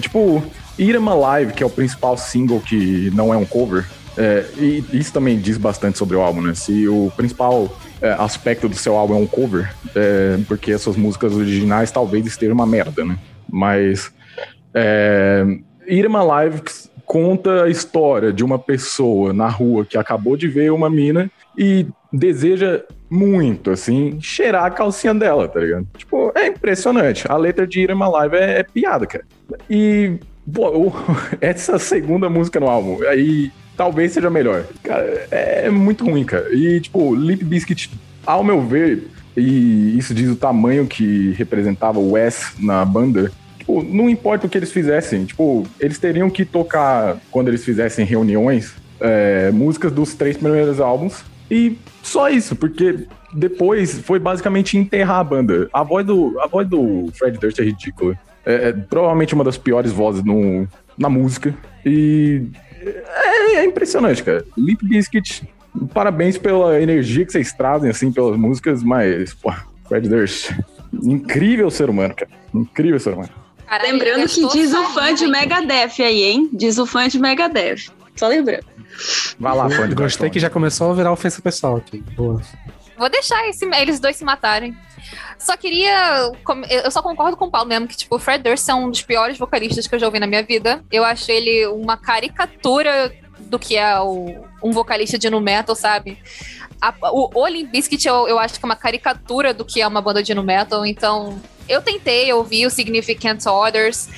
Speaker 7: Tipo, Irama Alive, que é o principal single que não é um cover. É, e isso também diz bastante sobre o álbum, né? Se o principal é, aspecto do seu álbum é um cover, é, porque as suas músicas originais talvez estejam uma merda, né? Mas é, Irma Live conta a história de uma pessoa na rua que acabou de ver uma mina e deseja muito, assim, cheirar a calcinha dela, tá ligado? Tipo, é impressionante. A letra de Irma Live é, é piada, cara. E, pô, essa segunda música no álbum, aí talvez seja melhor. Cara, é muito ruim, cara. E, tipo, Limp Bizkit, ao meu ver, e isso diz o tamanho que representava o Wes na banda, Tipo, não importa o que eles fizessem, tipo, eles teriam que tocar, quando eles fizessem reuniões, é, músicas dos três primeiros álbuns. E só isso, porque depois foi basicamente enterrar a banda. A voz do, a voz do Fred Durst é ridícula. É, é provavelmente uma das piores vozes no, na música. E é, é impressionante, cara. Limp Bizkit, parabéns pela energia que vocês trazem, assim, pelas músicas, mas, pô, Fred Durst, incrível ser humano, cara. Incrível ser humano.
Speaker 3: Caralho, lembrando que diz o fã de Megadeth aí, hein? Diz o fã de Megadeth. Só lembrando.
Speaker 7: Vai lá, fã de
Speaker 9: Gostei que já começou a virar ofensa pessoal aqui. Boa.
Speaker 4: Vou deixar esse, eles dois se matarem. Só queria. Eu só concordo com o Paulo mesmo, que, tipo, o Fred Durst é um dos piores vocalistas que eu já ouvi na minha vida. Eu acho ele uma caricatura do que é o, um vocalista de nu metal, sabe? A, o, o Limp Bizkit eu, eu acho que é uma caricatura do que é uma banda de nu metal, então eu tentei ouvir o Significant Others.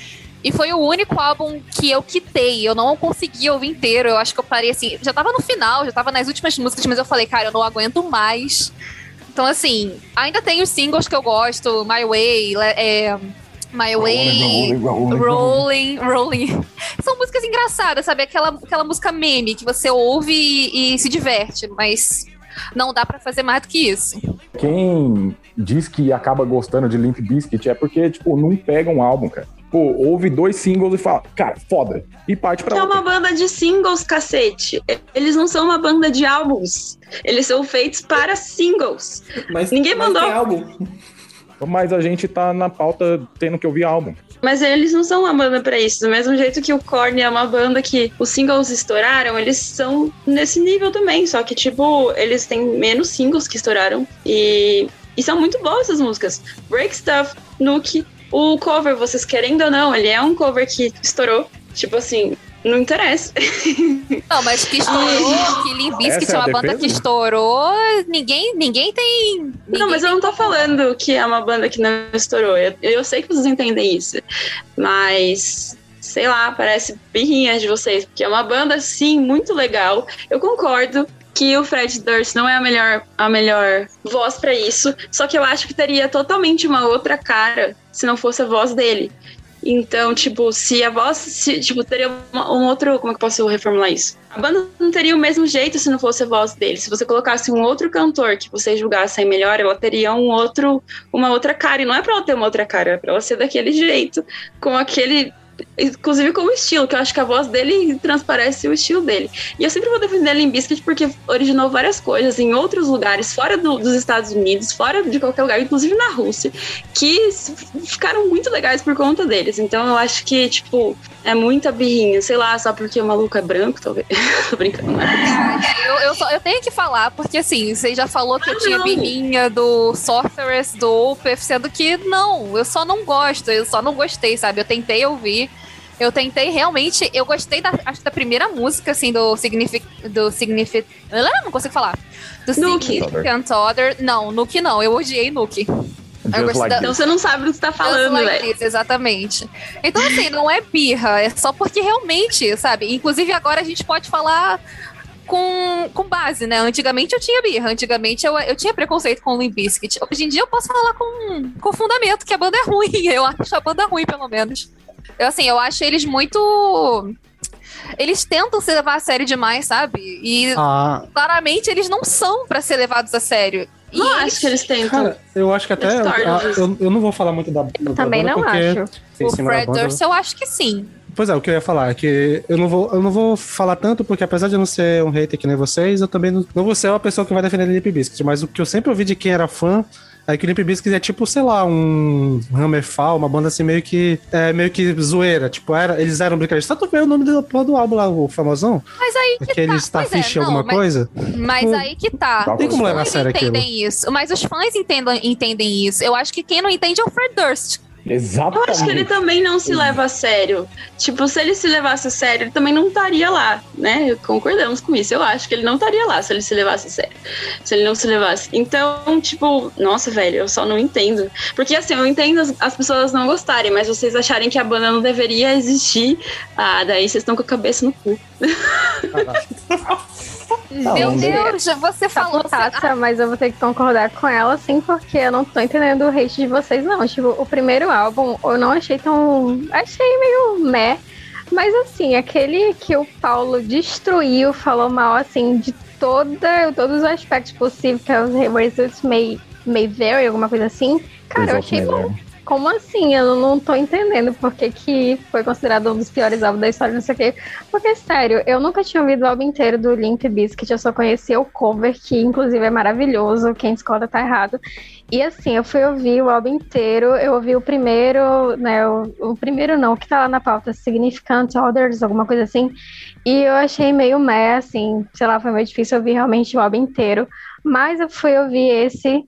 Speaker 4: E foi o único álbum que eu quitei. Eu não consegui ouvir inteiro. Eu acho que eu parei assim. Já tava no final, já tava nas últimas músicas, mas eu falei, cara, eu não aguento mais. Então, assim, ainda tem os singles que eu gosto, My Way, é, My Way, rolling, rolling, rolling, rolling, São músicas engraçadas, sabe? Aquela, aquela música meme que você ouve e, e se diverte, mas não dá para fazer mais do que isso.
Speaker 7: Quem diz que acaba gostando de Limp Bizkit é porque, tipo, não pega um álbum, cara. Pô, ouve dois singles e fala, cara, foda. E parte pra
Speaker 3: É uma banda de singles, cacete. Eles não são uma banda de álbuns. Eles são feitos para singles. Mas, Ninguém mas mandou.
Speaker 7: álbum. Mas a gente tá na pauta tendo que ouvir álbum.
Speaker 3: Mas eles não são uma banda para isso. Do mesmo jeito que o Korn é uma banda que os singles estouraram, eles são nesse nível também. Só que, tipo, eles têm menos singles que estouraram. E, e são muito boas essas músicas. Break Stuff, Nuke, o cover, vocês querendo ou não, ele é um cover que estourou. Tipo assim, não interessa.
Speaker 4: Não, mas que estourou, que Limp Bizkit é, é uma banda que estourou, ninguém, ninguém tem... Ninguém
Speaker 3: não, mas eu não tô falando que é uma banda que não estourou. Eu, eu sei que vocês entendem isso. Mas sei lá, parece birrinha de vocês, porque é uma banda, sim, muito legal. Eu concordo que o Fred Durst não é a melhor, a melhor voz para isso, só que eu acho que teria totalmente uma outra cara se não fosse a voz dele. Então, tipo, se a voz, se, tipo, teria uma- um outro, como é que posso reformular isso? A banda não teria o mesmo jeito se não fosse a voz dele. Se você colocasse um outro cantor que vocês julgassem melhor, ela teria um outro, uma outra cara. E não é pra ela ter uma outra cara, é pra ela ser daquele jeito, com aquele inclusive com o estilo, que eu acho que a voz dele transparece o estilo dele. E eu sempre vou defender Limp Bizkit porque originou várias coisas em outros lugares, fora do- dos Estados Unidos, fora de qualquer lugar, inclusive na Rússia, que ficaram muito legais por conta deles. Então eu acho que, tipo, é muita birrinha, sei lá, só porque o maluco é branco, talvez. Tô brincando, não é?
Speaker 4: Eu, eu, só- eu tenho que falar, porque assim, você já falou que eu
Speaker 3: Ah,
Speaker 4: tinha
Speaker 3: não.
Speaker 4: birrinha do Sorceress, do Opeth, sendo que não, eu só não gosto, eu só não gostei, sabe? Eu tentei ouvir, eu tentei realmente, eu gostei da, acho da primeira música, assim, do Signific... do Signific... Não consigo falar. Do
Speaker 3: Nuke.
Speaker 4: Significant Other. Não, Nuke não, eu odiei Nuke.
Speaker 7: Like
Speaker 4: da-
Speaker 3: Então você não sabe do que você tá falando,
Speaker 4: like
Speaker 3: velho.
Speaker 4: this, exatamente. Então, assim, não é birra, é só porque realmente, sabe? Inclusive, agora a gente pode falar com, com base, né? Antigamente eu tinha birra, antigamente eu, eu tinha preconceito com o Limp Bizkit. Hoje em dia eu posso falar com, com fundamento, que a banda é ruim. Eu acho a banda ruim, pelo menos. Eu, assim, eu acho eles muito. Eles tentam se levar a sério demais, sabe? E
Speaker 9: Ah,
Speaker 4: claramente eles não são pra ser levados a sério. E
Speaker 3: Não
Speaker 4: eles-
Speaker 3: acho que eles tentam.
Speaker 9: cara, eu acho que até. Ah, eu, eu não vou falar muito da, da
Speaker 5: Também não
Speaker 9: porque
Speaker 5: acho.
Speaker 9: em
Speaker 4: o Fred
Speaker 9: banda-
Speaker 4: Durst, eu acho que sim.
Speaker 9: Pois é, o que eu ia falar é que eu não vou, eu não vou falar tanto, porque apesar de eu não ser um hater que nem vocês, eu também não, não vou ser uma pessoa que vai defender Limp Bizkit, mas o que eu sempre ouvi de quem era fã é que o Limp Bizkit é tipo, sei lá, um Hammerfall, uma banda assim meio que é, meio que zoeira, tipo, era, eles eram brincadeiros. Tanto vê o nome do, do álbum lá, o famosão?
Speaker 4: Mas aí que
Speaker 9: Aquele
Speaker 4: tá. É,
Speaker 9: Starfish
Speaker 4: não,
Speaker 9: alguma
Speaker 4: mas-
Speaker 9: coisa?
Speaker 4: Mas
Speaker 9: Hum.
Speaker 4: aí que tá.
Speaker 7: Não
Speaker 9: tem como levar a sério aquilo.
Speaker 4: entendem isso. Mas os fãs entendem, entendem isso. Eu acho que quem não entende é o Fred Durst.
Speaker 3: Eu acho que ele também não se leva a sério. Tipo, se ele se levasse a sério, ele também não estaria lá, né? Concordamos com isso. Eu acho que ele não estaria lá se ele se levasse a sério. Se ele não se levasse. Então, tipo, nossa, velho, eu só não entendo. Porque assim, eu entendo as, as pessoas não gostarem, mas vocês acharem que a banda não deveria existir, ah, daí vocês estão com a cabeça no cu.
Speaker 4: Meu
Speaker 5: vamos ver.
Speaker 4: Deus, você
Speaker 5: Tá
Speaker 4: falou.
Speaker 5: putaça, mas eu vou ter que concordar com ela, sim, porque eu não tô entendendo o hate de vocês, não. Tipo, o primeiro álbum eu não achei tão. Achei meio meh. Mas assim, aquele que o Paulo destruiu, falou mal, assim, de toda, todos os aspectos possíveis, que é os Results May, May Vary, alguma coisa assim. Cara, eu achei bom. Como assim? Eu não tô entendendo por que, que foi considerado um dos piores álbuns da história, não sei o quê. Porque, sério, eu nunca tinha ouvido o álbum inteiro do Limp Bizkit, eu só conhecia o cover, que inclusive é maravilhoso, quem discorda tá errado. E assim, eu fui ouvir o álbum inteiro, eu ouvi o primeiro, né, o, o primeiro não, o que tá lá na pauta, Significant Others, alguma coisa assim, e eu achei meio meh, assim, sei lá, foi meio difícil ouvir realmente o álbum inteiro, mas eu fui ouvir esse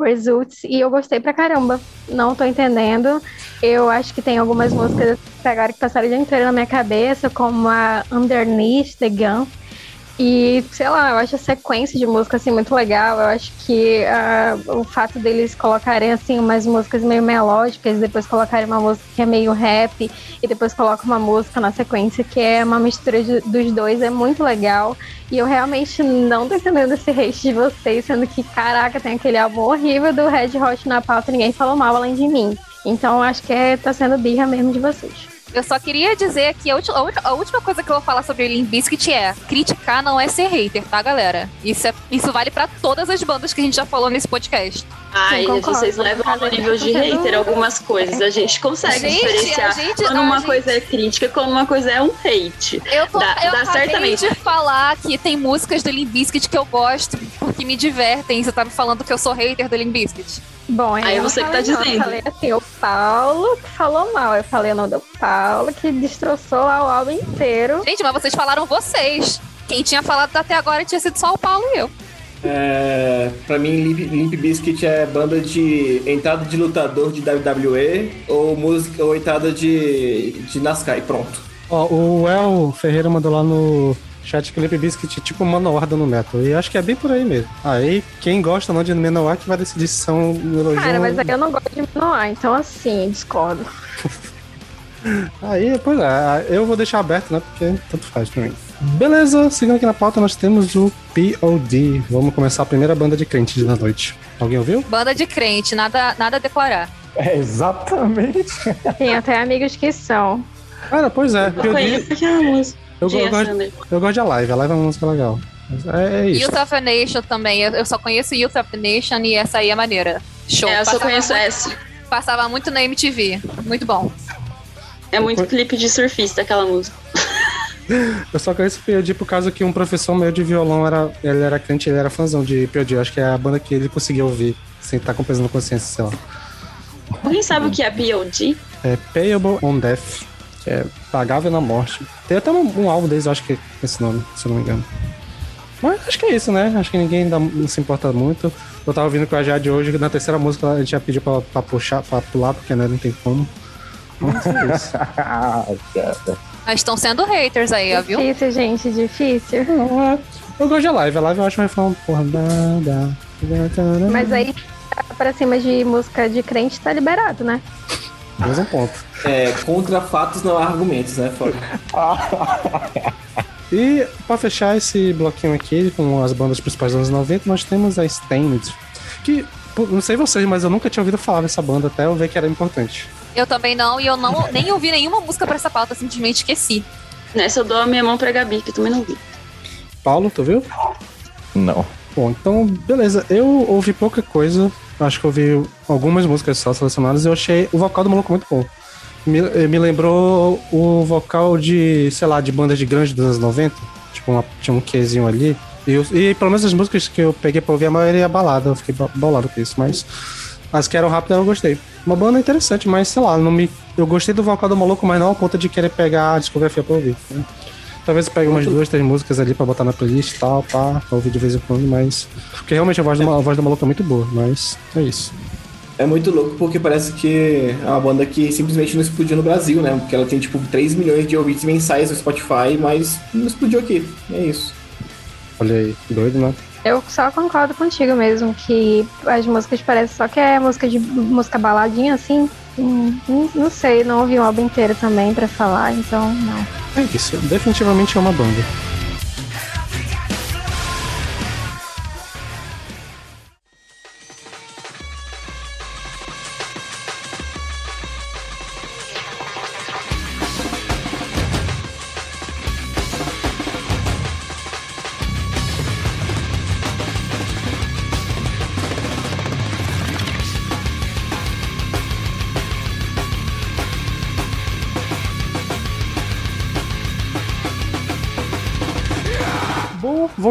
Speaker 5: Results e eu gostei pra caramba. Não tô entendendo. Eu acho que tem algumas músicas que pegaram que passaram o dia inteiro na minha cabeça, como a Underneath the Gun. E, sei lá, eu acho a sequência de música assim muito legal. Eu acho que ah, o fato deles colocarem assim umas músicas meio melódicas, depois colocarem uma música que é meio rap, e depois colocam uma música na sequência que é uma mistura de- dos dois, é muito legal. E eu realmente não tô entendendo esse hate de vocês, sendo que, caraca, tem aquele álbum horrível do Red Hot na pauta ninguém falou mal além de mim. Então acho que é, tá sendo birra mesmo de vocês.
Speaker 4: Eu só queria dizer que a, a última coisa que eu vou falar sobre o Limp Bizkit é criticar não é ser hater, tá, galera? Isso, é, isso vale pra todas as bandas que a gente já falou nesse podcast.
Speaker 3: Ai,
Speaker 5: concordo.
Speaker 3: vocês levam ao nível de hater algumas coisas. A gente consegue
Speaker 4: Gente,
Speaker 3: diferenciar
Speaker 4: a gente-
Speaker 3: quando
Speaker 4: a
Speaker 3: uma
Speaker 4: gente-
Speaker 3: coisa é crítica, quando uma coisa é um hate.
Speaker 4: Eu, tô,
Speaker 3: Dá-
Speaker 4: eu
Speaker 3: dá
Speaker 4: acabei
Speaker 3: certamente.
Speaker 4: de falar que tem músicas do Limp Bizkit que eu gosto porque me divertem. Você tá me falando que eu sou hater do Limp Bizkit.
Speaker 5: Bom,
Speaker 3: Aí você que tá
Speaker 5: não,
Speaker 3: dizendo.
Speaker 5: Eu falei assim, o Paulo que falou mal. Eu falei o nome do Paulo que destroçou lá o álbum inteiro.
Speaker 4: Gente, mas vocês falaram vocês. Quem tinha falado até agora tinha sido só o Paulo e eu.
Speaker 6: É, pra mim, Limp, Limp Bizkit é banda de entrada de lutador de WWE ou música ou entrada de, de NASCAR e pronto.
Speaker 9: Ó, o El Ferreira mandou lá no chat Bizkit é tipo Manowar no metal. E acho que é bem por aí mesmo. Aí, quem gosta não de Manowar que vai decidir se são elogio.
Speaker 5: Cara, mas aí eu não gosto de Noah, então assim, discordo.
Speaker 9: Aí, pois é, eu vou deixar aberto, né? Porque tanto faz pra mim. Beleza, seguindo aqui na pauta, nós temos o POD. Vamos começar a primeira banda de crentes da noite. Alguém ouviu?
Speaker 4: Banda de crente, nada, nada a declarar.
Speaker 7: É, exatamente.
Speaker 5: Tem até amigos que são.
Speaker 9: Cara, pois é.
Speaker 3: Eu
Speaker 9: POD,
Speaker 3: conheço aquela música.
Speaker 9: Eu,
Speaker 3: de
Speaker 9: eu, gosto, eu gosto de Alive. Alive é uma música legal. É, é isso.
Speaker 4: Youth of a Nation também. Eu, eu só conheço Youth of a Nation e essa aí é maneira. Show.
Speaker 3: É, eu só
Speaker 4: Passava
Speaker 3: conheço
Speaker 4: muito-
Speaker 3: essa.
Speaker 4: Passava muito na MTV. Muito bom.
Speaker 3: É muito clipe de surfista aquela música.
Speaker 9: Eu só conheço POD por causa que um professor meu de violão era, ele era crente, ele era fãzão de POD. Acho que é a banda que ele conseguia ouvir sem estar com peso na consciência, sei lá.
Speaker 3: Alguém sabe o que é POD?
Speaker 9: É Payable on Death, que é Pagável na Morte. Tem até um, um álbum deles, eu acho que é esse nome, se eu não me engano. Mas acho que é isso, né? Acho que ninguém não se importa muito. Eu tava ouvindo com a Jade hoje, na terceira música a gente já pediu pra, pra puxar, pra pular, porque né, não tem como. Mas é isso.
Speaker 7: Cara.
Speaker 4: Mas estão sendo haters aí, ó, viu?
Speaker 5: Difícil, gente, difícil.
Speaker 9: É- Eu gosto de live, a live eu acho um refrão, porra, da, da, da, da, da.
Speaker 5: Mas aí, pra cima de música de crente, tá liberado, né?
Speaker 9: Mais um ponto.
Speaker 6: É, contra fatos não há argumentos, né? Foda.
Speaker 9: E pra fechar esse bloquinho aqui com as bandas principais dos anos 90, nós temos a Stained. Que, não sei vocês, mas eu nunca tinha ouvido falar dessa banda até eu ver que era importante.
Speaker 4: Eu também não, e eu não nem ouvi nenhuma música pra essa pauta, simplesmente esqueci.
Speaker 3: Nessa eu dou a minha mão pra Gabi, que eu também não vi.
Speaker 9: Paulo, tu viu?
Speaker 7: Não.
Speaker 9: Bom, então, beleza. Eu ouvi pouca coisa. Acho que eu ouvi algumas músicas só selecionadas e eu achei o vocal do maluco muito bom. Me, eh, me lembrou o vocal de, sei lá, de bandas de grande dos anos 90. Tipo, uma- tinha um quezinho ali. E, eu- e pelo menos as músicas que eu peguei pra ouvir, a maioria é balada. Eu fiquei bolado com isso, mas as que eram rápidas eu gostei. Uma banda interessante, mas sei lá, não me, eu gostei do vocal do maluco, mas não ao ponto de querer pegar a discografia pra ouvir. né? Talvez eu pegue umas duas, três músicas ali pra botar na playlist e tal, pá, pra ouvir de vez em quando, mas. Porque realmente a voz do, ma- a voz do maluco é muito boa, mas é isso.
Speaker 6: É muito louco porque parece que é uma banda que simplesmente não explodiu no Brasil, né? Porque ela tem tipo 3 milhões de ouvintes mensais no Spotify, mas não explodiu aqui. É isso.
Speaker 9: Olha aí, doido, né?
Speaker 5: Eu só concordo contigo mesmo, que as músicas parecem só que é música de música baladinha, assim. Não, não sei, não ouvi o álbum inteiro também pra falar, então não.
Speaker 9: É isso, definitivamente é uma banda.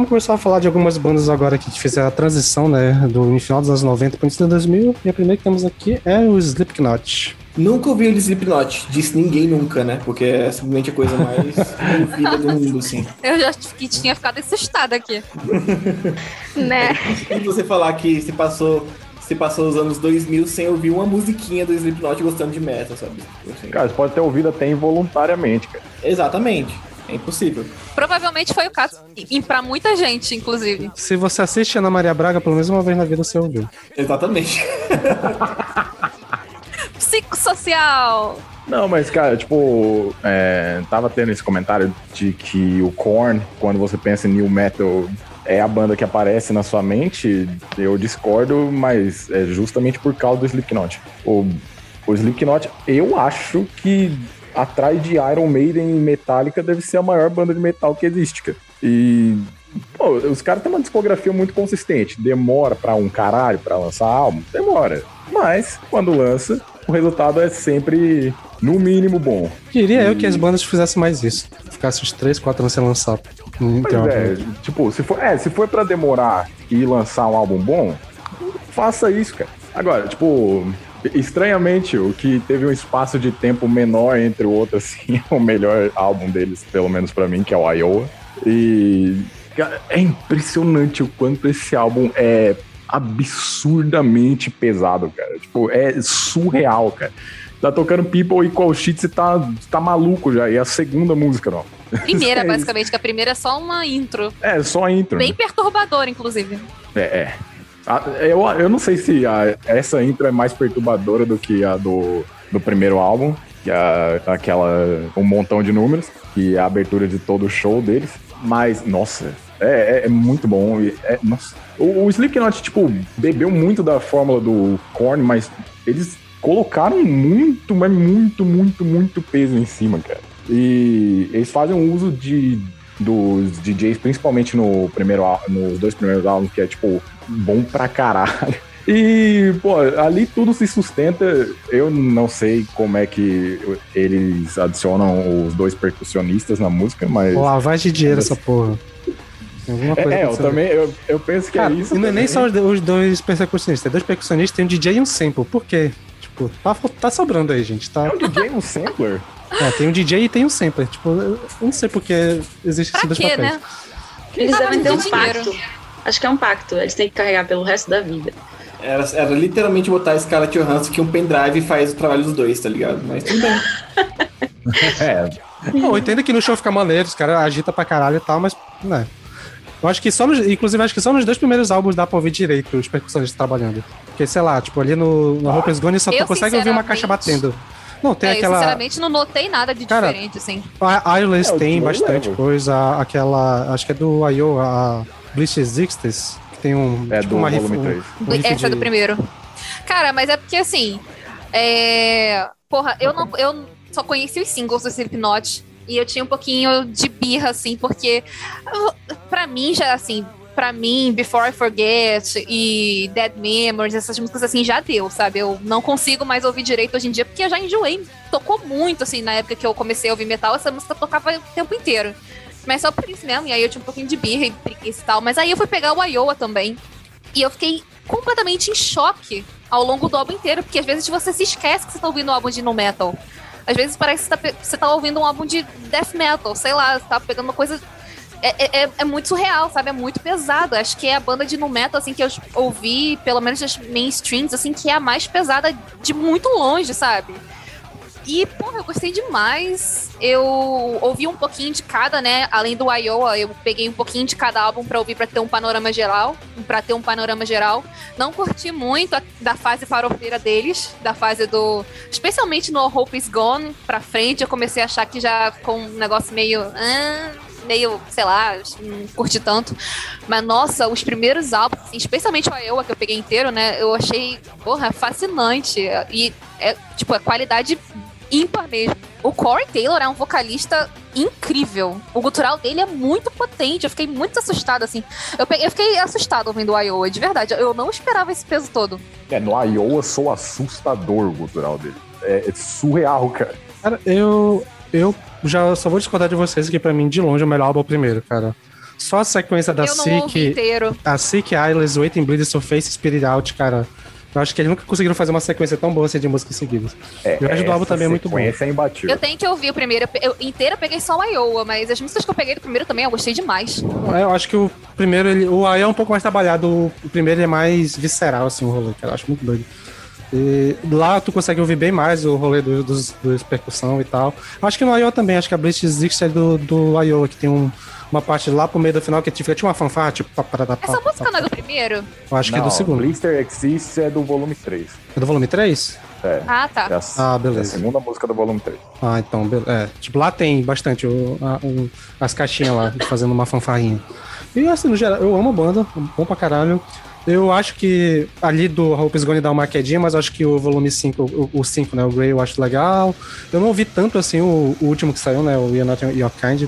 Speaker 9: Começar a falar de algumas bandas agora que fizeram a transição, né, do no final dos anos 90 para o início de 2000. E a primeira que temos aqui é o Slipknot.
Speaker 6: Nunca ouvi o Slipknot. Disse ninguém nunca, né? Porque é simplesmente a coisa mais ouvida do mundo, assim.
Speaker 4: Eu já que tinha ficado assustada aqui.
Speaker 5: Né?
Speaker 6: E você falar que se passou, se passou os anos 2000 sem ouvir uma musiquinha do Slipknot gostando de metal, sabe? Assim.
Speaker 7: Cara, você pode ter ouvido até involuntariamente, cara.
Speaker 6: Exatamente. É impossível.
Speaker 4: Provavelmente foi o caso. E pra muita gente, inclusive.
Speaker 9: Se você assiste Ana Maria Braga, pelo menos uma vez na vida você ouviu.
Speaker 6: Exatamente.
Speaker 4: Psicossocial!
Speaker 7: Não, mas, cara, tipo, é, tava tendo esse comentário de que o Korn, quando você pensa em new metal, é a banda que aparece na sua mente. Eu discordo, mas é justamente por causa do Slipknot. O, o Slipknot, eu acho que atrás de Iron Maiden e Metallica deve ser a maior banda de metal que existe, cara. E pô, os caras têm uma discografia muito consistente. Demora pra um caralho pra lançar álbum? Demora. Mas, quando lança, o resultado é sempre, no mínimo, bom.
Speaker 9: Queria eu que as bandas fizessem mais isso. Ficasse uns 3, 4 anos sem lançar.
Speaker 7: Pois
Speaker 9: uma
Speaker 7: é, tipo, se for, é, se for pra demorar e lançar um álbum bom, faça isso, cara. Agora, tipo, estranhamente, o que teve um espaço de tempo menor entre o outro, assim, é o melhor álbum deles, pelo menos pra mim, que é o Iowa. E cara, é impressionante o quanto esse álbum é absurdamente pesado, cara. Tipo, é surreal, cara. Tá tocando People Equal Shit, você tá, tá maluco já. E a segunda música, não.
Speaker 4: Primeira,
Speaker 7: É
Speaker 4: basicamente, que a primeira é só uma intro.
Speaker 7: É, só a intro.
Speaker 4: Bem
Speaker 7: né?
Speaker 4: perturbadora, inclusive.
Speaker 7: É, é. A- eu, eu não sei se a- essa intro é mais perturbadora do que a do, do primeiro álbum, que é aquela um montão de números, que é a abertura de todo o show deles. Mas, nossa, é, é- é muito bom. é- nossa. O, o Slipknot, tipo, bebeu muito da fórmula do Korn, mas eles colocaram muito, mas muito, muito, muito peso em cima, cara. E eles fazem um uso de dos DJs, principalmente no primeiro nos dois primeiros álbuns, que é tipo bom pra caralho. E, pô, ali tudo se sustenta. Eu não sei como é que eles adicionam os dois percussionistas na música, mas.
Speaker 9: Lavagem de dinheiro essa porra. Coisa
Speaker 7: É, eu também, eu, eu penso que
Speaker 9: Cara,
Speaker 7: é isso.
Speaker 9: não é nem só os, os dois percussionistas, tem dois percussionistas, tem um DJ e um sample. Por quê? Tipo, tá, tá sobrando aí, gente. Tá,
Speaker 7: É um DJ e um sampler?
Speaker 9: É, tem um DJ e tem um sampler. Tipo, eu não sei porque existe esses
Speaker 4: Pra
Speaker 9: dois
Speaker 4: quê,
Speaker 9: papéis.
Speaker 4: né?
Speaker 3: Eles
Speaker 4: Tava
Speaker 3: devem ter um
Speaker 4: dinheiro.
Speaker 3: pacto. Acho que é um pacto. Eles têm que carregar pelo resto da vida.
Speaker 6: Era, era literalmente botar a Scarlett Johansson que um pendrive faz o trabalho dos dois, tá ligado? Mas tudo bem.
Speaker 7: É,
Speaker 9: eu entendo que no show fica maneiro, os caras agitam pra caralho e tal, mas, né. Eu acho que só nos, inclusive, acho que só nos dois primeiros álbuns dá pra ouvir direito os percussionistas trabalhando. Porque, sei lá, tipo, ali no, no Hopeless Gone só
Speaker 4: Eu,
Speaker 9: tu consegue ouvir uma caixa batendo. Não, tem
Speaker 4: É, eu
Speaker 9: aquela.
Speaker 4: sinceramente não notei nada de
Speaker 9: Cara,
Speaker 4: diferente, assim.
Speaker 9: A Ireless
Speaker 7: É,
Speaker 9: tem bastante coisa. Aquela. Acho que é do Iowa, a Bleach Existence, que tem um.
Speaker 7: É
Speaker 9: tipo
Speaker 7: do
Speaker 9: uma riff-
Speaker 7: volume
Speaker 9: um-
Speaker 7: três.
Speaker 9: um riff
Speaker 4: Essa é
Speaker 9: de-
Speaker 4: do primeiro. Cara, mas é porque assim. É... Porra, eu não. Eu só conheci os singles do Slipknot. E eu tinha um pouquinho de birra, assim, porque. eu- Pra mim, já assim. Pra mim, Before I Forget e Dead Memories, essas músicas assim, já deu, sabe? Eu não consigo mais ouvir direito hoje em dia, porque eu já enjoei. Tocou muito, assim, na época que eu comecei a ouvir metal, essa música tocava o tempo inteiro. Mas só por isso mesmo, e aí eu tinha um pouquinho de birra e preguiça e tal. Mas aí eu fui pegar o Iowa também. E eu fiquei completamente em choque ao longo do álbum inteiro, porque às vezes você se esquece que você tá ouvindo um álbum de no metal. Às vezes parece que você tá, você tá ouvindo um álbum de death metal, sei lá, você tá pegando uma coisa. É, é, é muito surreal, sabe? É muito pesado. Acho que é a banda de nu metal, assim, que eu ouvi, pelo menos das mainstreams, assim, que é a mais pesada de muito longe, sabe? E, porra, eu gostei demais. Eu ouvi um pouquinho de cada, né? Além do Iowa, eu peguei um pouquinho de cada álbum pra ouvir pra ter um panorama geral. Pra ter um panorama geral. Não curti muito a- da fase farofeira deles, da fase do. Especialmente no Hope is Gone pra frente, eu comecei a achar que já ficou um negócio meio. ah, meio, sei lá, não curti tanto. Mas, nossa, os primeiros álbuns, assim, especialmente o Iowa, que eu peguei inteiro, né? Eu achei, porra, fascinante. E, é, tipo, a qualidade ímpar mesmo. O Corey Taylor é um vocalista incrível. O gutural dele é muito potente. Eu fiquei muito assustada, assim. Eu, pe- eu fiquei assustada ouvindo o Iowa, de verdade. Eu não esperava esse peso todo.
Speaker 7: é, no Iowa sou assustador o gutural dele. É, é surreal, cara.
Speaker 9: Cara, eu. Eu já só vou discordar de vocês que pra mim, de longe, o melhor álbum é o primeiro, cara. Só a sequência da Sick,
Speaker 4: inteiro.
Speaker 9: a Sick, Eyeless, Waiting Bleed, Surface, Spirit Out, cara. Eu acho que eles nunca conseguiram fazer uma sequência tão boa assim de músicas seguidas.
Speaker 7: É,
Speaker 9: E o resto do álbum também é muito bom.
Speaker 7: sequência é imbatível.
Speaker 4: Eu tenho que ouvir o primeiro. Eu, inteira peguei só o Iowa, mas as músicas que eu peguei do primeiro também eu gostei demais.
Speaker 9: É, Eu acho que o primeiro, ele, o AI é um pouco mais trabalhado, o, primeiro é mais visceral, assim, o rolê, cara. Eu acho muito doido. E lá tu consegue ouvir bem mais o rolê do- dos, dos percussão e tal. Acho que no Iowa também, acho que a Blitz Zix é do, do Iowa, que tem um- uma parte lá pro meio do final que fica tipo uma fanfarra, tipo... Pá, pá, pá,
Speaker 4: Essa
Speaker 9: pá,
Speaker 4: música não é do primeiro?
Speaker 9: Eu acho que é
Speaker 7: Não,
Speaker 9: do segundo.
Speaker 7: Blister Exists é do volume 3.
Speaker 9: É do volume 3?
Speaker 7: É.
Speaker 4: Ah, tá.
Speaker 7: É a,
Speaker 9: Ah,
Speaker 7: é a
Speaker 9: beleza.
Speaker 7: segunda música do volume 3.
Speaker 9: Ah, então, be- é. Tipo, lá tem bastante o, a- o- as caixinhas lá, fazendo uma fanfarrinha. E assim, no geral, eu amo a banda, bom pra caralho. Eu acho que ali do Hope is Gone dá uma quedinha, mas eu acho que o volume 5, o, o 5, né, o Grey, eu acho legal. Eu não ouvi tanto assim o, o último que saiu, né, o You're Not Your Kind,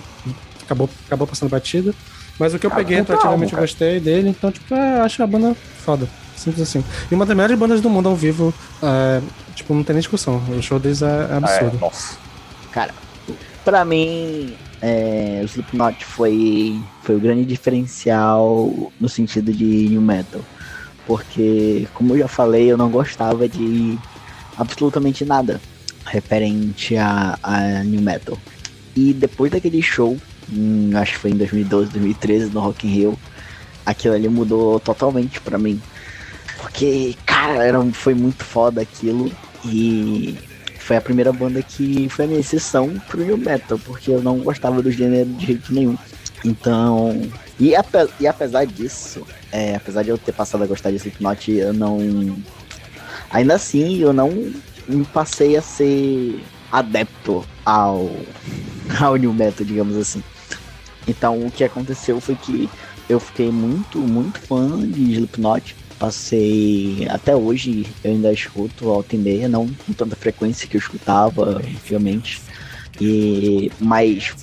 Speaker 9: acabou, acabou passando batida. Mas o que eu
Speaker 7: Ah,
Speaker 9: peguei
Speaker 7: puta
Speaker 9: retroativamente eu
Speaker 7: álbum,
Speaker 9: gostei dele, então, tipo, é, acho a banda foda. Simples assim. E uma das melhores bandas do mundo ao vivo, é, tipo, não tem nem discussão. O show deles é, é
Speaker 7: Ah, é,
Speaker 9: absurdo.
Speaker 7: nossa.
Speaker 8: Cara, pra mim, é, o Slipknot foi, foi o grande diferencial no sentido de new metal. Porque, como eu já falei, eu não gostava de absolutamente nada referente a, a new metal. E depois daquele show, hum, acho que foi em 2012, 2013, no Rock in Rio, aquilo ali mudou totalmente pra mim. Porque, cara, era, foi muito foda aquilo. E foi a primeira banda que foi a minha exceção pro new metal, porque eu não gostava do gênero de jeito nenhum. Então, e, ape- e apesar disso, é, apesar de eu ter passado a gostar de Slipknot, eu não. Ainda assim, eu não me passei a ser adepto ao, ao new metal, digamos assim. Então, o que aconteceu foi que eu fiquei muito, muito fã de Slipknot. passei até hoje, eu ainda escuto alta e meia, não com tanta frequência que eu escutava antigamente. E, mas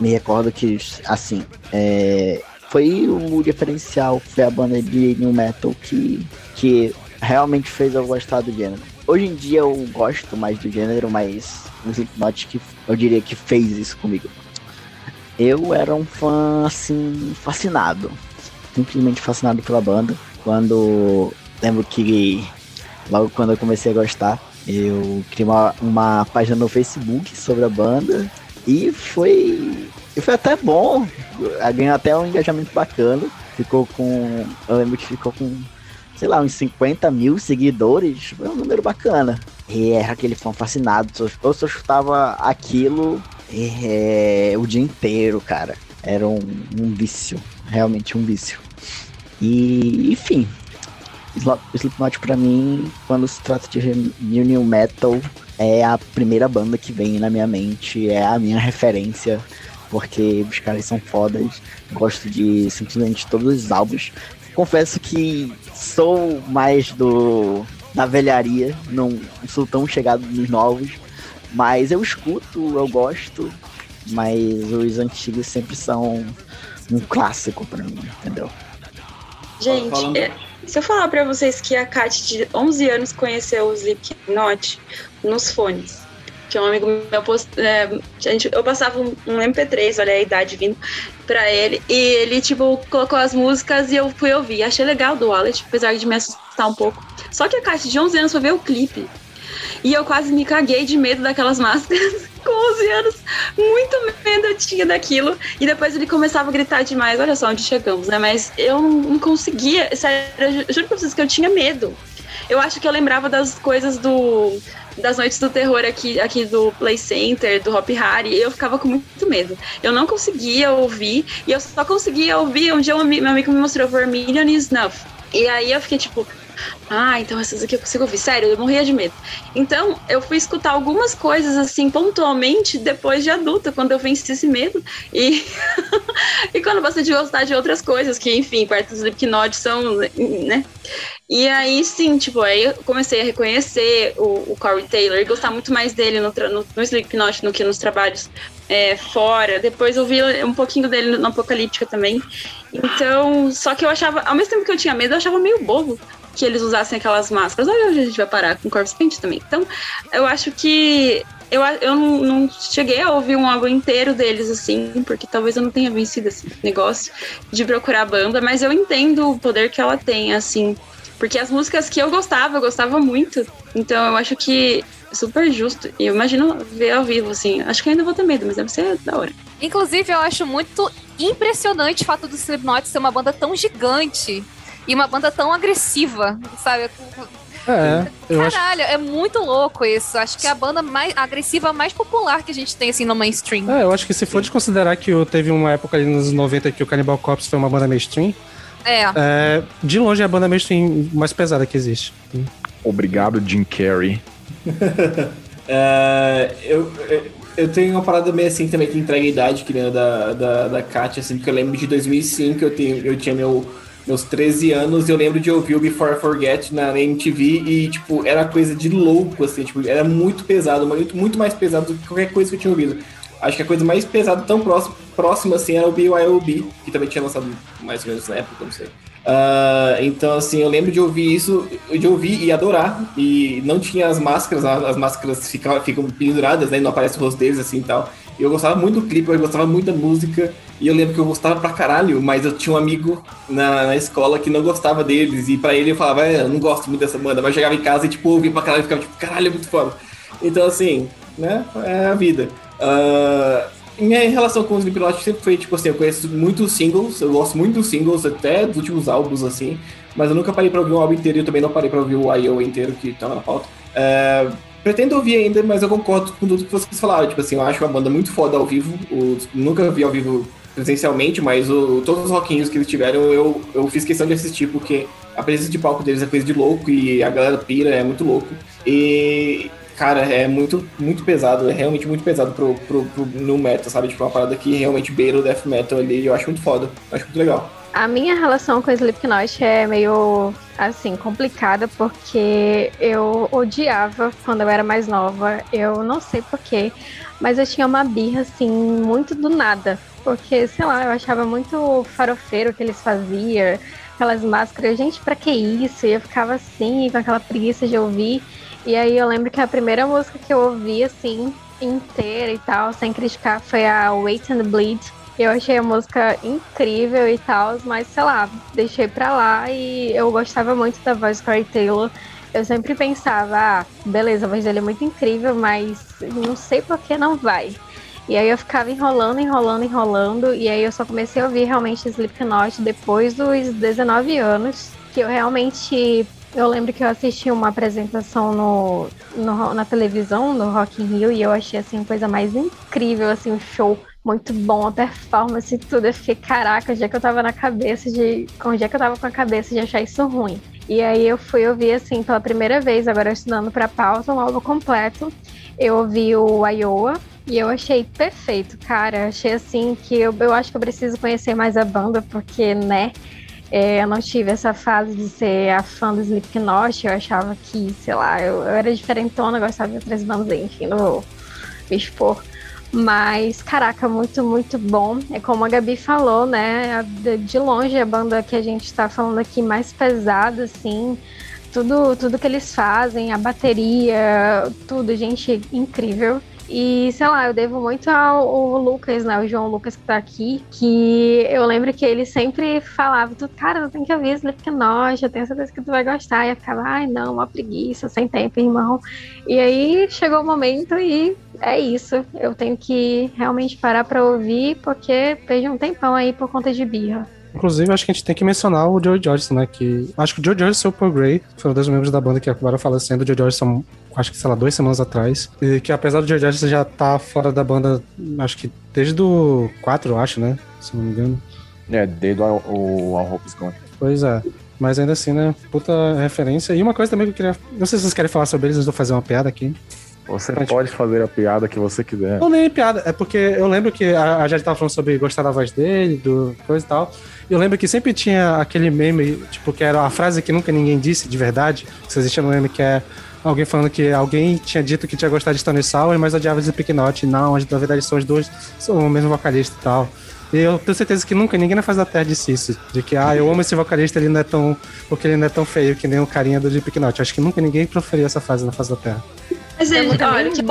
Speaker 8: me recordo que, assim, é, foi o diferencial, foi a banda de new metal que, que realmente fez eu gostar do gênero. Hoje em dia eu gosto mais do gênero, mas o Slipknot que eu diria que fez isso comigo. Eu era um fã, assim, fascinado. Simplesmente fascinado pela banda. Quando. Lembro que. Logo quando eu comecei a gostar, eu criei uma, uma página no Facebook sobre a banda. E foi. E foi até bom. Ganhou até um engajamento bacana. Ficou com. Eu lembro que ficou com sei lá, uns 50 mil seguidores, foi um número bacana. E era aquele fã fascinado, eu só chutava aquilo é, o dia inteiro, cara. Era um, um vício, realmente um vício. E, enfim, Slipknot pra mim, quando se trata de new metal, é a primeira banda que vem na minha mente, é a minha referência, porque os caras são fodas, gosto de simplesmente todos os álbuns. Confesso que sou mais do da velharia, não sou tão chegado nos novos, mas eu escuto, eu gosto, mas os antigos sempre são um clássico para mim, entendeu?
Speaker 3: Gente, é, se eu falar para vocês que a Kat de 11 anos conheceu o Slipknot nos fones, tinha um amigo meu, post, é, gente, eu passava um, um, MP3, olha a idade vindo, pra ele, e ele, tipo, colocou as músicas e eu fui ouvir. Achei legal do Wallet, apesar de me assustar um pouco. Só que a Kátia de 11 anos foi ver o clipe. E eu quase me caguei de medo daquelas máscaras. Com 11 anos, muito medo eu tinha daquilo. E depois ele começava a gritar demais. Olha só onde chegamos, né? Mas eu não conseguia. Sério, eu juro pra vocês que eu tinha medo. Eu acho que eu lembrava das coisas do das noites do terror aqui, aqui do Play Center, do Hop Harry, eu ficava com muito medo. Eu não conseguia ouvir, e eu só conseguia ouvir um dia um, meu amigo me mostrou Vermilion e Snuff. E aí eu fiquei tipo, ah, então essas aqui eu consigo ouvir. Sério, eu morria de medo. Então, eu fui escutar algumas coisas assim, pontualmente, depois de adulta, quando eu venci esse medo. E, e quando você de gostar de outras coisas, que, enfim, perto dos Slipknot são, né? E aí, sim, tipo, aí eu comecei a reconhecer o, o Corey Taylor e gostar muito mais dele no, no, no Slipknot do que nos trabalhos é, fora. Depois eu vi um pouquinho dele no Apocalíptica também. Então, só que eu achava, ao mesmo tempo que eu tinha medo, eu achava meio bobo que eles usassem aquelas máscaras. Olha onde a gente vai parar com Corpse Paint também. Então, eu acho que eu, eu não, não, cheguei a ouvir um álbum inteiro deles, assim, porque talvez eu não tenha vencido esse negócio de procurar a banda, mas eu entendo o poder que ela tem, assim. Porque as músicas que eu gostava, eu gostava muito. Então eu acho que é super justo. E eu imagino ver ao vivo, assim. Acho que ainda vou ter medo, mas deve ser da hora.
Speaker 4: Inclusive, eu acho muito impressionante o fato do Slipknot ser uma banda tão gigante e uma banda tão agressiva, sabe?
Speaker 9: É,
Speaker 4: Caralho, acho... é muito louco isso. Acho que é a banda mais agressiva, mais popular que a gente tem, assim, no mainstream.
Speaker 9: É, eu acho que se for desconsiderar que teve uma época ali nos 90 que o Cannibal Corpse foi uma banda mainstream,
Speaker 4: é.
Speaker 9: é de longe é a banda mainstream mais pesada que existe.
Speaker 7: Obrigado, Jim Carrey.
Speaker 6: é, eu, eu tenho uma parada meio assim também que entrega a idade, que nem da, da, da Katia, assim, porque eu lembro de 2005, eu, tenho, eu tinha meu meus 13 anos, eu lembro de ouvir o Before I Forget na MTV e, tipo, era coisa de louco, assim, tipo, era muito pesado, muito, muito mais pesado do que qualquer coisa que eu tinha ouvido. Acho que a coisa mais pesada, tão próxima, próxima assim, era o BYOB, que também tinha lançado mais ou menos na época, não sei. Uh, então, assim, eu lembro de ouvir isso, de ouvir e adorar. E não tinha as máscaras, as máscaras ficam, ficam penduradas, né? Não aparece o rosto deles, assim e tal. Eu gostava muito do clipe, eu gostava muito da música. E eu lembro que eu gostava pra caralho, mas eu tinha um amigo na, na escola que não gostava deles. E pra ele eu falava, é, eu não gosto muito dessa banda. Mas chegava em casa e, tipo, ouvia pra caralho e ficava, tipo, caralho, é muito foda. Então, assim, né, é a vida. Uh, minha relação com os Slipknot sempre foi, tipo assim, eu conheço muitos singles, eu gosto muito dos singles, até dos últimos álbuns, assim. Mas eu nunca parei pra ouvir um álbum inteiro e eu também não parei pra ouvir o I.O. inteiro, que tá na pauta. Uh, Pretendo ouvir ainda, mas eu concordo com tudo que vocês falaram. Tipo assim, eu acho uma banda muito foda ao vivo. O, nunca vi ao vivo presencialmente, mas o, todos os rockinhos que eles tiveram eu, eu fiz questão de assistir, porque a presença de palco deles é coisa de louco e a galera pira, é muito louco. E, cara, é muito, muito pesado, é realmente muito pesado pro, pro, pro no metal, sabe? Tipo, uma parada que realmente beira o death metal ali, eu acho muito foda, eu acho muito legal.
Speaker 5: A minha relação com Slipknot é meio assim complicada porque eu odiava quando eu era mais nova. Eu não sei porquê, mas eu tinha uma birra assim muito do nada, porque sei lá, eu achava muito farofeiro o que eles faziam, aquelas máscaras. Gente, para que isso? E eu ficava assim com aquela preguiça de ouvir. E aí eu lembro que a primeira música que eu ouvi assim inteira e tal, sem criticar, foi a Wait and Bleed eu achei a música incrível e tal, mas sei lá, deixei pra lá e eu gostava muito da voz Corey Taylor. Eu sempre pensava, ah, beleza, a voz dele é muito incrível, mas não sei por que não vai. E aí eu ficava enrolando, enrolando, enrolando, e aí eu só comecei a ouvir realmente Slipknot depois dos 19 anos, que eu realmente eu lembro que eu assisti uma apresentação no, no, na televisão, no Rock in Rio, e eu achei assim a coisa mais incrível, assim, um show muito bom, a performance e tudo. Eu fiquei, caraca, onde é que eu tava na cabeça de. Onde é que eu tava com a cabeça de achar isso ruim? E aí eu fui ouvir, assim, pela primeira vez, agora estudando pra pauta, um álbum completo. Eu ouvi o Iowa, e eu achei perfeito, cara. Achei assim que eu, eu acho que eu preciso conhecer mais a banda, porque, né? É, eu não tive essa fase de ser a fã do Slipknot. Eu achava que, sei lá, eu, eu era diferentona, gostava de outras bandas, enfim, não vou me expor. Mas, caraca, muito, muito bom. É como a Gabi falou, né? De longe a banda que a gente está falando aqui mais pesada, assim. Tudo, tudo que eles fazem, a bateria, tudo, gente, incrível. E, sei lá, eu devo muito ao, ao, Lucas, né? O João Lucas que tá aqui, que eu lembro que ele sempre falava, tu, cara, tu tem que ouvir Slipknot, eu tenho certeza que tu vai gostar. E eu ficava, ai, não, uma preguiça, sem tempo, irmão. E aí chegou o momento e é isso. Eu tenho que realmente parar pra ouvir, porque perdi um tempão aí por conta de birra.
Speaker 9: Inclusive, acho que a gente tem que mencionar o Joe George, né? Que acho que o Joe George e o Paul Gray foram dois membros da banda que acabaram falecendo. O Joe são, acho que, sei lá, duas semanas atrás. E que apesar do Joe George já tá fora da banda, acho que desde o 4, eu acho, né? Se não me engano.
Speaker 7: É, desde o, All Hope Gone.
Speaker 9: Pois é. Mas ainda assim, né? Puta referência. E uma coisa também que eu queria. Não sei se vocês querem falar sobre eles, eu vou fazer uma piada aqui.
Speaker 7: Você pode fazer a piada que você quiser.
Speaker 9: Não, nem é piada. É porque eu lembro que a, a gente tava falando sobre gostar da voz dele, do coisa e tal. E eu lembro que sempre tinha aquele meme, tipo, que era a frase que nunca ninguém disse de verdade. Que existia no meme que é alguém falando que alguém tinha dito que tinha gostado de Stone Sour, mas odiava Slipknot. Não, na verdade são os dois, são o mesmo vocalista e tal. E eu tenho certeza que nunca ninguém na face da Terra disse isso. De que, ah, eu amo esse vocalista, ele não é tão. porque ele não é tão feio que nem o carinha do Slipknot. Acho que nunca ninguém proferiu essa frase na face da Terra.
Speaker 3: Mas ele, olha, que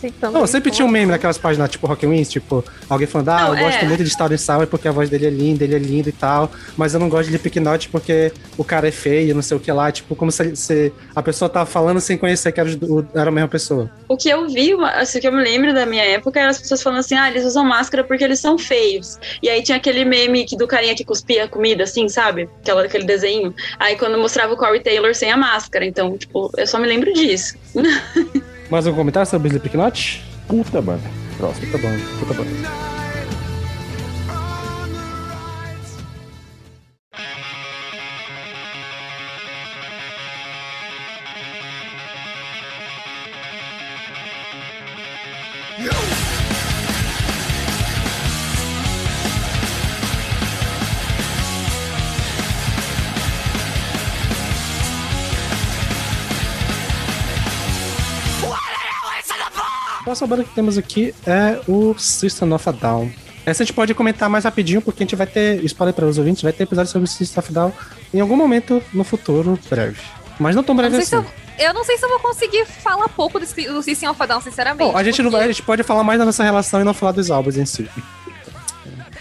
Speaker 3: bom ouvir.
Speaker 9: Não, sempre tinha um meme naquelas páginas, tipo Rock Wins, tipo, alguém falando, ah, não, eu gosto é. muito de Star Sour porque a voz dele é linda, ele é lindo e tal, mas eu não gosto de Lipknot porque o cara é feio, não sei o que lá, tipo, como se, se a pessoa tava falando sem conhecer que era, era a mesma pessoa.
Speaker 3: O que eu vi, assim, que eu me lembro da minha época, eram as pessoas falando assim, ah, eles usam máscara porque eles são feios. E aí tinha aquele meme que, do carinha que cuspia comida, assim, sabe? Aquela, aquele desenho. Aí quando mostrava o Corey Taylor sem a máscara, então, tipo, eu só me lembro disso.
Speaker 9: Mais um comentário sobre Slipknot?
Speaker 7: Puta banda. Próximo.
Speaker 9: Puta banda. Puta banda. Próxima banda que temos aqui é o System of a Down. Essa a gente pode comentar mais rapidinho, porque a gente vai ter, spoiler para os ouvintes, vai ter episódio sobre o System of a Down em algum momento no futuro breve. Mas não tão breve assim.
Speaker 4: Eu, eu, não sei se eu vou conseguir falar pouco do, do System of a Down, sinceramente.
Speaker 9: Bom, a gente, porque... não vai, a gente pode falar mais da nossa relação e não falar dos álbuns em si.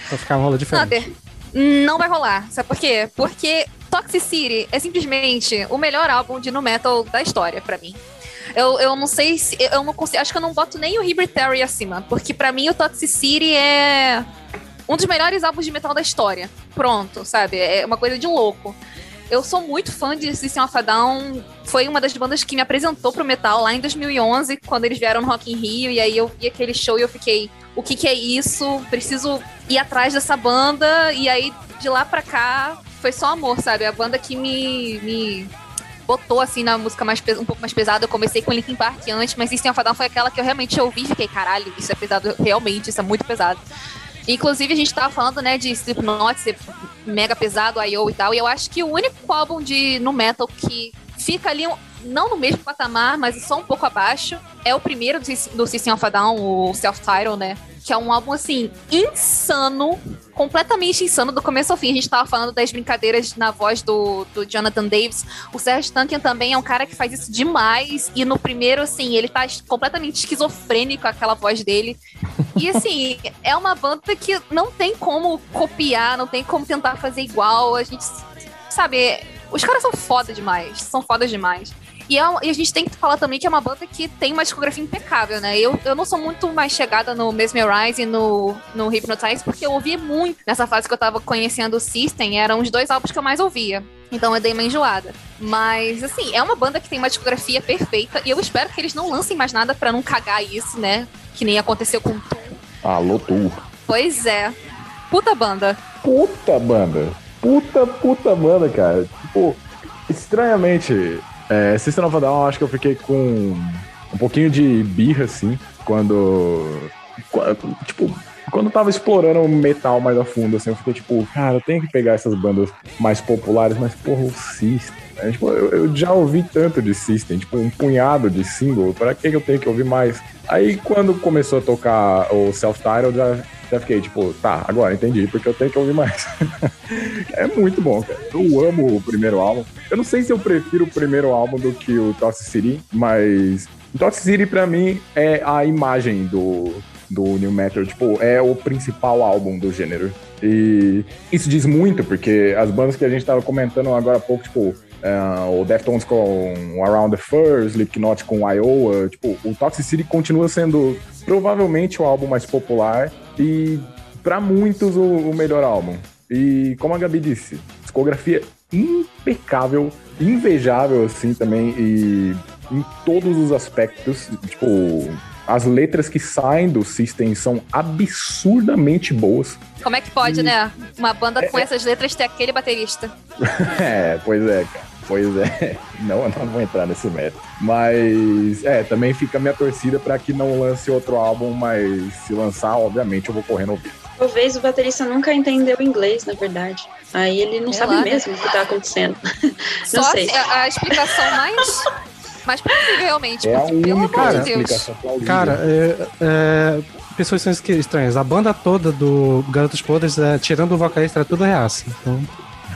Speaker 9: Pra ficar um rolo diferente.
Speaker 4: Não vai rolar. Sabe por quê? Porque Toxicity é simplesmente o melhor álbum de no metal da história para mim. Eu, eu não sei se. Eu não consigo. Acho que eu não boto nem o Libertary acima. Porque para mim o Toxicity é um dos melhores álbuns de metal da história. Pronto, sabe? É uma coisa de louco. Eu sou muito fã de System of a Down. Foi uma das bandas que me apresentou pro metal lá em 2011, quando eles vieram no Rock in Rio. E aí eu vi aquele show e eu fiquei, o que que é isso? Preciso ir atrás dessa banda. E aí, de lá pra cá, foi só amor, sabe? A banda que me, me botou assim na música mais um pouco mais pesada. Eu comecei com Linkin Park antes, mas System of a Down foi aquela que eu realmente ouvi e fiquei, caralho, isso é pesado realmente, isso é muito pesado. Inclusive, a gente tava falando, né, de Slipknot ser mega pesado, I.O. e tal, e eu acho que o único álbum de no metal que fica ali, um- não no mesmo patamar, mas só um pouco abaixo, é o primeiro do, do System of a Down, o Self-Title, né? Que é um álbum, assim, insano, completamente insano do começo ao fim. A gente tava falando das brincadeiras na voz do, do Jonathan Davis. O Serge Tankian também é um cara que faz isso demais. E no primeiro, assim, ele tá completamente esquizofrênico, aquela voz dele. E assim, é uma banda que não tem como copiar, não tem como tentar fazer igual. A gente, sabe, os caras são foda demais. São fodas demais. E, é e a gente tem que falar também que é uma banda que tem uma discografia impecável, né? Eu, eu não sou muito mais chegada no Mesmerize e no, no Hypnotize, porque eu ouvi muito nessa fase que eu tava conhecendo o System, eram os dois álbuns que eu mais ouvia. Então eu dei uma enjoada. Mas, assim, é uma banda que tem uma discografia perfeita e eu espero que eles não lancem mais nada pra não cagar isso, né? Que nem aconteceu com o Tool.
Speaker 7: Alô, tu.
Speaker 4: Pois é. Puta banda.
Speaker 7: Puta banda. Puta, puta banda, cara. Tipo, estranhamente, é, System of a Down, acho que eu fiquei com um pouquinho de birra, assim, quando. Tipo, quando eu tava explorando o metal mais a fundo, assim, eu fiquei tipo, cara, eu tenho que pegar essas bandas mais populares, mas porra, o System. né? Tipo, eu, eu já ouvi tanto de System, tipo, um punhado de single, pra que eu tenho que ouvir mais? Aí quando começou a tocar o self-title, já, já fiquei tipo, tá, agora entendi, porque eu tenho que ouvir mais. é muito bom, cara. Eu amo o primeiro álbum. Eu não sei se eu prefiro o primeiro álbum do que o Toxicity, mas o Toxicity pra mim é a imagem do, do New Metal, tipo, é o principal álbum do gênero. E isso diz muito, porque as bandas que a gente tava comentando agora há pouco, tipo, eh, o Deftones com Around the Fur, Slipknot com Iowa, tipo, o Toxicity continua sendo provavelmente o álbum mais popular e pra muitos o, o melhor álbum. E como a Gabi disse, discografia impecável, invejável assim também e em todos os aspectos, tipo, as letras que saem do System são absurdamente boas.
Speaker 4: Como é que pode, né? Uma banda com essas letras ter aquele baterista.
Speaker 7: É, pois é, cara. Pois é. Não, eu não vou entrar nesse método. Mas, é, também fica a minha torcida pra que não lance outro álbum, mas se lançar, obviamente, eu vou correndo ouvir.
Speaker 3: Talvez o baterista nunca entendeu inglês, na verdade. Aí ele não
Speaker 4: Sei
Speaker 3: sabe
Speaker 4: lá, né?
Speaker 3: mesmo o que tá acontecendo.
Speaker 4: Só
Speaker 3: não sei.
Speaker 4: a, a explicação mais, mais possível, realmente.
Speaker 7: É a única
Speaker 4: amor de Deus.
Speaker 7: plausível.
Speaker 9: Cara, é, é, pessoas são estranhas. A banda toda do Garotos Podres, é, tirando o vocalista, era tudo reaça. Então,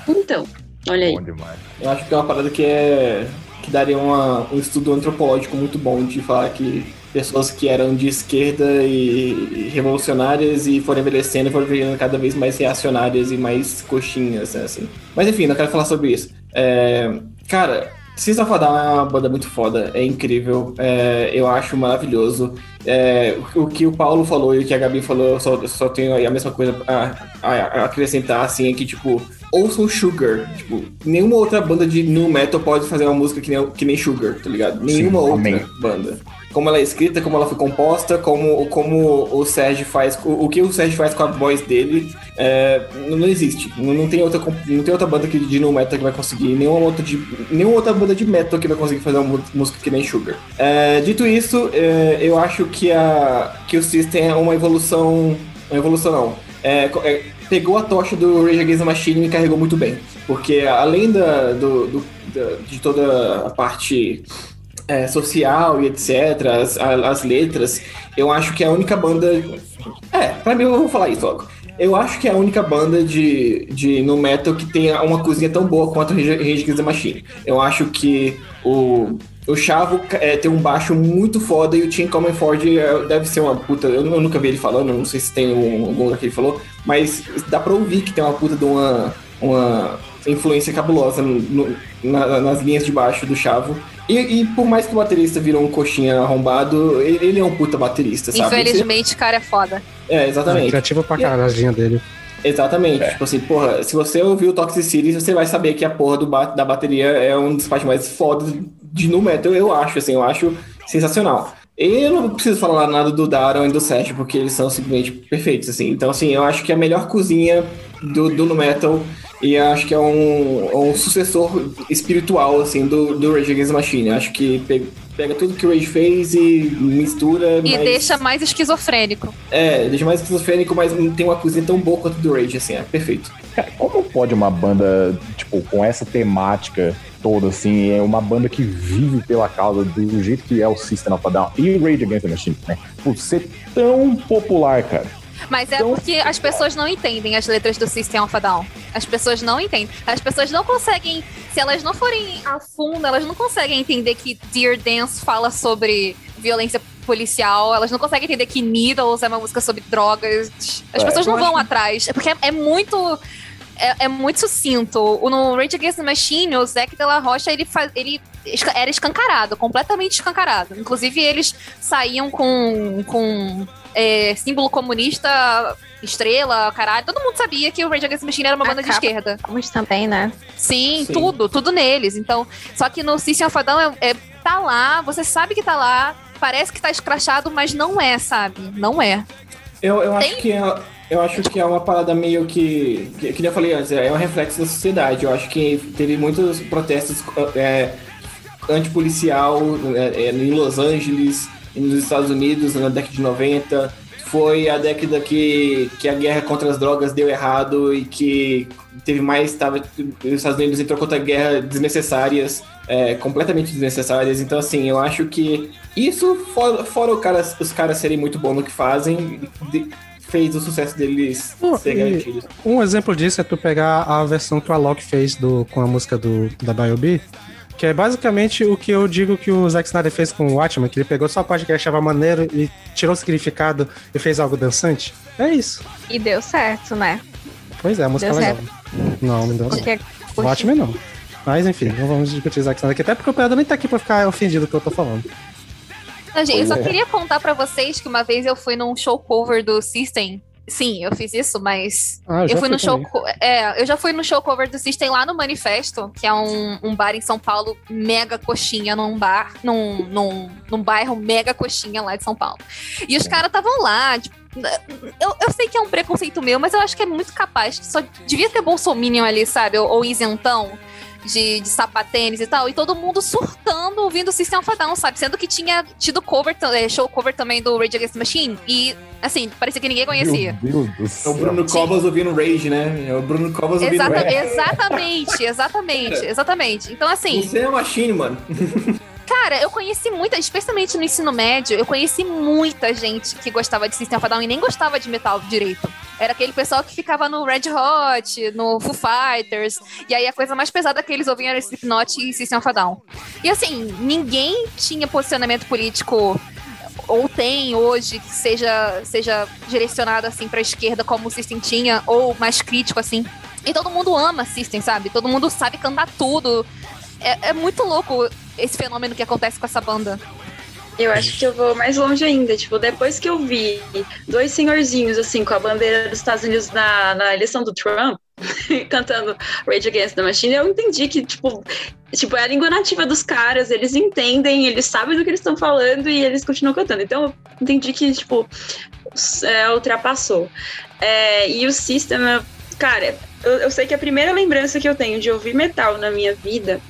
Speaker 3: Então, olha aí.
Speaker 7: Bom demais.
Speaker 6: Eu acho que é uma parada que é. que daria uma- um estudo antropológico muito bom de falar que pessoas que eram de esquerda e, e revolucionárias e foram envelhecendo foram virando cada vez mais reacionárias e mais coxinhas, né, assim. Mas enfim, não quero falar sobre isso. É, cara, System of a Down é uma banda muito foda, é incrível, é, eu acho maravilhoso. É, o, que o Paulo falou e o que a Gabi falou, eu só, só tenho aí a mesma coisa a, a- a acrescentar, assim, é que, tipo, ouçam Sugar. Tipo, nenhuma outra banda de nu metal pode fazer uma música que nem, que nem Sugar, tá ligado? Nenhuma outra
Speaker 7: amém.
Speaker 6: banda. Como ela é escrita, como ela foi composta, como, como o Sérgio faz, o, o que o Sérgio faz com a voz dele, é, não, existe. Não, não tem outra, não tem outra banda que, de nu metal que vai conseguir, nenhuma outra, de, nenhuma outra banda de metal que vai conseguir fazer uma música que nem Sugar. É, dito isso, é, eu acho que, a, que o System é uma evolução. Uma evolução não. É, é, pegou a tocha do Rage Against the Machine e carregou muito bem. Porque além da, do, do- da- de toda a parte é, social e etc., as, as letras, eu acho que é a única banda. É, pra mim eu vou falar isso logo. Eu acho que é a única banda de, de no metal que tem uma cozinha tão boa quanto Rage Against the Machine. Eu acho que o, o Chavo é, tem um baixo muito foda e o Tim Comenford é, deve ser uma puta. Eu, eu nunca vi ele falando, não sei se tem um, algum lugar que ele falou, mas dá pra ouvir que tem uma puta de uma, uma influência cabulosa no- no- na- nas linhas de baixo do Chavo. E, e por mais que o baterista virou um coxinha arrombado, ele, ele é um puta baterista, sabe?
Speaker 4: Infelizmente, o cara é foda.
Speaker 6: É,
Speaker 9: é,
Speaker 6: exatamente.
Speaker 9: criativa pra caralho a linha dele.
Speaker 6: Exatamente. Tipo assim, porra, se você ouviu o Toxicity, você vai saber que a porra do ba- da bateria é um dos partes mais fodas de nu metal, eu acho, assim, eu acho sensacional. E eu não preciso falar nada do Daron e do Seth, porque eles são simplesmente perfeitos, assim. Então, assim, eu acho que a melhor cozinha do, do nu metal E acho que é um, um sucessor espiritual, assim, do, do Rage Against the Machine. Acho que pega, pega tudo que o Rage fez e mistura.
Speaker 4: E
Speaker 6: mas-
Speaker 4: deixa mais esquizofrênico.
Speaker 6: É, deixa mais esquizofrênico, mas não tem uma cozinha tão boa quanto do Rage, assim, é perfeito.
Speaker 7: Cara, como pode uma banda, tipo, com essa temática toda, assim, é uma banda que vive pela causa do jeito que é o System of a Down e o Rage Against the Machine, né? Por ser tão popular, cara.
Speaker 4: Mas é
Speaker 7: Então-
Speaker 4: porque as pessoas não entendem as letras do System of a Down. As pessoas não entendem. As pessoas não conseguem, se elas não forem a fundo, elas não conseguem entender que Dear Dance fala sobre violência policial, elas não conseguem entender que Needles é uma música sobre drogas. As
Speaker 7: É,
Speaker 4: pessoas não vão
Speaker 6: acho-
Speaker 4: atrás. É porque é, é muito. É, é muito sucinto. O- No Rage Against the Machine, o Zac de la Rocha, ele, faz, ele era escancarado, completamente escancarado. Inclusive, eles saíam com, com é, símbolo comunista, estrela, caralho. Todo mundo sabia que o Rage Against the Machine era uma banda de esquerda.
Speaker 5: Vamos também, né?
Speaker 4: Sim,
Speaker 6: Sim.
Speaker 4: tudo, tudo neles. Então, só que no System of a Down é, é- tá lá, você sabe que tá lá, parece que tá escrachado, mas não é, sabe? Não é.
Speaker 6: Eu, eu acho
Speaker 4: Tem-
Speaker 6: que é, eu acho que é uma parada meio que, que, que eu falei antes, é um reflexo da sociedade. Eu acho que teve muitos protestos é, antipolicial é, é, em Los Angeles, nos Estados Unidos na década de 90. Foi a década que, que a guerra contra as drogas deu errado e que teve mais. Tava, os Estados Unidos entrou contra guerra desnecessárias, é, completamente desnecessárias. Então, assim, eu acho que isso, fora, fora cara, os caras serem muito bons no que fazem, de- fez o sucesso deles
Speaker 9: Pô,
Speaker 6: ser garantido.
Speaker 9: Um exemplo disso é tu pegar a versão que o Alok fez do, com a música do, da Biobi, que é basicamente o que eu digo que o Zack Snyder fez com o Watchmen, que ele pegou só a parte que ele achava maneiro e tirou o significado e fez algo dançante. É isso.
Speaker 5: E deu certo, né?
Speaker 9: Pois é, a música é
Speaker 5: Deu
Speaker 9: legal. Não, não deu certo.
Speaker 5: Porque
Speaker 9: O Watchmen não. Mas enfim, não vamos discutir Zack Snyder aqui, até porque o Pedro nem tá aqui pra ficar ofendido com o que eu tô falando.
Speaker 4: Eu só
Speaker 7: é.
Speaker 4: queria contar pra vocês que uma vez eu fui num show cover do System. Sim, eu fiz isso, mas
Speaker 9: Ah,
Speaker 4: eu
Speaker 9: já
Speaker 4: fui no show. É, eu já fui no show cover do System lá no Manifesto, que é um, um bar em São Paulo, mega coxinha, num bar, num, num, num bairro mega coxinha lá de São Paulo. E os caras estavam lá, tipo, eu, eu sei que é um preconceito meu, mas eu acho que é muito capaz. Só devia ter bolsominion ali, sabe? Ou, ou isentão. De, de sapatênis e tal, e todo mundo surtando ouvindo o System of a Down, sabe? Sendo que tinha tido cover, é, show cover também do Rage Against the Machine, e assim, parecia que ninguém conhecia.
Speaker 7: Meu Deus do
Speaker 6: É
Speaker 7: céu.
Speaker 6: o Bruno Covas ouvindo Rage, né? É o Bruno Covas ouvindo
Speaker 4: Exata-
Speaker 6: Rage.
Speaker 4: exatamente, exatamente, exatamente. Então, assim,
Speaker 6: Você é machine, mano.
Speaker 4: cara, eu conheci muita, especialmente no ensino médio, eu conheci muita gente que gostava de System of a Down e nem gostava de metal direito. Era aquele pessoal que ficava no Red Hot, no Foo Fighters, e aí a coisa mais pesada que eles ouviam era Slipknot e System of a Down. E assim, ninguém tinha posicionamento político ou tem hoje que seja, seja direcionado assim pra esquerda como o System tinha, ou mais crítico assim. E todo mundo ama System, sabe? Todo mundo sabe cantar tudo. É, é muito louco esse fenômeno que acontece com essa banda.
Speaker 3: Eu acho que eu vou mais longe ainda. Tipo, depois que eu vi dois senhorzinhos, assim, com a bandeira dos Estados Unidos na, na eleição do Trump, cantando Rage Against the Machine, eu entendi que, tipo, tipo, é a língua nativa dos caras, eles entendem, eles sabem do que eles estão falando e eles continuam cantando. Então, eu entendi que, tipo, é, ultrapassou. É, e o System, é- cara, eu, eu sei que a primeira lembrança que eu tenho de ouvir metal na minha vida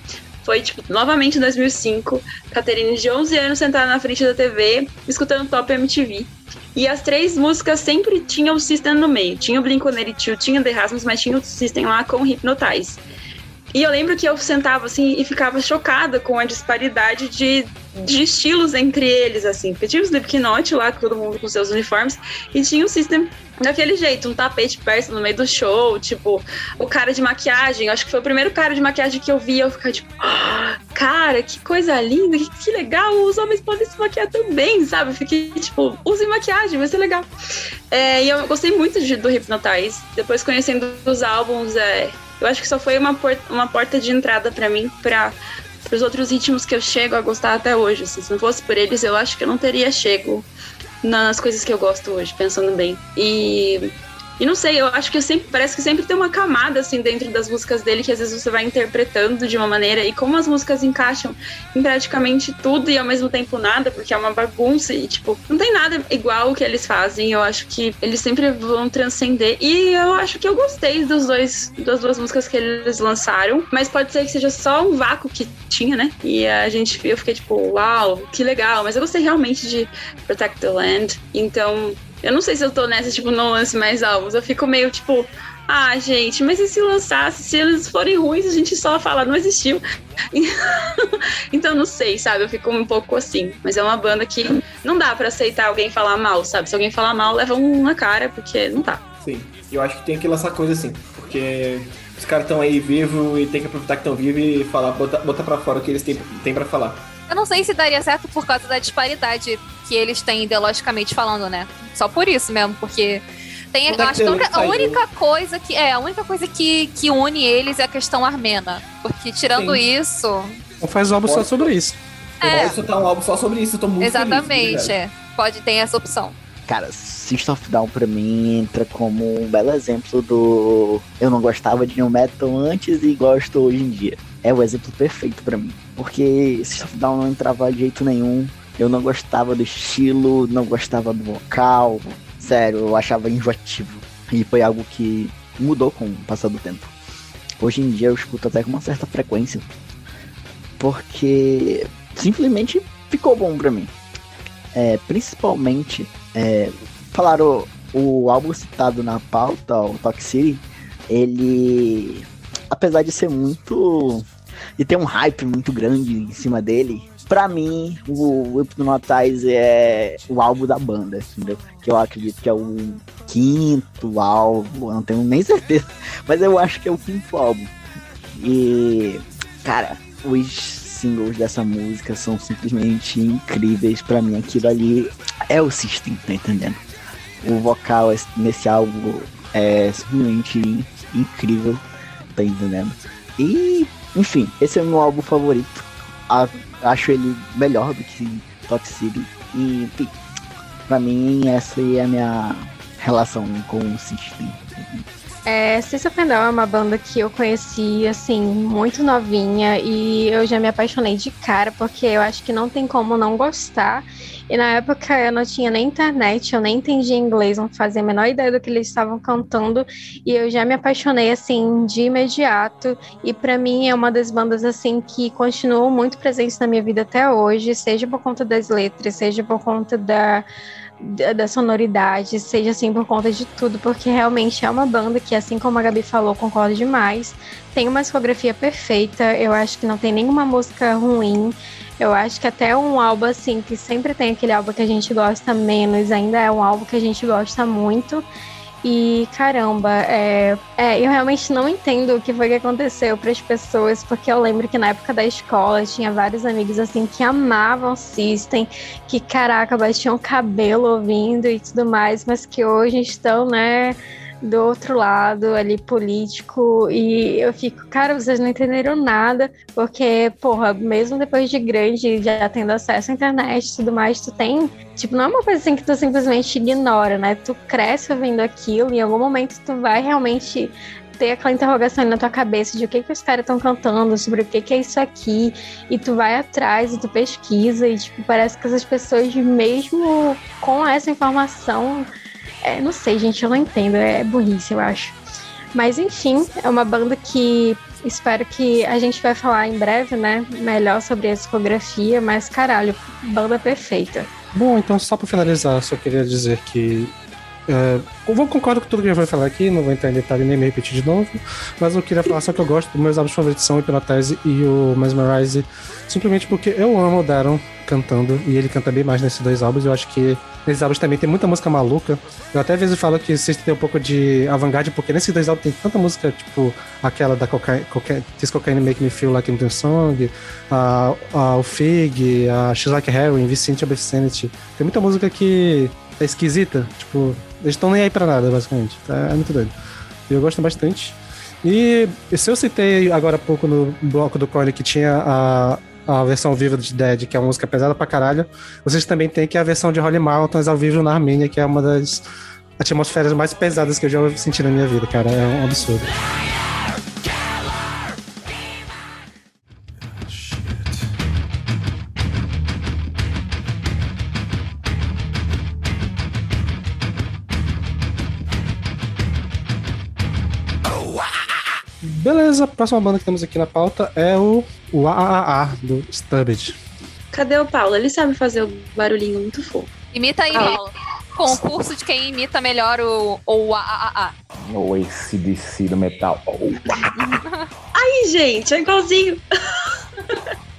Speaker 3: foi, tipo, novamente em 2005, Caterine de 11 anos sentada na frente da TV, escutando Top MTV. E as três músicas sempre tinham o System no meio. Tinha o Blink-182, tinha The Rasmus, mas tinha o System lá com Hypnotize. E eu lembro que eu sentava assim e ficava chocada com a disparidade de, de estilos entre eles, assim. Porque tinha o Slipknot lá, todo mundo com seus uniformes, e tinha o System daquele jeito, um tapete persa no meio do show, tipo, o cara de maquiagem. Acho que foi o primeiro cara de maquiagem que eu vi, eu ficava tipo, "Ah, cara, que coisa linda, que, que legal, os homens podem se maquiar também, sabe? Fiquei tipo, usem maquiagem, vai ser legal. É, e eu gostei muito de, do Hypnotize. Depois conhecendo os álbuns, é, eu acho que só foi uma, por- uma porta de entrada pra mim, pra os outros ritmos que eu chego a gostar até hoje. assim. se não fosse por eles, eu acho que eu não teria chego nas coisas que eu gosto hoje, pensando bem. E E não sei, eu acho que sempre parece que sempre tem uma camada assim dentro das músicas dele que às vezes você vai interpretando de uma maneira e como as músicas encaixam em praticamente tudo e ao mesmo tempo nada, porque é uma bagunça e tipo, não tem nada igual o que eles fazem. Eu acho que eles sempre vão transcender e eu acho que eu gostei dos dois das duas músicas que eles lançaram, mas pode ser que seja só um vácuo que tinha, né? E a gente eu fiquei tipo, uau, que legal, mas eu gostei realmente de Protect the Land. Então, eu não sei se eu tô nessa, tipo, não lance mais álbuns. Eu fico meio tipo, ah, gente, mas e se lançasse? Se eles forem ruins, a gente só fala, não existiu. então, não sei, sabe? Eu fico um pouco assim. Mas é uma banda que não dá para aceitar alguém falar mal, sabe? Se alguém falar mal, leva um na cara, porque não tá.
Speaker 6: Sim, eu acho que tem que lançar coisa assim, porque os caras estão aí vivos e tem que aproveitar que estão vivos e falar, botar, botar pra fora o que eles têm, têm pra falar.
Speaker 4: Eu não sei se daria certo por causa da disparidade que eles têm ideologicamente falando, né? Só por isso mesmo, porque tem,
Speaker 6: Onde é que
Speaker 4: acho que a única, a
Speaker 6: saiu?
Speaker 4: única coisa que é a única coisa que, que une eles é a questão armena, porque tirando
Speaker 6: Sim.
Speaker 4: isso,
Speaker 9: Então faz álbum só sobre isso.
Speaker 6: É.
Speaker 4: é,
Speaker 6: Pode soltar um álbum só sobre isso, eu tô muito feliz,
Speaker 4: exatamente,
Speaker 6: verdade.
Speaker 4: é, pode ter essa opção.
Speaker 8: Cara, System of Down pra mim entra como um belo exemplo do. Eu não gostava de New Metal antes e gosto hoje em dia. É o exemplo perfeito pra mim. Porque System of Down não entrava de jeito nenhum. Eu não gostava do estilo, não gostava do vocal. Sério, eu achava enjoativo. E foi algo que mudou com o passar do tempo. Hoje em dia eu escuto até com uma certa frequência. Porque simplesmente ficou bom pra mim. É, principalmente, é, falaram o álbum citado na pauta, o Talk City, ele, apesar de ser muito, de ter um hype muito grande em cima dele, pra mim, o Hypnotize é o álbum da banda, entendeu? Que eu acredito que é o quinto álbum, não tenho nem certeza, mas eu acho que é o quinto álbum. E, cara, os singles dessa música são simplesmente incríveis. Pra mim, aquilo ali é o System, tá entendendo? O vocal es- nesse álbum é simplesmente in- incrível, tá entendendo? E, enfim, esse é o meu álbum favorito. A- acho ele melhor do que Toxicity. E, enfim, pra mim, essa é a minha relação com o System.
Speaker 5: É, System of a Down é uma banda que eu conheci, assim, muito novinha e eu já me apaixonei de cara, porque eu acho que não tem como não gostar. E na época eu não tinha nem internet, eu nem entendia inglês, não fazia a menor ideia do que eles estavam cantando, e eu já me apaixonei, assim, de imediato. E pra mim é uma das bandas, assim, que continuam muito presentes na minha vida até hoje, seja por conta das letras, seja por conta da da, da sonoridade, seja assim por conta de tudo, porque realmente é uma banda que, assim como a Gabi falou, concordo demais. Tem uma discografia perfeita, eu acho que não tem nenhuma música ruim. Eu acho que até um álbum assim, que sempre tem aquele álbum que a gente gosta menos, ainda é um álbum que a gente gosta muito. E caramba, é, é, eu realmente não entendo o que foi que aconteceu para as pessoas, porque eu lembro que na época da escola tinha vários amigos assim que amavam System, que caraca, batiam cabelo ouvindo e tudo mais, mas que hoje estão, né, do outro lado ali político e eu fico, cara, vocês não entenderam nada, porque, porra, mesmo depois de grande, já tendo acesso à internet e tudo mais, tu tem, tipo, não é uma coisa assim que tu simplesmente ignora, né? Tu cresce ouvindo aquilo e em algum momento tu vai realmente ter aquela interrogação na tua cabeça de o que que os caras estão cantando, sobre o que que é isso aqui, e tu vai atrás e tu pesquisa e tipo, parece que essas pessoas mesmo com essa informação, é, não sei, gente, eu não entendo, é burrice, eu acho. Mas enfim, é uma banda que espero que a gente vai falar em breve, né, melhor sobre a discografia, mas caralho, banda perfeita.
Speaker 9: Bom, então só pra finalizar, só queria dizer que. É, eu vou concordo com tudo que eu vou falar aqui, não vou entrar em detalhe nem me repetir de novo, mas eu queria falar só que eu gosto dos meus álbuns favoritos são o Hypnotize e o Mesmerize, simplesmente porque eu amo o Daron cantando, e ele canta bem mais nesses dois álbuns, eu acho que nesses álbuns também tem muita música maluca, eu até às vezes falo que vocês têm um pouco de avant-garde, porque nesses dois álbuns tem tanta música, tipo aquela da Cocaine, This Cocaine Make Me Feel Like I'm Song, a, a, o Fig, a She's Like Heroin, Vicente Obscenity, tem muita música que é esquisita, tipo, eles estão nem aí pra nada, basicamente. Tá? É muito doido. E eu gosto bastante. E se eu citei agora há pouco no bloco do Cone que tinha a, a versão ao vivo de Dead, que é uma música pesada pra caralho, vocês também têm que é a versão de Holy Mountains ao vivo na Armênia, que é uma das atmosferas mais pesadas que eu já senti na minha vida, cara. É um absurdo. Beleza, a próxima banda que temos aqui na pauta é o, o AAA do Stubbed.
Speaker 3: Cadê o Paulo? Ele sabe fazer o barulhinho muito fofo.
Speaker 4: Imita aí,
Speaker 3: Ah.
Speaker 4: Paulo. Concurso de quem imita melhor o, o a, a, a.
Speaker 7: O ACDC do metal. Oh,
Speaker 3: Ai, gente, é igualzinho.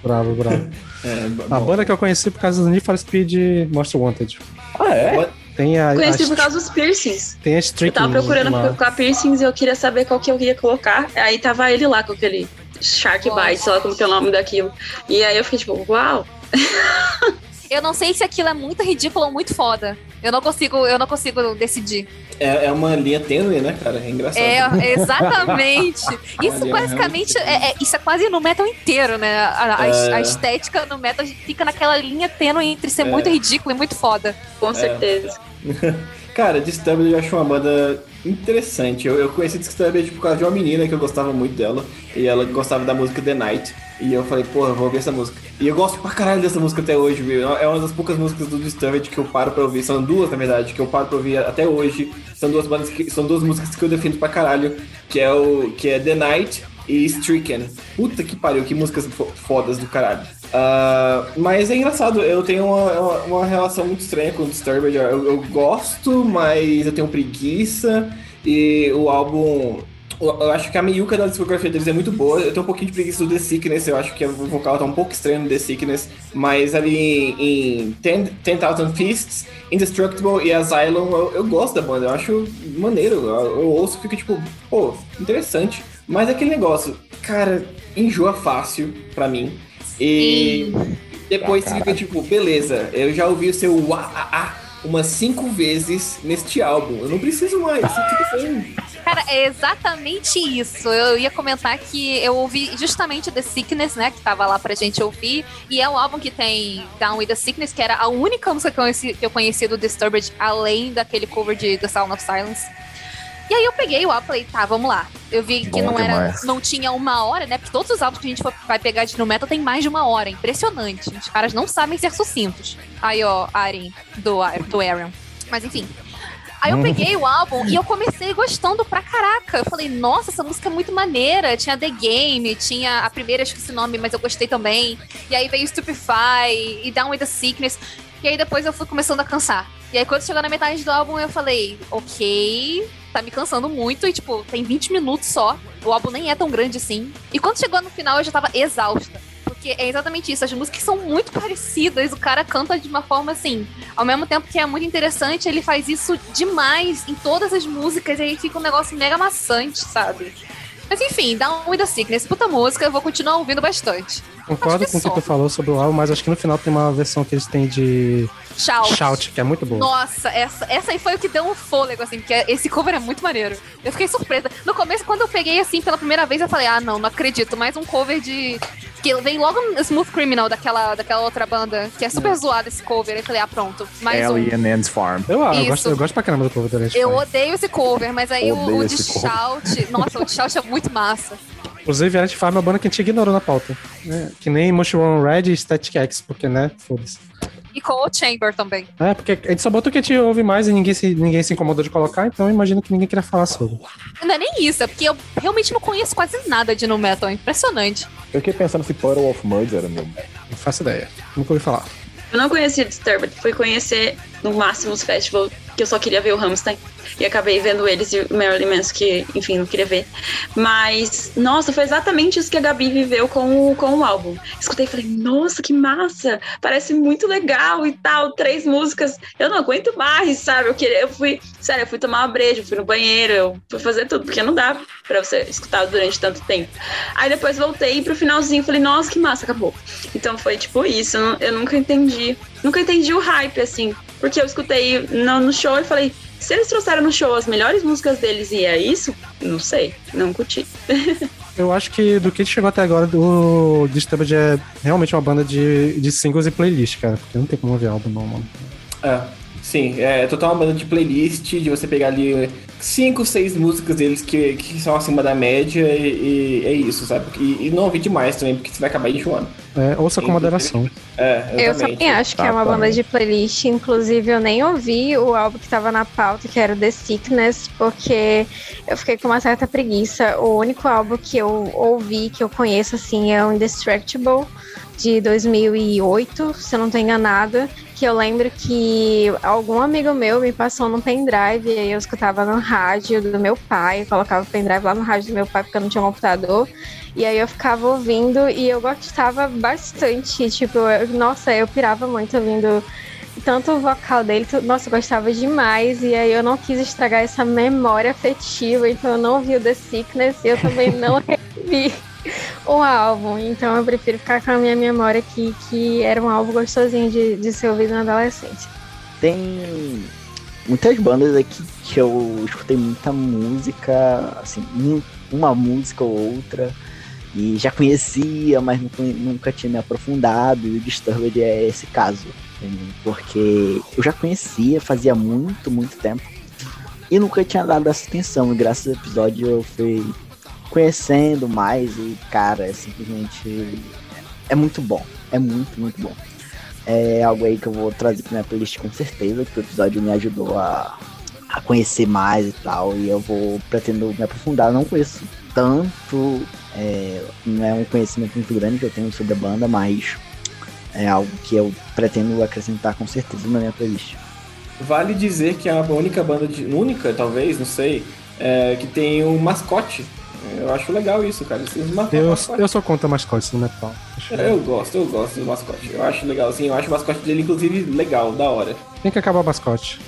Speaker 9: Bravo, bravo.
Speaker 6: É,
Speaker 9: A banda que eu conheci por causa do Need for Speed Most Wanted.
Speaker 7: Ah, é?
Speaker 9: Tem a,
Speaker 3: Conheci
Speaker 9: a,
Speaker 3: por causa dos piercings.
Speaker 9: tem a
Speaker 3: Eu tava procurando
Speaker 9: lá.
Speaker 3: com a piercings e eu queria saber qual que eu ia colocar. Aí tava ele lá com aquele Shark
Speaker 4: Nossa.
Speaker 3: Bite, sei lá como que é o nome daquilo. E aí eu fiquei tipo, uau.
Speaker 4: Eu não sei se aquilo é muito ridículo ou muito foda. Eu não consigo, eu não consigo decidir.
Speaker 6: É, é uma linha tênue, né, cara? É engraçado.
Speaker 4: É, exatamente. Isso basicamente é, é- isso é quase no metal inteiro, né? A, a-
Speaker 6: É.
Speaker 4: a estética no metal fica naquela linha tênue entre ser
Speaker 6: É.
Speaker 4: muito ridículo e muito foda.
Speaker 3: Com certeza.
Speaker 6: Cara, Disturbed eu acho uma banda interessante. Eu, eu conheci Disturbed por causa de uma menina que eu gostava muito dela. E ela gostava da música The Night. E eu falei, porra, vou ouvir essa música. E eu gosto pra caralho dessa música até hoje, viu? É uma das poucas músicas do Disturbed que eu paro pra ouvir. São duas, na verdade, que eu paro pra ouvir até hoje. São duas bandas que, são duas músicas que eu defino pra caralho. Que é, o, que é The Night e Stricken. Puta que pariu, que músicas fo- fodas do caralho. Ah, mas é engraçado, eu tenho uma, uma, relação muito estranha com o Disturbed. Eu, eu gosto, mas eu tenho preguiça. E o álbum. Eu acho que a meiuca da discografia deles é muito boa. Eu tenho um pouquinho de preguiça do The Sickness. Eu acho que o vocal tá um pouco estranho no The Sickness. Mas ali em 10,000 Fists, Indestructible e Asylum, eu, eu gosto da banda. Eu acho maneiro. Eu, eu ouço e fico tipo, pô, interessante. Mas é aquele negócio, cara, enjoa fácil pra mim. E depois
Speaker 7: Ah,
Speaker 6: fica tipo, beleza, eu já ouvi o seu uá, ah, ah, umas cinco vezes neste álbum. Eu não preciso mais. Isso tudo bem.
Speaker 4: Cara, é exatamente isso. Eu ia comentar que eu ouvi justamente The Sickness, né? Que tava lá pra gente ouvir. E é um álbum que tem Down with the Sickness, que era a única música que eu conheci, que eu conhecia do Disturbed, além daquele cover de The Sound of Silence. E aí eu peguei o álbum e falei, tá, vamos lá. Eu vi que
Speaker 7: Bom
Speaker 4: não era,
Speaker 7: demais.
Speaker 4: não tinha uma hora, né? Porque todos os álbuns que a gente vai pegar de no metal tem mais de uma hora. Impressionante. Os caras não sabem ser sucintos. Aí, ó, Aren, do, do Aaron. Mas enfim. Aí eu peguei o álbum e eu comecei gostando pra caraca. Eu falei, nossa, essa música é muito maneira. Tinha The Game, tinha a primeira, acho que esse nome, mas eu gostei também. E aí veio Stupefy e Down with the Sickness. E aí depois eu fui começando a cansar. E aí quando chegou na metade do álbum eu falei, ok, tá me cansando muito. E tipo, tem 20 minutos só. O álbum nem é tão grande assim. E quando chegou no final eu já tava exausta. Porque é exatamente isso, as músicas são muito parecidas, o cara canta de uma forma assim, ao mesmo tempo que é muito interessante, ele faz isso demais em todas as músicas, e aí fica um negócio mega maçante, sabe? Mas enfim, dá um with the sickness, puta música, eu vou continuar ouvindo bastante.
Speaker 9: Concordo
Speaker 4: que
Speaker 9: com o que
Speaker 4: só.
Speaker 9: tu falou sobre o álbum, mas acho que no final tem uma versão que eles têm de
Speaker 4: Shout.
Speaker 9: Shout, que é muito boa.
Speaker 4: Nossa, essa, essa aí foi o que deu um fôlego, assim, porque esse cover é muito maneiro. Eu fiquei surpresa. No começo, quando eu peguei assim pela primeira vez, eu falei, ah, não, não acredito. Mais um cover de. Que vem logo no Smooth Criminal daquela, daquela outra banda, que é super zoado esse cover. Aí eu falei, ah, pronto. Mais um.
Speaker 7: Alien Ants Farm.
Speaker 9: Eu, eu, gosto, eu gosto pra caramba do cover do Last
Speaker 4: Eu odeio esse cover, mas aí o, o de. Shout. Nossa, o de Shout é muito massa.
Speaker 9: Inclusive, Last Fire é uma banda que a gente ignorou na pauta. né? Que nem Mushroom Red e Static X, porque, né? Foda-se.
Speaker 4: E com o Chamber também.
Speaker 9: É, porque a gente só botou o que a gente ouve mais e ninguém se, ninguém se incomodou de colocar, então eu imagino que ninguém queria falar sobre.
Speaker 4: Não é nem isso, é porque eu realmente não conheço quase nada de no metal. É impressionante.
Speaker 7: Eu fiquei pensando se Puddle of Muds era meu.
Speaker 9: Não faço ideia. Nunca ouvi falar.
Speaker 3: Eu não conhecia Disturbed, fui conhecer no Máximos Festival, que eu só queria ver o Rammstein. E acabei vendo eles e o Marilyn Manson, que, enfim, não queria ver. Mas, nossa, foi exatamente isso que a Gabi viveu com o, com o álbum. Escutei e falei, nossa, que massa! Parece muito legal e tal. Três músicas. Eu não aguento mais, sabe? Eu, queria, eu fui, sério, eu fui tomar uma breja, fui no banheiro, eu fui fazer tudo, porque não dá pra você escutar durante tanto tempo. Aí depois voltei pro finalzinho, falei, nossa, que massa, acabou. Então foi tipo isso, eu nunca entendi. Nunca entendi o hype, assim. Porque eu escutei no, no show e falei, se eles trouxeram no show as melhores músicas deles e é isso, não sei, não curti.
Speaker 9: Eu acho que do que chegou até agora, o Disturbed é realmente uma banda de, de singles e playlist, cara. Porque não tem como ouvir álbum, não, mano.
Speaker 6: É. Sim, é total uma banda de playlist, de você pegar ali cinco, seis músicas deles que, que são acima da média e, e é isso, sabe? E, e não ouvir demais também, porque você vai acabar enjoando.
Speaker 9: É, ouça com moderação.
Speaker 6: É,
Speaker 5: Eu também acho que é uma banda de playlist. Inclusive, eu nem ouvi o álbum que tava na pauta, que era The Sickness, porque eu fiquei com uma certa preguiça. O único álbum que eu ouvi, que eu conheço, assim, é o Indestructible, de 2008, se eu não tô enganada. Que eu lembro que algum amigo meu me passou no pendrive, e aí eu escutava no rádio do meu pai, colocava o pendrive lá no rádio do meu pai, porque eu não tinha computador. E aí eu ficava ouvindo e eu gostava bastante. Tipo, eu- nossa, eu pirava muito ouvindo tanto o vocal dele, nossa, eu gostava demais. E aí eu não quis estragar essa memória afetiva, então eu não ouvi o The Sickness e eu também não revi o álbum. Então eu prefiro ficar com a minha memória aqui, que era um álbum gostosinho de, de ser ouvido na adolescência.
Speaker 8: Tem muitas bandas aqui que eu escutei muita música, assim, um- uma música ou outra, e já conhecia, mas conhe- nunca tinha me aprofundado, e o Disturbed é esse caso. Porque eu já conhecia fazia muito, muito tempo, e nunca tinha dado essa atenção, e graças ao episódio eu fui conhecendo mais, e cara, é simplesmente. É muito bom, é muito, muito bom é algo aí que eu vou trazer pra minha playlist com certeza, que o episódio me ajudou a, a conhecer mais e tal, e eu vou pretendo me aprofundar. Eu não conheço tanto, é, não é um conhecimento muito grande que eu tenho sobre a banda, mas é algo que eu pretendo acrescentar com certeza na minha playlist.
Speaker 6: Vale dizer que é a única banda de. única, talvez, não sei, é, que tem um mascote. Eu acho legal isso, cara. Esses ma-
Speaker 9: Eu,
Speaker 6: mascote.
Speaker 9: eu sou contra mascotes no metal. Acho-
Speaker 6: É, Eu gosto, eu gosto do mascote. Eu acho legalzinho, eu acho o mascote dele, inclusive, legal, da hora.
Speaker 9: Tem que acabar o mascote.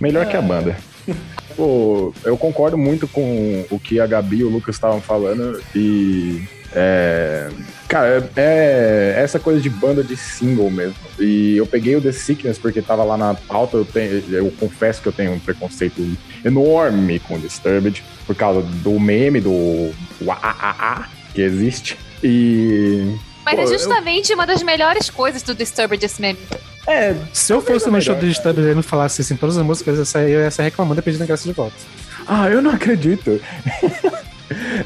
Speaker 7: Melhor que a banda. Pô, eu concordo muito com o que a Gabi e o Lucas estavam falando e. É, cara, é, é essa coisa de banda de single mesmo. E eu peguei o The Sickness porque tava lá na pauta. Eu, tenho, eu confesso que eu tenho um preconceito enorme com o Disturbed por causa do meme do AAA que existe. E.
Speaker 4: Mas
Speaker 7: Pô,
Speaker 4: é
Speaker 7: eu-
Speaker 4: justamente uma das melhores coisas do Disturbed esse meme.
Speaker 7: É,
Speaker 9: Se eu fosse no show do Disturbed e ele falasse assim, todas as músicas, eu ia sair- eu ia sair reclamando e pedindo graça de volta.
Speaker 7: Ah, eu não acredito.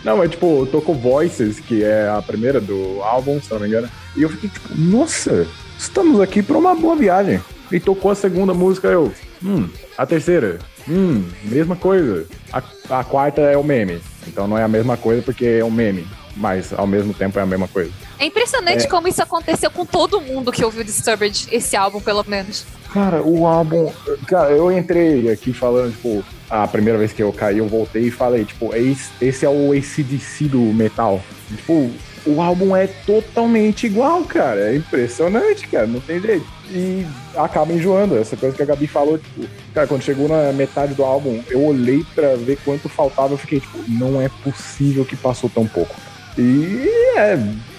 Speaker 7: Não, mas tipo, tocou Voices, que é a primeira do álbum, se não me engano. E eu fiquei tipo, nossa, estamos aqui pra uma boa viagem. E tocou a segunda música, eu, hum, a terceira, hum, mesma coisa. A, a quarta é o meme. Então não é a mesma coisa porque é um meme. Mas ao mesmo tempo é a mesma coisa.
Speaker 4: É impressionante
Speaker 7: É.
Speaker 4: como isso aconteceu com todo mundo que ouviu Disturbed, esse álbum, pelo menos.
Speaker 7: Cara, o álbum. Cara, eu entrei aqui falando, tipo, a primeira vez que eu caí, eu voltei e falei, tipo, esse, esse é o ACDC do metal. Tipo, o álbum é totalmente igual, cara. É impressionante, cara. Não tem jeito. E acaba enjoando. Essa coisa que a Gabi falou, tipo, cara, quando chegou na metade do álbum, eu olhei pra ver quanto faltava. Eu fiquei, tipo, não é possível que passou tão pouco. E é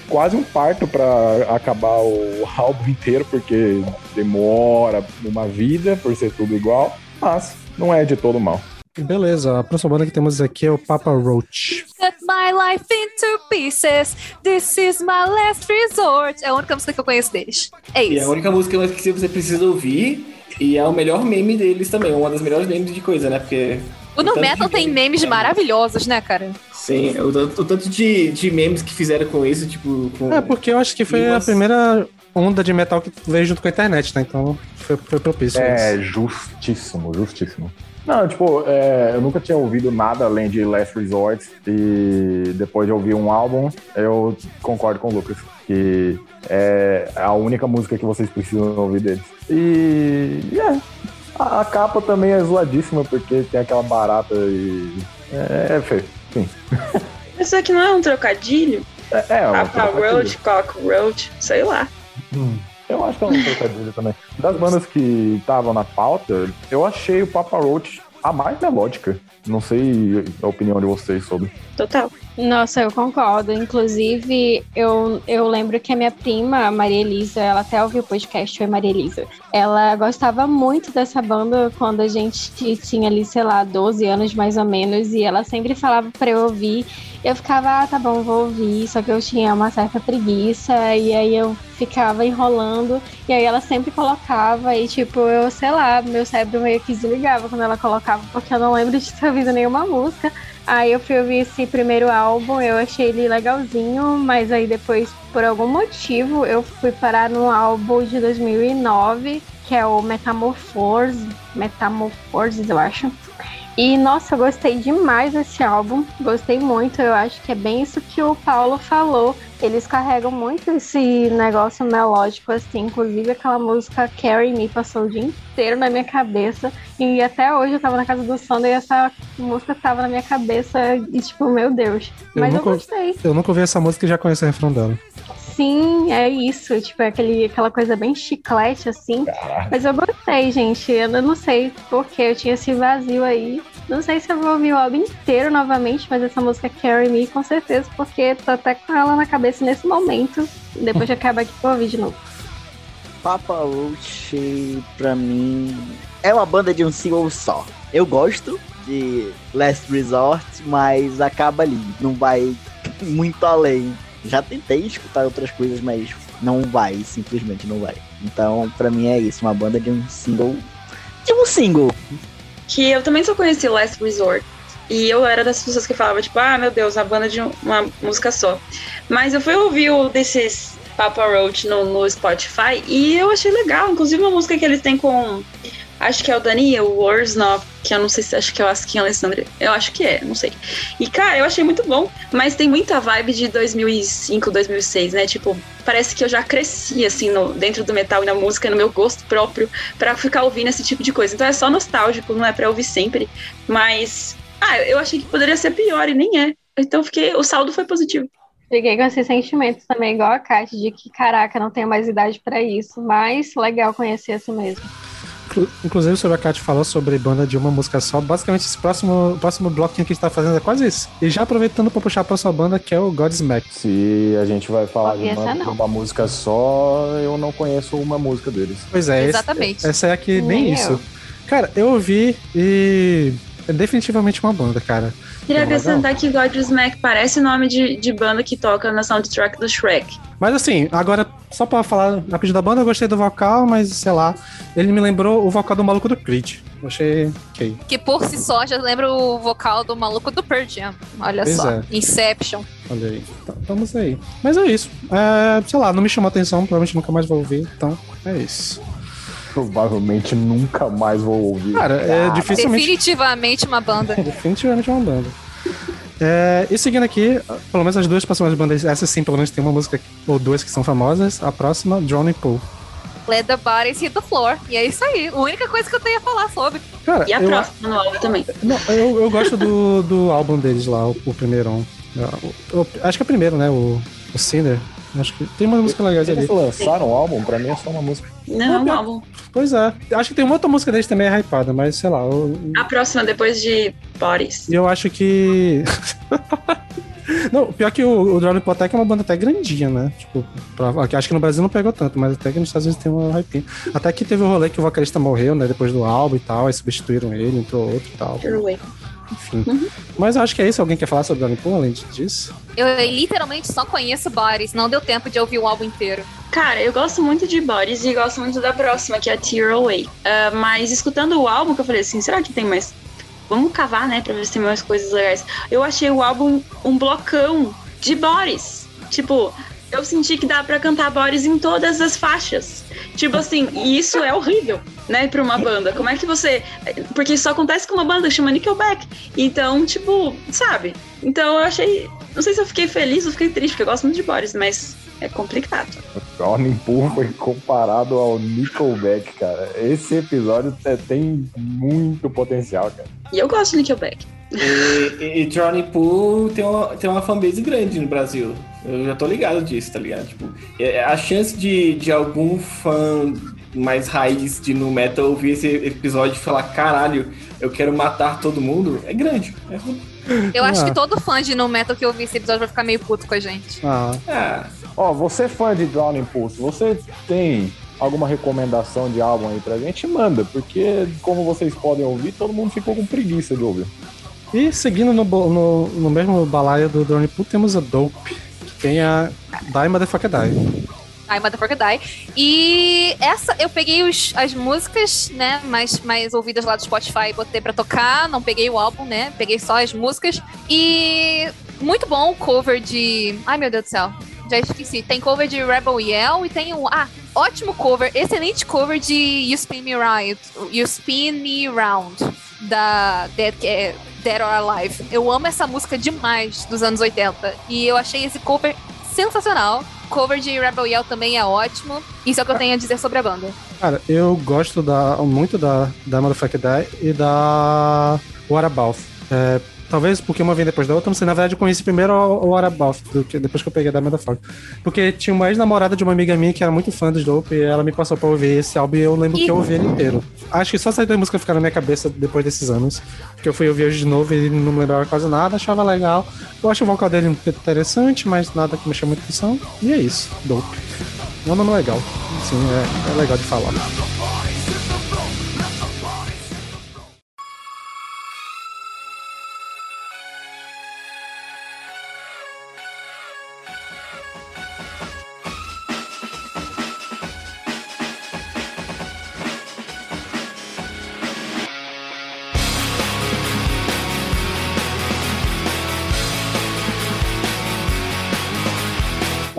Speaker 7: quase um parto pra acabar o álbum inteiro, porque demora uma vida por ser tudo igual, mas não é de todo mal.
Speaker 9: Beleza, a próxima banda que temos aqui é o Papa Roach.
Speaker 4: Cut my life into pieces. This is my last resort. É a única música que eu conheço deles. É
Speaker 6: E é a
Speaker 4: isso.
Speaker 6: única música que você precisa ouvir. E é o melhor meme deles também, uma das melhores memes de coisa, né? Porque.
Speaker 4: O No Metal tem
Speaker 6: meme-
Speaker 4: memes maravilhosos, né, cara?
Speaker 6: Sim, o, tanto- o tanto de, de memes que fizeram com isso, tipo. Com...
Speaker 9: É, porque eu acho que foi a primeira onda de metal que veio junto com a internet, né? Então foi, foi propício.
Speaker 7: É
Speaker 9: isso.
Speaker 7: justíssimo, justíssimo. Não, tipo, é, eu nunca tinha ouvido nada além de Last Resort e depois de ouvir um álbum, eu concordo com o Lucas, que é a única música que vocês precisam ouvir deles. E, é, a, a capa também é zoadíssima porque tem aquela barata e é, é feio, sim.
Speaker 3: Isso aqui não é um trocadilho?
Speaker 7: É, é uma
Speaker 3: Papa
Speaker 7: trocadilho.
Speaker 3: Roach, Cockroach, sei lá.
Speaker 7: Hum, eu acho que é um trocadilho também. Das bandas que estavam na pauta, eu achei o Papa Roach a mais melódica. Não sei a opinião de vocês sobre.
Speaker 3: Total.
Speaker 5: Nossa, eu concordo. Inclusive, eu, eu lembro que a minha prima, a Maria Elisa, ela até ouviu o podcast, foi Maria Elisa. Ela gostava muito dessa banda quando a gente tinha ali, sei lá, 12 anos mais ou menos, e ela sempre falava pra eu ouvir. Eu ficava, ah, tá bom, vou ouvir, só que eu tinha uma certa preguiça, e aí eu ficava enrolando, e aí ela sempre colocava, e tipo, eu, sei lá, meu cérebro meio que desligava quando ela colocava, porque eu não lembro de ter ouvido nenhuma música. Aí eu fui ouvir esse primeiro álbum, eu achei ele legalzinho, mas aí depois, por algum motivo, eu fui parar no álbum de 2009, que é o Metamorphose, Metamorphoses, eu acho. E nossa, eu gostei demais desse álbum, gostei muito. Eu acho que é bem isso que o Paulo falou. Eles carregam muito esse negócio melódico, assim. Inclusive, aquela música Carry Me passou o dia inteiro na minha cabeça. E até hoje eu tava na casa do Sander e essa música tava na minha cabeça. E, tipo, meu Deus.
Speaker 9: Eu
Speaker 5: Mas eu,
Speaker 9: nunca-
Speaker 5: gostei.
Speaker 9: Eu nunca ouvi essa música e já conheço o refrão dela.
Speaker 5: Sim, é isso. Tipo, é aquele, aquela coisa bem chiclete, assim. Mas eu gostei, gente. Eu não sei porque eu tinha esse vazio aí. Não sei se eu vou ouvir o álbum inteiro novamente, mas essa música Carry Me, com certeza, porque tô até com ela na cabeça nesse momento. Depois de acabar aqui, vou ouvir de novo.
Speaker 8: Papa Roach, pra mim, é uma banda de um single só. Eu gosto de Last Resort, mas acaba ali. Não vai muito além. Já tentei escutar outras coisas, mas não vai, simplesmente não vai. Então, pra mim é isso, uma banda de um single. De um single.
Speaker 3: que eu também só conheci Last Resort. E eu era das pessoas que falavam, tipo, ah, meu Deus, a banda de um- uma música só. Mas eu fui ouvir o desses Papa Roach no, no Spotify e eu achei legal. Inclusive uma música que eles têm com. Acho que é o Dani, o Worsnop, que eu não sei se acho que é o Askin Alessandra. Eu acho que é, não sei. E, cara, eu achei muito bom, mas tem muita vibe de 2005, 2006, né? Tipo, parece que eu já cresci, assim, no, dentro do metal e na música, no meu gosto próprio, pra ficar ouvindo esse tipo de coisa. Então é só nostálgico, não é pra ouvir sempre. Mas, ah, eu achei que poderia ser pior e nem é. Então fiquei, o saldo foi positivo.
Speaker 5: Fiquei com esse sentimento também, igual a Kátia, de que, caraca, não tenho mais idade pra isso. Mas legal conhecer assim mesmo.
Speaker 9: Inclu- Inclusive, sobre a Kat falou sobre banda de uma música só. Basicamente, esse próximo, próximo bloquinho que a gente tá fazendo é quase isso. E já aproveitando pra puxar a próxima banda, que é o Godsmack.
Speaker 7: Se a gente vai falar de uma, de uma música só, eu não conheço uma música deles.
Speaker 9: Pois é, esse-
Speaker 4: Exatamente.
Speaker 9: essa é aqui, bem
Speaker 5: Nem
Speaker 9: isso.
Speaker 5: eu.
Speaker 9: Cara, eu ouvi e é definitivamente uma banda, cara.
Speaker 3: Queria
Speaker 9: Legal.
Speaker 3: acrescentar que Godsmack parece nome de, de banda que toca na soundtrack do Shrek.
Speaker 9: Mas assim, agora, só pra falar rapidinho da banda, eu gostei do vocal, mas sei lá, ele me lembrou o vocal do maluco do Creed. Eu achei ok.
Speaker 4: Que por si só já lembra o vocal do maluco do Pearl Jam. Olha
Speaker 9: Pois
Speaker 4: só.
Speaker 9: é.
Speaker 4: Inception.
Speaker 9: Olha aí. Então, Estamos aí. Mas é isso. É, sei lá, não me chamou atenção, provavelmente nunca mais vou ouvir. Então, é isso.
Speaker 7: Provavelmente nunca mais vou ouvir.
Speaker 9: Cara, é dificilmente.
Speaker 4: Definitivamente uma banda.
Speaker 9: Definitivamente uma banda. É, e seguindo aqui, pelo menos as duas próximas bandas, essas sim, pelo menos tem uma música ou duas que são famosas. A próxima, Drowning Pool.
Speaker 4: Let the bodies hit the floor. E é isso aí. A única coisa que eu tenho a falar sobre.
Speaker 9: Cara,
Speaker 3: E a
Speaker 9: eu,
Speaker 3: próxima no álbum também.
Speaker 9: não, eu, eu gosto do, do álbum deles lá, o, o primeiro. O- o- acho que é o primeiro, né? O, o Cinder. Acho que tem umas músicas legais ali.
Speaker 7: Eles lançaram um álbum, pra mim é só uma música.
Speaker 3: Não, é um álbum.
Speaker 9: Pois é. Acho que tem uma outra música deles também é hypada, mas sei lá. Eu,
Speaker 3: A próxima, depois de Bodies.
Speaker 9: eu acho que. Não, pior que o, o até que é uma banda até grandinha, né? Tipo, pra- acho que no Brasil não pegou tanto, mas até que nos Estados Unidos tem uma hype. Até que teve o rolê que o vocalista morreu, né? Depois do álbum e tal, aí substituíram ele, entrou outro e tal. Enfim. Mas eu acho que é isso. Alguém quer falar sobre Pool além disso?
Speaker 4: Eu, literalmente só conheço Bodies. Não deu tempo de ouvir o álbum inteiro.
Speaker 3: Cara, eu gosto muito de Bodies e gosto muito da próxima, que é Tear Away. Ah, mas escutando o álbum, que eu falei assim, será que tem mais? Vamos cavar, né, pra ver se tem mais coisas legais. Eu achei o álbum um blocão de Bodies. Tipo, eu senti que dá pra cantar Bodies em todas as faixas. Tipo assim, e isso é horrível, né, pra uma banda. Como é que você. Porque isso só acontece com uma banda chama Nickelback. Então, tipo, sabe? Então eu achei. Não sei se eu fiquei feliz ou fiquei triste, porque eu gosto muito de Boris, mas é complicado.
Speaker 7: Drowning Pool foi comparado ao Nickelback, cara. Esse episódio é- tem muito potencial, cara.
Speaker 3: E eu gosto de Nickelback.
Speaker 6: E, e, e Drowning Pool tem uma, tem uma fanbase grande no Brasil. Eu já tô ligado disso, tá ligado? Tipo, é- a chance de, de algum fã mais raiz de no metal ouvir esse episódio e falar, caralho, eu quero matar todo mundo, é grande. É,
Speaker 4: Eu acho
Speaker 9: Ah.
Speaker 4: que todo fã de No Metal que ouvir esse episódio vai ficar meio puto com a gente.
Speaker 9: Ah,
Speaker 6: É.
Speaker 7: Ó, você é fã de Drowning Impulse, você tem alguma recomendação de álbum aí pra gente? Manda, porque como vocês podem ouvir, todo mundo ficou com preguiça de ouvir.
Speaker 9: E seguindo no, no, no mesmo balaio do Drone Pool, temos a Dope, que tem a Die Motherfucker Die.
Speaker 4: Ai, Motherfucker Die. E essa, eu peguei os, as músicas, né, mais, mais ouvidas lá do Spotify e botei pra tocar. Não peguei o álbum, né? Peguei só as músicas. E muito bom o cover de. Ai, meu Deus do céu. Já esqueci. Tem cover de Rebel Yell e tem um. Ah, ótimo cover, excelente cover de You Spin Me Round. You Spin Me Round. Da Dead, é, Dead or Alive. Eu amo essa música demais dos anos 80. E eu achei esse cover sensacional. Cover de Rebel Yell também é ótimo. Isso é o que eu tenho a dizer sobre a banda.
Speaker 9: Cara, eu gosto da, muito da, da Motherfucker Die e da What About. É, talvez porque uma vem depois da outra, não sei. Na verdade, eu conheci primeiro o What About, do que depois que eu peguei da Motherfucker. Porque tinha uma ex-namorada de uma amiga minha que era muito fã do Dope e ela me passou pra ouvir esse álbum e eu lembro que eu ouvi ele inteiro. Acho que só essa da música ficar na minha cabeça depois desses anos. Porque eu fui ouvir hoje de novo e não me lembrava quase nada, achava legal. Eu acho o vocal dele interessante, mas nada que me chama muita atenção. E é isso, Dope. É um nome legal. Sim, é, é legal de falar.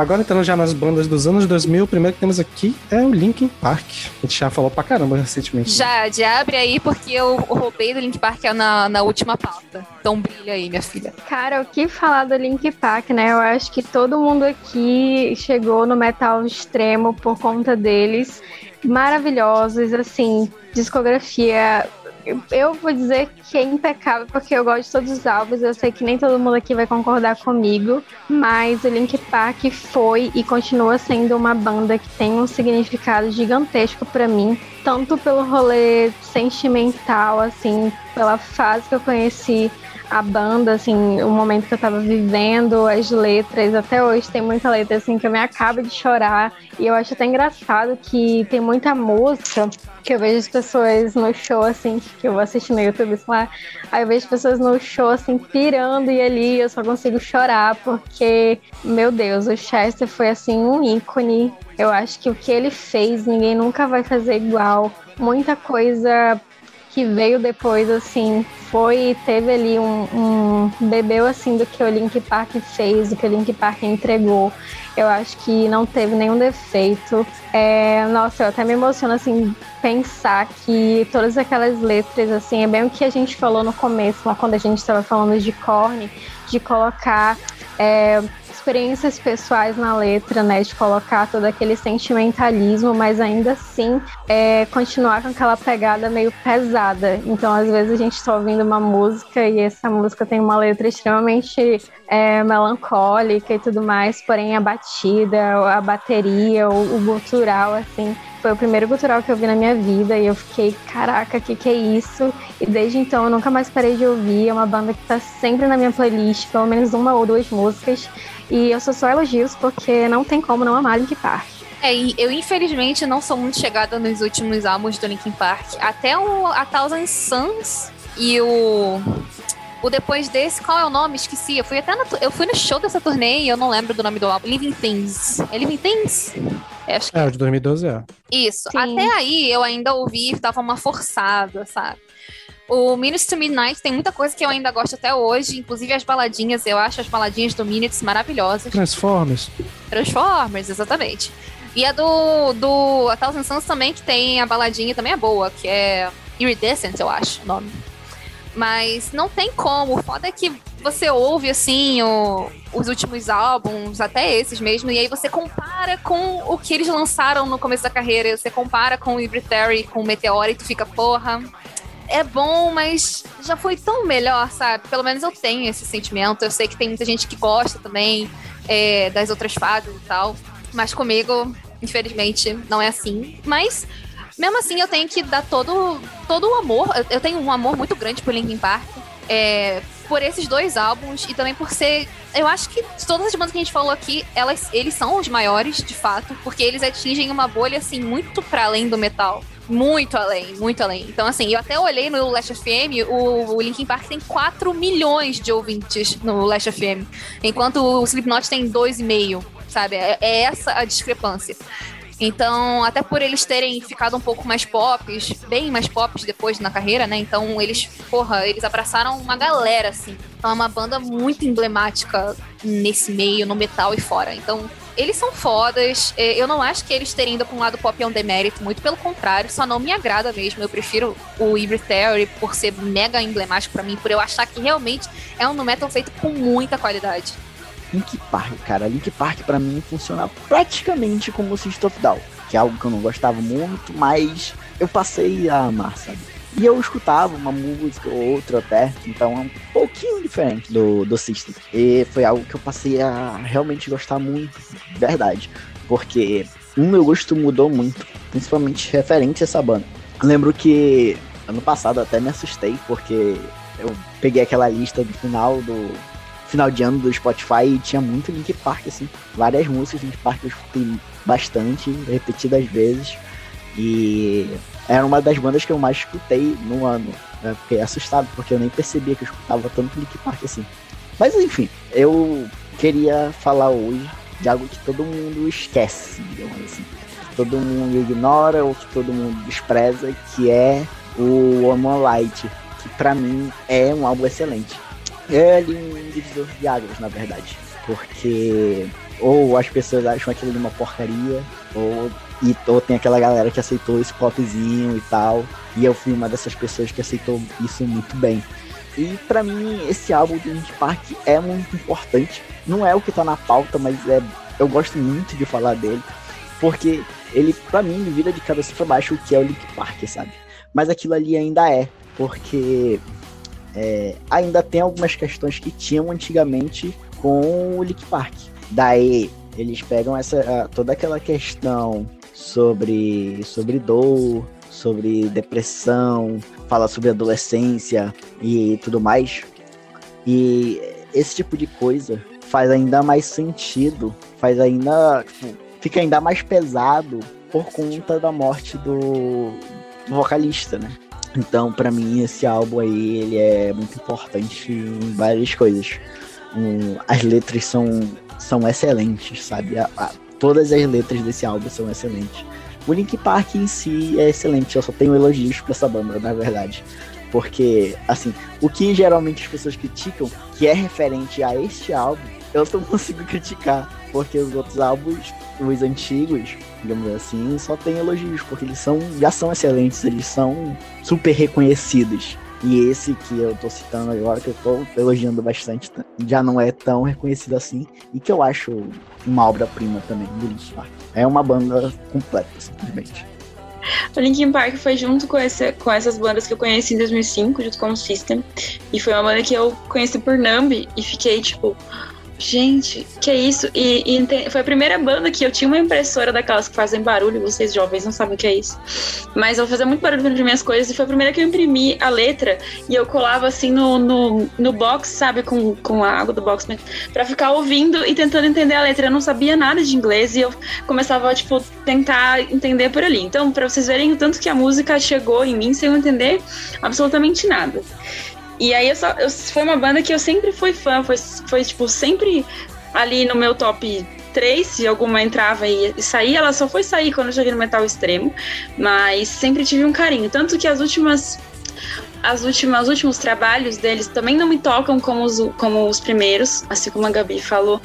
Speaker 9: Agora entrando já nas bandas dos anos 2000, o primeiro que temos aqui é o Linkin Park. A gente já falou pra caramba recentemente.
Speaker 4: Já, já abre aí porque eu roubei do Link Park na, na última pauta. Então brilha aí, minha filha.
Speaker 5: Cara, o que falar do Link Park, né? Eu acho que todo mundo aqui chegou no metal extremo por conta deles. Maravilhosos, assim, discografia. Eu- vou dizer que é impecável, porque eu gosto de todos os álbuns. Eu sei que nem todo mundo aqui vai concordar comigo, mas o Link Park foi e continua sendo uma banda que tem um significado gigantesco pra mim, tanto pelo rolê sentimental, assim, pela fase que eu conheci a banda, assim, o momento que eu tava vivendo, as letras, até hoje tem muita letra assim que eu me acabo de chorar. E eu acho até engraçado que tem muita música que eu vejo as pessoas no show, assim, que eu vou assistir no YouTube, sei lá, aí eu vejo pessoas no show, assim, pirando e ali eu só consigo chorar, porque, meu Deus, o Chester foi, assim, um ícone. Eu acho que o que ele fez, ninguém nunca vai fazer igual. Muita coisa que veio depois, assim, foi teve ali um, um bebeu assim do que o Link Park fez, do que o Link Park entregou. Eu acho que não teve nenhum defeito. É, nossa, eu até me emociono assim pensar que todas aquelas letras assim é bem o que a gente falou no começo, lá quando a gente estava falando de Korn, de colocar é, experiências pessoais na letra, né? De colocar todo aquele sentimentalismo, mas ainda assim é, continuar com aquela pegada meio pesada. Então, às vezes, a gente está ouvindo uma música e essa música tem uma letra extremamente é, melancólica e tudo mais, porém a batida, a bateria, o, o gutural, assim. Foi o primeiro gutural que eu vi na minha vida e eu fiquei, caraca, o que, que é isso? E desde então eu nunca mais parei de ouvir. É uma banda que tá sempre na minha playlist, pelo menos uma ou duas músicas. E eu sou só elogios porque não tem como não amar Link Park.
Speaker 4: É, e eu infelizmente não sou muito chegada nos últimos álbuns do Linkin Park. Até o A Thousand Suns e o. O depois desse, qual é o nome? Esqueci. Eu fui até na eu fui no show dessa turnê e eu não lembro do nome do álbum. Living Things. É Living Things? É, acho que
Speaker 9: É, o de 2012 é.
Speaker 4: Isso.
Speaker 5: Sim.
Speaker 4: Até aí eu ainda ouvi, tava uma forçada, sabe? O Minutes to Midnight tem muita coisa que eu ainda gosto até hoje, inclusive as baladinhas. Eu acho as baladinhas do Minutes maravilhosas.
Speaker 9: Transformers.
Speaker 4: Transformers, exatamente. E a do, do A Thousand Suns também, que tem a baladinha, também é boa, que é Iridescent, eu acho o nome. Mas não tem como. O foda é que você ouve, assim, o- os últimos álbuns, até esses mesmo, e aí você compara com o que eles lançaram no começo da carreira. Você compara com o Ibritary, com o Meteor, e tu fica, porra. É bom, mas já foi tão melhor, sabe? Pelo menos eu tenho esse sentimento. Eu sei que tem muita gente que gosta também é, das outras fases e tal. Mas comigo, infelizmente, não é assim. Mas, mesmo assim, eu tenho que dar todo, todo o amor. Eu, tenho um amor muito grande por Linkin Park. É, por esses dois álbuns e também por ser. Eu acho que todas as bandas que a gente falou aqui, elas, eles são os maiores, de fato, porque eles atingem uma bolha, assim, muito para além do metal. Muito além, muito além. Então, assim, eu até olhei no Last FM, o, o Linkin Park tem 4 milhões de ouvintes no Last FM, enquanto o Slipknot tem 2,5, sabe? É, é essa a discrepância. Então, até por eles terem ficado um pouco mais pops, bem mais pops depois na carreira, né? Então, eles, porra, eles abraçaram uma galera, assim. Então, é uma banda muito emblemática nesse meio, no metal e fora. Então, eles são fodas. É, Eu não acho que eles terem ido pra um lado pop é um demérito, muito pelo contrário, só não me agrada mesmo. Eu prefiro o Hybrid Theory por ser mega emblemático pra mim, por eu achar que realmente é um metal feito com muita qualidade.
Speaker 8: Link Park, cara. Link Park pra mim funciona praticamente como o System of Down, que é algo que eu não gostava muito, mas eu passei a amar, sabe? E eu escutava uma música ou outra até, então é um pouquinho diferente do, do System. E foi algo que eu passei a realmente gostar muito, de verdade. Porque o meu gosto mudou muito, principalmente referente a essa banda. Lembro que ano passado até me assustei, porque eu peguei aquela lista do final do final de ano do Spotify e tinha muito Link Park, assim. Várias músicas Link Park eu escutei bastante, repetidas vezes. E era uma das bandas que eu mais escutei no ano. Eu fiquei assustado, porque eu nem percebia que eu escutava tanto Link Park assim. Mas enfim, eu queria falar hoje de algo que todo mundo esquece, digamos assim. Todo mundo ignora ou que todo mundo despreza, que é o One Light, que pra mim é um álbum excelente. É ali um divisor de águas, na verdade. Porque ou as pessoas acham aquilo uma porcaria, ou, e, ou tem aquela galera que aceitou esse popzinho e tal. E eu fui uma dessas pessoas que aceitou isso muito bem. E pra mim, esse álbum do Linkin Park é muito importante. Não é o que tá na pauta, mas é, eu gosto muito de falar dele. Porque ele, pra mim, me vira de cabeça pra baixo o que é o Linkin Park, sabe? Mas aquilo ali ainda é. Porque é, ainda tem algumas questões que tinham antigamente com o Linkin Park. Daí eles pegam essa toda aquela questão sobre sobre dor, sobre depressão, fala sobre adolescência e tudo mais. E esse tipo de coisa faz ainda mais sentido, faz ainda tipo, fica ainda mais pesado por conta da morte do, do vocalista, né? Então, pra mim, esse álbum aí, ele é muito importante em várias coisas. Um, as letras são, são excelentes, sabe? A- a- todas as letras desse álbum são excelentes. O Link Park em si é excelente, eu só tenho elogios pra essa banda, na verdade. Porque, assim, o que geralmente as pessoas criticam, que é referente a este álbum, eu não consigo criticar. Porque os outros álbuns, os antigos, digamos assim, só tem elogios, porque eles são, já são excelentes, eles são super reconhecidos. E esse que eu tô citando agora, que eu tô elogiando bastante, tá? já não é tão reconhecido assim, e que eu acho uma obra-prima também do Linkin Park. É uma banda completa, simplesmente.
Speaker 3: O Linkin Park foi junto com, esse, com essas bandas que eu conheci em 2005, junto com o System. E foi uma banda que eu conheci por Numb e fiquei tipo, gente, que é isso? E, e foi a primeira banda que eu tinha uma impressora daquelas que fazem barulho, vocês jovens não sabem o que é isso. Mas eu fazia muito barulho pra imprimir as coisas e foi a primeira que eu imprimi a letra e eu colava assim no, no, no box, sabe, com, com a água do box, né? Pra ficar ouvindo e tentando entender a letra. Eu não sabia nada de inglês e eu começava, tipo, tentar entender por ali. Então, pra vocês verem o tanto que a música chegou em mim sem eu entender absolutamente nada. E aí eu só, eu, foi uma banda que eu sempre fui fã, foi, foi tipo, sempre ali no meu top 3, se alguma entrava e, e saía, ela só foi sair quando eu cheguei no metal extremo, mas sempre tive um carinho. Tanto que as últimas. As últimas, os últimos trabalhos deles também não me tocam como os, como os primeiros, assim como a Gabi falou.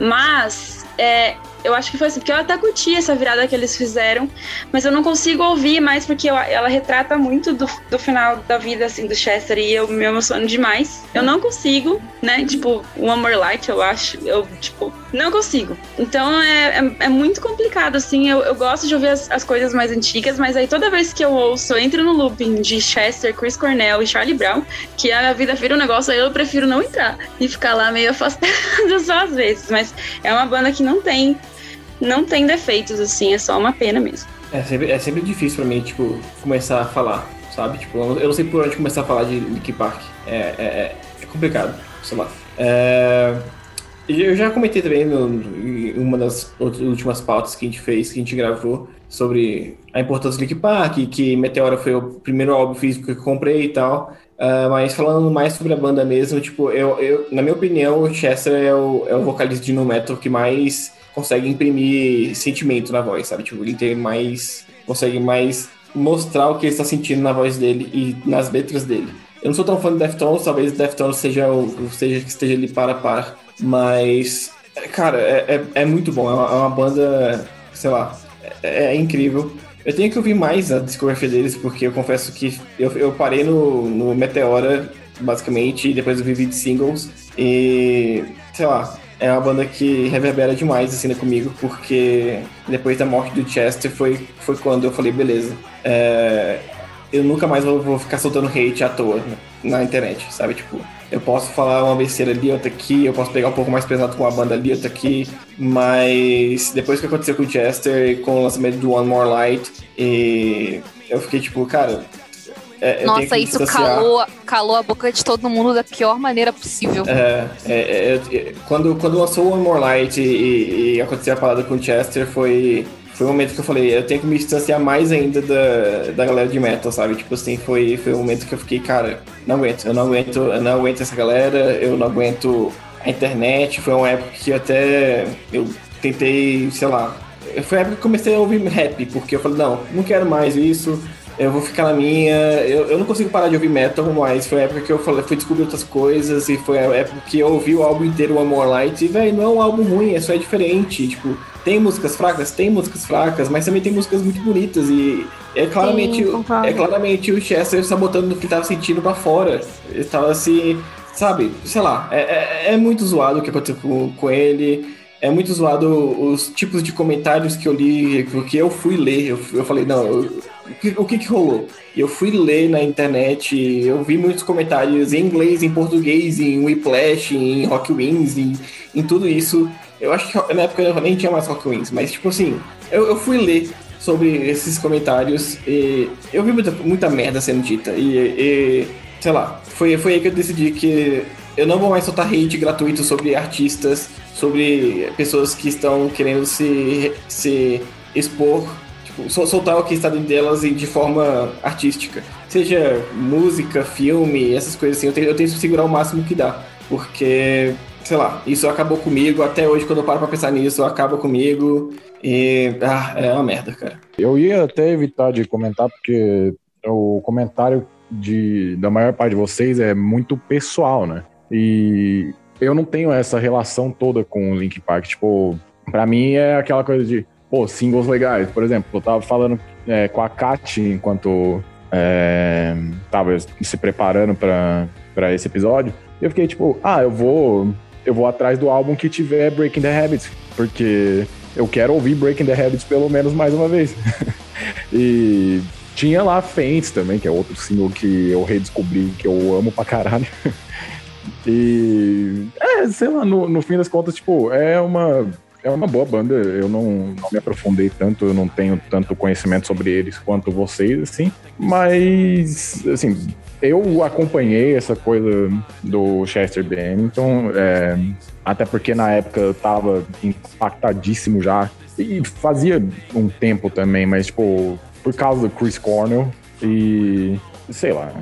Speaker 3: Mas é, eu acho que foi assim, porque eu até curti essa virada que eles fizeram, mas eu não consigo ouvir mais porque eu- ela retrata muito do, do final da vida assim do Chester e eu me emociono demais. Eu não consigo, né? Tipo, One More Light, eu acho. Eu, tipo, não consigo. Então é, é, é muito complicado, assim. Eu, eu gosto de ouvir as, as coisas mais antigas, mas aí toda vez que eu ouço, eu entro no looping de Chester, Chris Cornell e Charlie Brown, que a vida vira um negócio, aí eu prefiro não entrar e ficar lá meio afastada só às vezes. Mas é uma banda que não tem não tem defeitos, assim, é só uma pena mesmo.
Speaker 6: É sempre, é sempre difícil pra mim, tipo, começar a falar, sabe? Tipo, eu não- sei por onde começar a falar de Linkin Park. É, é, é- complicado, sei lá. É, eu já comentei também no, em uma das últimas pautas que a gente fez, que a gente gravou, sobre a importância do Link Park, que Meteora foi o primeiro álbum físico que eu comprei e tal. Uh, mas falando mais sobre a banda mesmo, tipo, eu, eu, na minha opinião, o Chester é o, é o vocalista de no metal que mais consegue imprimir sentimento na voz, sabe? Tipo, ele tem mais. consegue mais mostrar o que ele está sentindo na voz dele e nas letras dele. Eu não sou tão fã de Deftones, talvez Deftones seja o seja que esteja ali para par, mas cara, é, é, é muito bom, é uma, é uma, banda, sei lá, é, é incrível. Eu tenho que ouvir mais a discografia deles, porque eu confesso que eu, eu parei no, no Meteora, basicamente, e depois eu vivi de singles. E, sei lá, é uma banda que reverbera demais assim né, comigo, porque depois da morte do Chester foi, foi quando eu falei, beleza, é, eu nunca mais vou, vou, ficar soltando hate à toa na internet, sabe? Tipo, eu posso falar uma besteira ali, outra aqui, eu posso pegar um pouco mais pesado com uma banda ali, outra aqui, mas depois que aconteceu com o Chester, com o lançamento do One More Light, e eu fiquei tipo, cara.
Speaker 4: É, Nossa, isso calou, calou a boca de todo mundo da pior maneira possível.
Speaker 6: É, é, é, é quando, quando lançou One More Light e, e, aconteceu a parada com o Chester, foi foi o momento que eu falei, eu tenho que me distanciar mais ainda da, da galera de metal, sabe? Tipo assim, foi, foi o momento que eu fiquei, cara, não aguento, eu não aguento, eu não aguento essa galera, eu não aguento a internet. Foi uma época que até eu tentei, sei lá, foi a época que eu comecei a ouvir rap, porque eu falei, não, não quero mais isso, eu vou ficar na minha. Eu, eu não consigo parar de ouvir metal, mas foi a época que eu falei, fui descobrir outras coisas, e foi a época que eu ouvi o álbum inteiro, One More Light, e, velho, não é um álbum ruim, é só é diferente. Tipo, tem músicas fracas? Tem músicas fracas, mas também tem músicas muito bonitas, e é claramente, Sim, é claramente o Chester sabotando o que tava sentindo pra fora. Ele tava assim, sabe, sei lá, é, é, é muito zoado o que aconteceu com, com ele é muito zoado os tipos de comentários que eu li, porque eu fui ler, eu, eu falei, não, eu, o que que rolou? Eu fui ler na internet, eu vi muitos comentários em inglês, em português, em Whiplash, em Rock Wings, em, em tudo isso. Eu acho que na época eu nem tinha mais Rock Wings, mas tipo assim, eu, eu fui ler sobre esses comentários e eu vi muita, muita merda sendo dita. E, e, sei lá, foi, foi aí que eu decidi que eu não vou mais soltar hate gratuito sobre artistas, sobre pessoas que estão querendo se, se expor soltar o que está dentro delas de forma artística. Seja música, filme, essas coisas assim, eu tenho, eu segurar o máximo que dá. Porque, sei lá, isso acabou comigo. Até hoje, quando eu paro pra pensar nisso, acaba comigo. E. Ah, é uma merda, cara.
Speaker 7: Eu ia até evitar de comentar, porque o comentário de, da maior parte de vocês é muito pessoal, né? E eu não tenho essa relação toda com o Link Park. Tipo, pra mim é aquela coisa de pô, singles legais. Por exemplo, eu tava falando é, com a Kat enquanto é, tava se preparando para esse episódio. Eu fiquei tipo, ah, eu vou eu vou atrás do álbum que tiver Breaking the Habits, porque eu quero ouvir Breaking the Habits pelo menos mais uma vez. e tinha lá Faints também, que é outro single que eu redescobri, que eu amo pra caralho. e, é, sei lá, no, no fim das contas, tipo, é uma é uma boa banda. Eu não, não me aprofundei tanto, eu não tenho tanto conhecimento sobre eles quanto vocês, assim. Mas, assim, eu acompanhei essa coisa do Chester Bennington, é, até porque na época eu tava impactadíssimo já. E fazia um tempo também, mas, tipo, por causa do Chris Cornell e. sei lá.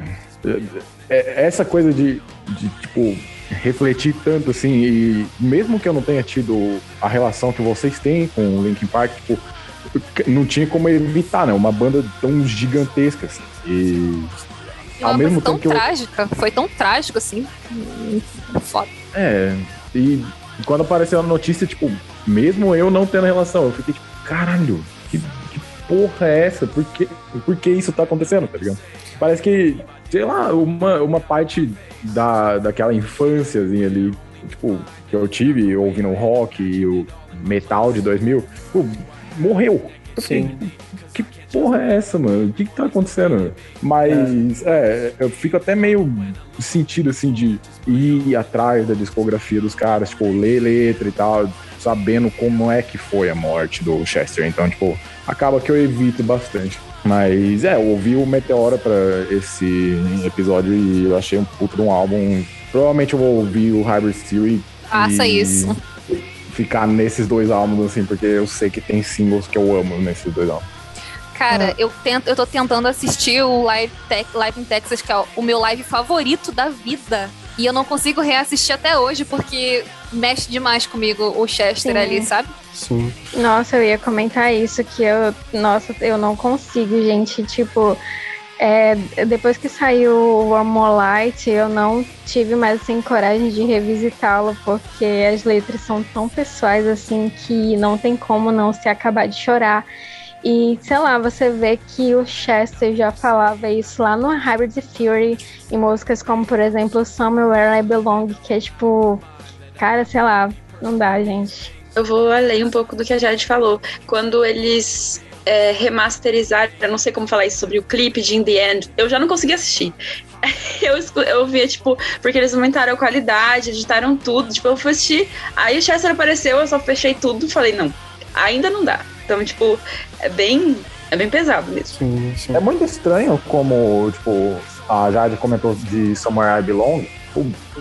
Speaker 7: É, é, essa coisa de, de tipo refletir tanto assim, e mesmo que eu não tenha tido a relação que vocês têm com o Linkin Park, tipo, não tinha como evitar, né? Uma banda tão gigantesca, assim. E.
Speaker 4: e ao mesmo tempo tão trágica, eu... foi tão trágico assim. Foda.
Speaker 7: É, e quando apareceu a notícia, tipo, mesmo eu não tendo relação, eu fiquei tipo, caralho, que, que porra é essa? Por que, por que isso tá acontecendo, tá ligado? Parece que, sei lá, uma, uma parte da, daquela infânciazinha ali, tipo, que eu tive ouvindo rock e o metal de 2000, pô, morreu.
Speaker 6: Sim.
Speaker 7: Que porra é essa, mano? O que que tá acontecendo? Mas, é. é, eu fico até meio sentido, assim, de ir atrás da discografia dos caras, tipo, ler letra e tal, sabendo como é que foi a morte do Chester. Então, tipo, acaba que eu evito bastante. Mas é, eu ouvi o Meteora pra esse episódio e eu achei um puto de um álbum. Provavelmente eu vou ouvir o Hybrid Theory.
Speaker 4: Faça
Speaker 7: e
Speaker 4: isso.
Speaker 7: Ficar nesses dois álbuns, assim, porque eu sei que tem singles que eu amo nesses dois álbuns.
Speaker 4: Cara, eu tento, eu tô tentando assistir o Live, Tech, Live in Texas, que é o meu live favorito da vida. E eu não consigo reassistir até hoje, porque mexe demais comigo o Chester
Speaker 5: Sim.
Speaker 4: ali, sabe?
Speaker 9: Sim.
Speaker 5: Nossa, eu ia comentar isso, que eu, nossa, eu não consigo, gente, tipo, é, depois que saiu o Amolite, eu não tive mais, assim, coragem de revisitá-lo, porque as letras são tão pessoais, assim, que não tem como não se acabar de chorar. E, sei lá, você vê que o Chester já falava isso lá no Hybrid Fury, em músicas como, por exemplo, Somewhere I Belong, que é tipo, cara, sei lá, não dá, gente.
Speaker 3: Eu vou além um pouco do que a Jade falou. Quando eles é, remasterizaram, eu não sei como falar isso sobre o clipe de In The End, eu já não consegui assistir. Eu, eu via, tipo, porque eles aumentaram a qualidade, editaram tudo. Tipo, eu fui assistir, aí o Chester apareceu, eu só fechei tudo e falei, não, ainda não dá. Então, tipo, é bem, é bem pesado mesmo.
Speaker 9: Sim, sim.
Speaker 7: É muito estranho como, tipo, a Jade comentou de Somewhere I Belong.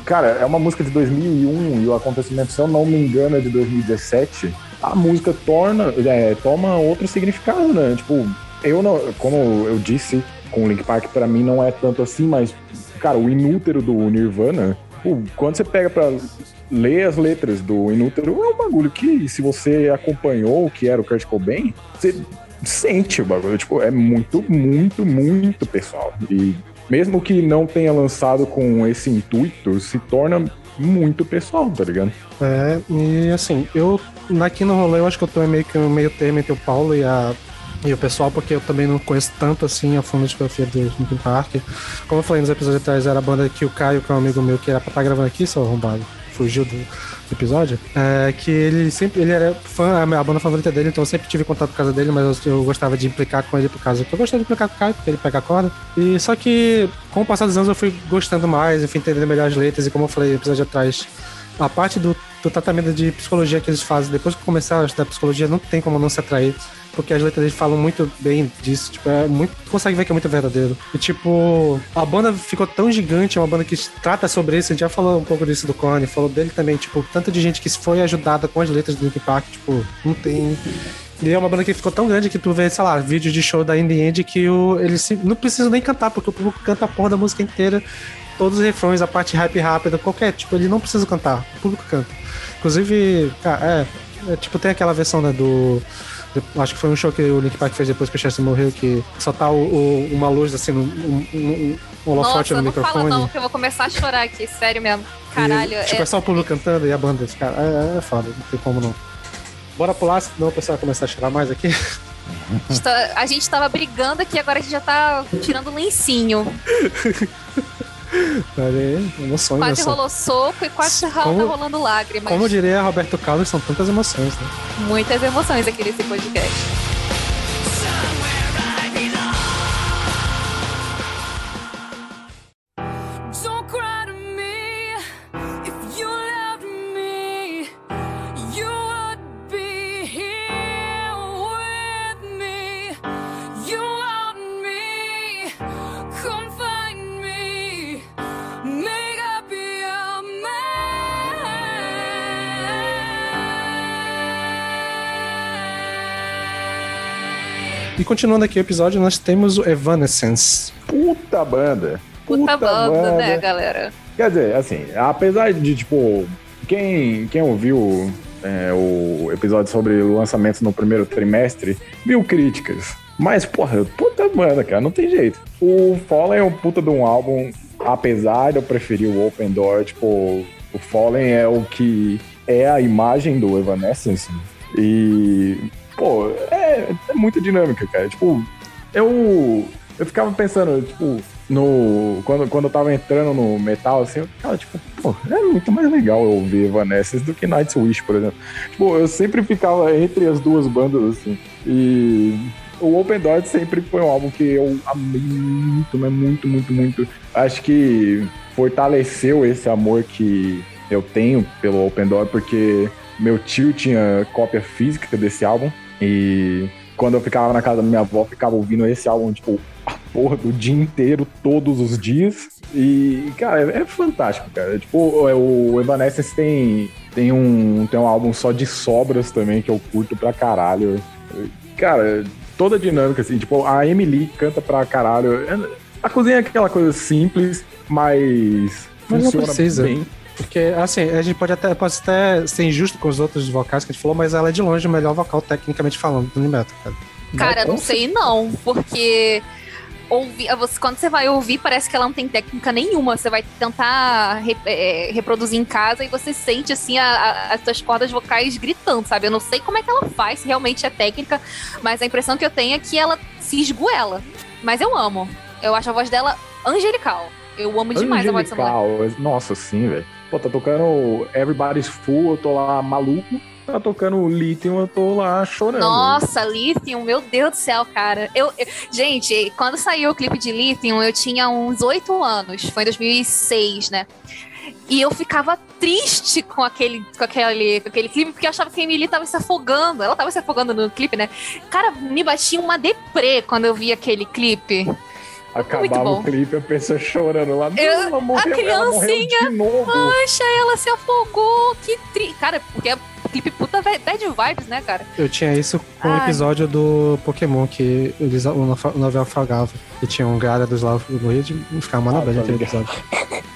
Speaker 7: Cara, é uma música de 2001 e o acontecimento, se eu não me engano, é de 2017. A música torna, é, toma outro significado, né? Tipo, eu não, como eu disse com o Link Park, pra mim não é tanto assim, mas, cara, o inútero do Nirvana, quando você pega pra ler as letras do inútero, é um bagulho que, se você acompanhou o que era o Kurt Cobain, você sente o bagulho. Tipo, é muito, muito, muito pessoal. E mesmo que não tenha lançado com esse intuito, se torna muito pessoal, tá ligado?
Speaker 9: É, e assim, eu aqui no rolê eu acho que eu tô meio que meio termo entre o Paulo e a e o pessoal, porque eu também não conheço tanto assim a fundo a discografia do Linkin Park. Como eu falei nos episódios atrás, era a banda que o Caio, que é um amigo meu, que era pra estar gravando aqui, seu arrombado, fugiu do episódio, é, que ele sempre, ele era fã, a banda favorita dele, então eu sempre tive contato por causa dele, mas eu, eu gostava de implicar com ele por causa que eu gostava de implicar com o Caio, porque ele pega a corda. E só que com o passar dos anos eu fui gostando mais, enfim, entendendo melhor as letras, e como eu falei no episódio atrás, a parte do, do tratamento de psicologia que eles fazem, depois que começaram a estudar psicologia, não tem como não se atrair. Porque as letras deles falam muito bem disso. Tipo, é muito. Tu consegue ver que é muito verdadeiro. E tipo, a banda ficou tão gigante, é uma banda que trata sobre isso. A gente já falou um pouco disso do Korn, falou dele também, tipo, tanto de gente que foi ajudada com as letras do Linkin Park, tipo, não tem. E é uma banda que ficou tão grande que tu vê, sei lá, vídeo de show da In The End que o, eles se- não precisam nem cantar, porque o público canta a porra da música inteira, todos os refrões, a parte rap rápida, qualquer, tipo, ele não precisa cantar, o público canta. Inclusive, cara, é, é, tipo, tem aquela versão, né, do. Acho que foi um show que o Link Park fez depois que o Chester morreu, que só tá o, o- uma luz assim, um, um, um, holofote
Speaker 4: Nossa,
Speaker 9: no
Speaker 4: não fala
Speaker 9: microfone.
Speaker 4: não, que eu vou começar a chorar aqui, sério mesmo. Caralho,
Speaker 9: E, tipo, é...
Speaker 4: é,
Speaker 9: só o público cantando e a banda, cara, é, é foda, não tem como não. Bora pular, senão o pessoal vai começar a chorar mais aqui.
Speaker 4: a gente a gente tava brigando aqui, agora a gente já tá tirando lencinho.
Speaker 9: Emoções,
Speaker 4: Quase rolou soco e quase tá
Speaker 9: Como-
Speaker 4: rolando lágrimas.
Speaker 9: Como diria Roberto Carlos, são tantas emoções, né?
Speaker 4: Muitas emoções aqui nesse podcast.
Speaker 9: E continuando aqui o episódio, nós temos o Evanescence.
Speaker 7: Puta banda.
Speaker 4: Puta, banda, né, galera?
Speaker 7: Quer dizer, assim, apesar de, tipo, quem, quem ouviu é, o episódio sobre lançamentos no primeiro trimestre, viu críticas. Mas, porra, puta banda, cara, não tem jeito. O Fallen é um puta de um álbum, apesar de eu preferir o Open Door, tipo, o Fallen é o que é a imagem do Evanescence. E, pô, é, é muito dinâmica, cara. Tipo, eu, eu ficava pensando, tipo, no, quando, quando eu tava entrando no metal, assim, eu ficava tipo, pô, é muito mais legal eu ouvir Evanescence do que Nightwish, por exemplo. Tipo, eu sempre ficava entre as duas bandas, assim. E o Open Door sempre foi um álbum que eu amei muito, mas muito, muito, muito. Acho que fortaleceu esse amor que eu tenho pelo Open Door, porque meu tio tinha cópia física desse álbum. E quando eu ficava na casa da minha avó, ficava ouvindo esse álbum, tipo, a porra do dia inteiro, todos os dias. E, cara, é, é fantástico, cara. Tipo, é, o Evanescence tem, tem, um, tem um álbum só de sobras também, que eu curto pra caralho. Cara, toda a dinâmica, assim, tipo, a Emily canta pra caralho. A cozinha é aquela coisa simples, mas,
Speaker 9: Mas não precisa.
Speaker 7: bem.
Speaker 9: Porque, assim, a gente pode até, pode até ser injusto com os outros vocais que a gente falou, mas ela é de longe o melhor vocal, tecnicamente falando, do Nimeto, cara.
Speaker 4: Cara, não sei não, porque ouvir, você, quando você vai ouvir, parece que ela não tem técnica nenhuma. Você vai tentar re- é, reproduzir em casa e você sente assim a- a- as suas cordas vocais gritando, sabe? Eu não sei como é que ela faz, se realmente é técnica, mas a impressão que eu tenho é que ela se esgoela. Mas eu amo. Eu acho a voz dela angelical. Eu amo demais a voz.
Speaker 7: Angelical, nossa, sim, velho. Pô, tá tocando Everybody's Full, eu tô lá maluco. Tá tocando Lithium, eu tô lá chorando.
Speaker 4: Nossa, Lithium, meu Deus do céu, cara. Eu, eu- gente, quando saiu o clipe de Lithium, eu tinha uns oito anos. Foi em 2006, né? E eu ficava triste com aquele, com aquele, com aquele clipe, porque eu achava que a Emily tava se afogando. Ela tava se afogando no clipe, né? Cara, me batia uma deprê quando eu vi aquele clipe.
Speaker 7: Acabava o clipe, a pessoa chorando lá. Não,
Speaker 4: Eu-
Speaker 7: ela morreu,
Speaker 4: a
Speaker 7: ela morreu
Speaker 4: criancinha,
Speaker 7: de novo.
Speaker 4: Poxa, ela se afogou. Que tri... Cara, porque é clipe puta bad vibes, né, cara?
Speaker 9: Eu tinha isso com o
Speaker 4: Ai.
Speaker 9: episódio do Pokémon, que eles, o novel- afogava. E tinha um galera dos lá do Rio de ficar uma
Speaker 7: Ah, tá
Speaker 9: naquele
Speaker 7: ligado.
Speaker 9: episódio.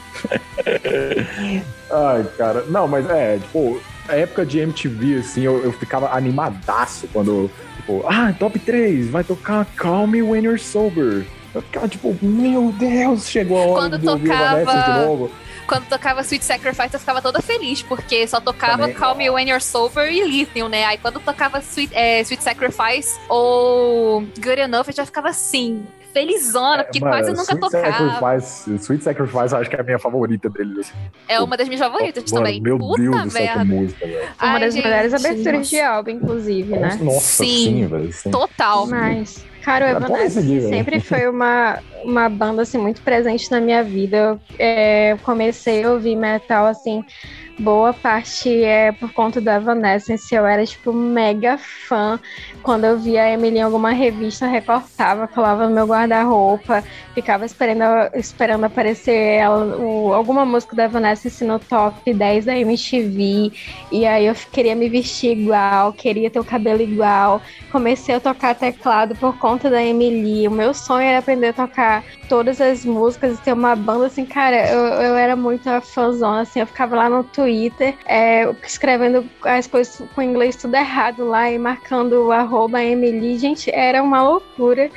Speaker 7: Ai, cara. Não, mas é, tipo, a época de MTV, assim, eu, eu ficava animadaço quando, tipo, ah, top 3, vai tocar Call Me When You're Sober. Eu ficava tipo, meu Deus, chegou a hora
Speaker 4: Quando
Speaker 7: de ouvir
Speaker 4: tocava-
Speaker 7: Evanescence de novo.
Speaker 4: Quando tocava Sweet Sacrifice, eu ficava toda feliz, porque só tocava
Speaker 7: Também.
Speaker 4: Call Me When You're Sober e Lithium, né? Aí quando tocava Sweet, é, Sweet Sacrifice ou Good Enough, eu já ficava assim, felizona, porque
Speaker 7: É, Mano,
Speaker 4: quase nunca
Speaker 7: Sweet
Speaker 4: tocava.
Speaker 7: Sacrifice, Sweet Sacrifice, eu acho que é a minha favorita deles. assim.
Speaker 4: É uma das minhas favoritas
Speaker 7: Mano,
Speaker 4: também.
Speaker 7: Meu
Speaker 4: Puta
Speaker 7: Deus do céu, que
Speaker 4: merda.
Speaker 7: música, velho.
Speaker 5: Uma
Speaker 4: Ai,
Speaker 5: das
Speaker 4: gente,
Speaker 5: melhores aberturas
Speaker 4: nossa.
Speaker 5: de álbum, inclusive, né?
Speaker 7: Nossa,
Speaker 4: Sim.
Speaker 7: sim, velho. sim.
Speaker 4: Total.
Speaker 5: Mas, cara, o Evanescence sempre foi uma, uma banda, assim, muito presente na minha vida. Eu é, comecei a ouvir metal, assim, boa parte é por conta do Evanescence. Eu era, tipo, mega fã. Quando eu via a Emily em alguma revista, recortava, colava no meu guarda-roupa, ficava esperando, esperando aparecer ela, o- alguma música do Evanescence no top 10 da MTV. E aí eu queria me vestir igual, queria ter o cabelo igual comecei a tocar teclado por conta da Emily. O meu sonho era aprender a tocar todas as músicas e ter uma banda assim, cara, eu, eu era muito fãzona, assim, eu ficava lá no Twitter é, escrevendo as coisas com inglês tudo errado lá e marcando o arroba Emily. Gente, era uma loucura.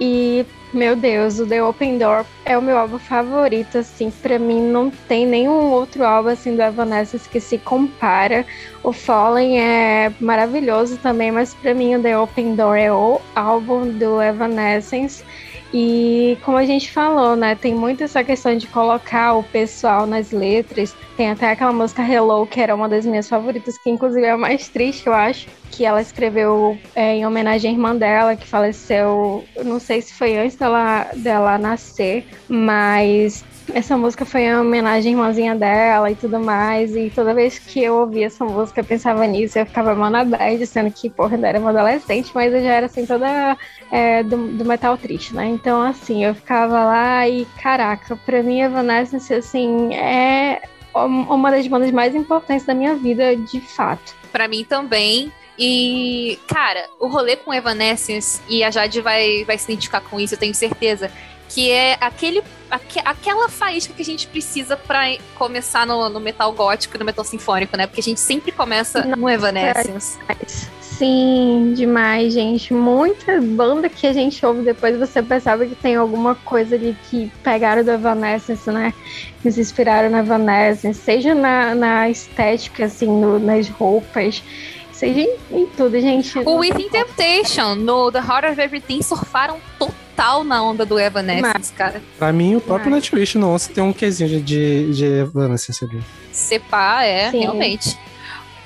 Speaker 5: E, meu Deus, o The Open Door é o meu álbum favorito, assim, pra mim não tem nenhum outro álbum, assim, do Evanescence que se compara. O Fallen é maravilhoso também, mas pra mim o The Open Door é o álbum do Evanescence. E como a gente falou, né, tem muito essa questão de colocar o pessoal nas letras. Tem até aquela música Hello, que era uma das minhas favoritas, que inclusive é a mais triste, eu acho, que ela escreveu é, em homenagem à irmã dela, que faleceu, eu não sei se foi antes dela, dela nascer, mas essa música foi em homenagem à irmãzinha dela e tudo mais. E toda vez que eu ouvia essa música, eu pensava nisso, eu ficava mano bad, sendo que, porra, ainda era uma adolescente, mas eu já era assim, toda é, do, do metal triste, né? Então, assim, eu ficava lá e, caraca, pra mim, Evanescence, assim, é uma das bandas mais importantes da minha vida, de fato.
Speaker 4: Pra mim também. E, cara, o rolê com Evanescence, e a Jade vai, vai se identificar com isso, eu tenho certeza, que é aquele, aque- aquela faísca que a gente precisa pra começar no, no metal gótico e no metal sinfônico, né? Porque a gente sempre começa no Evanescence.
Speaker 5: Sim, demais, gente. Muita banda que a gente ouve depois você percebe que tem alguma coisa ali que pegaram do Evanescence, né? Que se inspiraram no Evanescence, seja na, na estética, assim, no- nas roupas, seja em, em tudo, gente.
Speaker 4: O Within Temptation, no The Heart of Everything, surfaram total na onda do Evanescence, cara.
Speaker 9: Pra mim, o próprio Nightwish no 11 tem um quesinho de, de, de Evanescence ali.
Speaker 4: Separ, é,
Speaker 5: Sim.
Speaker 4: realmente.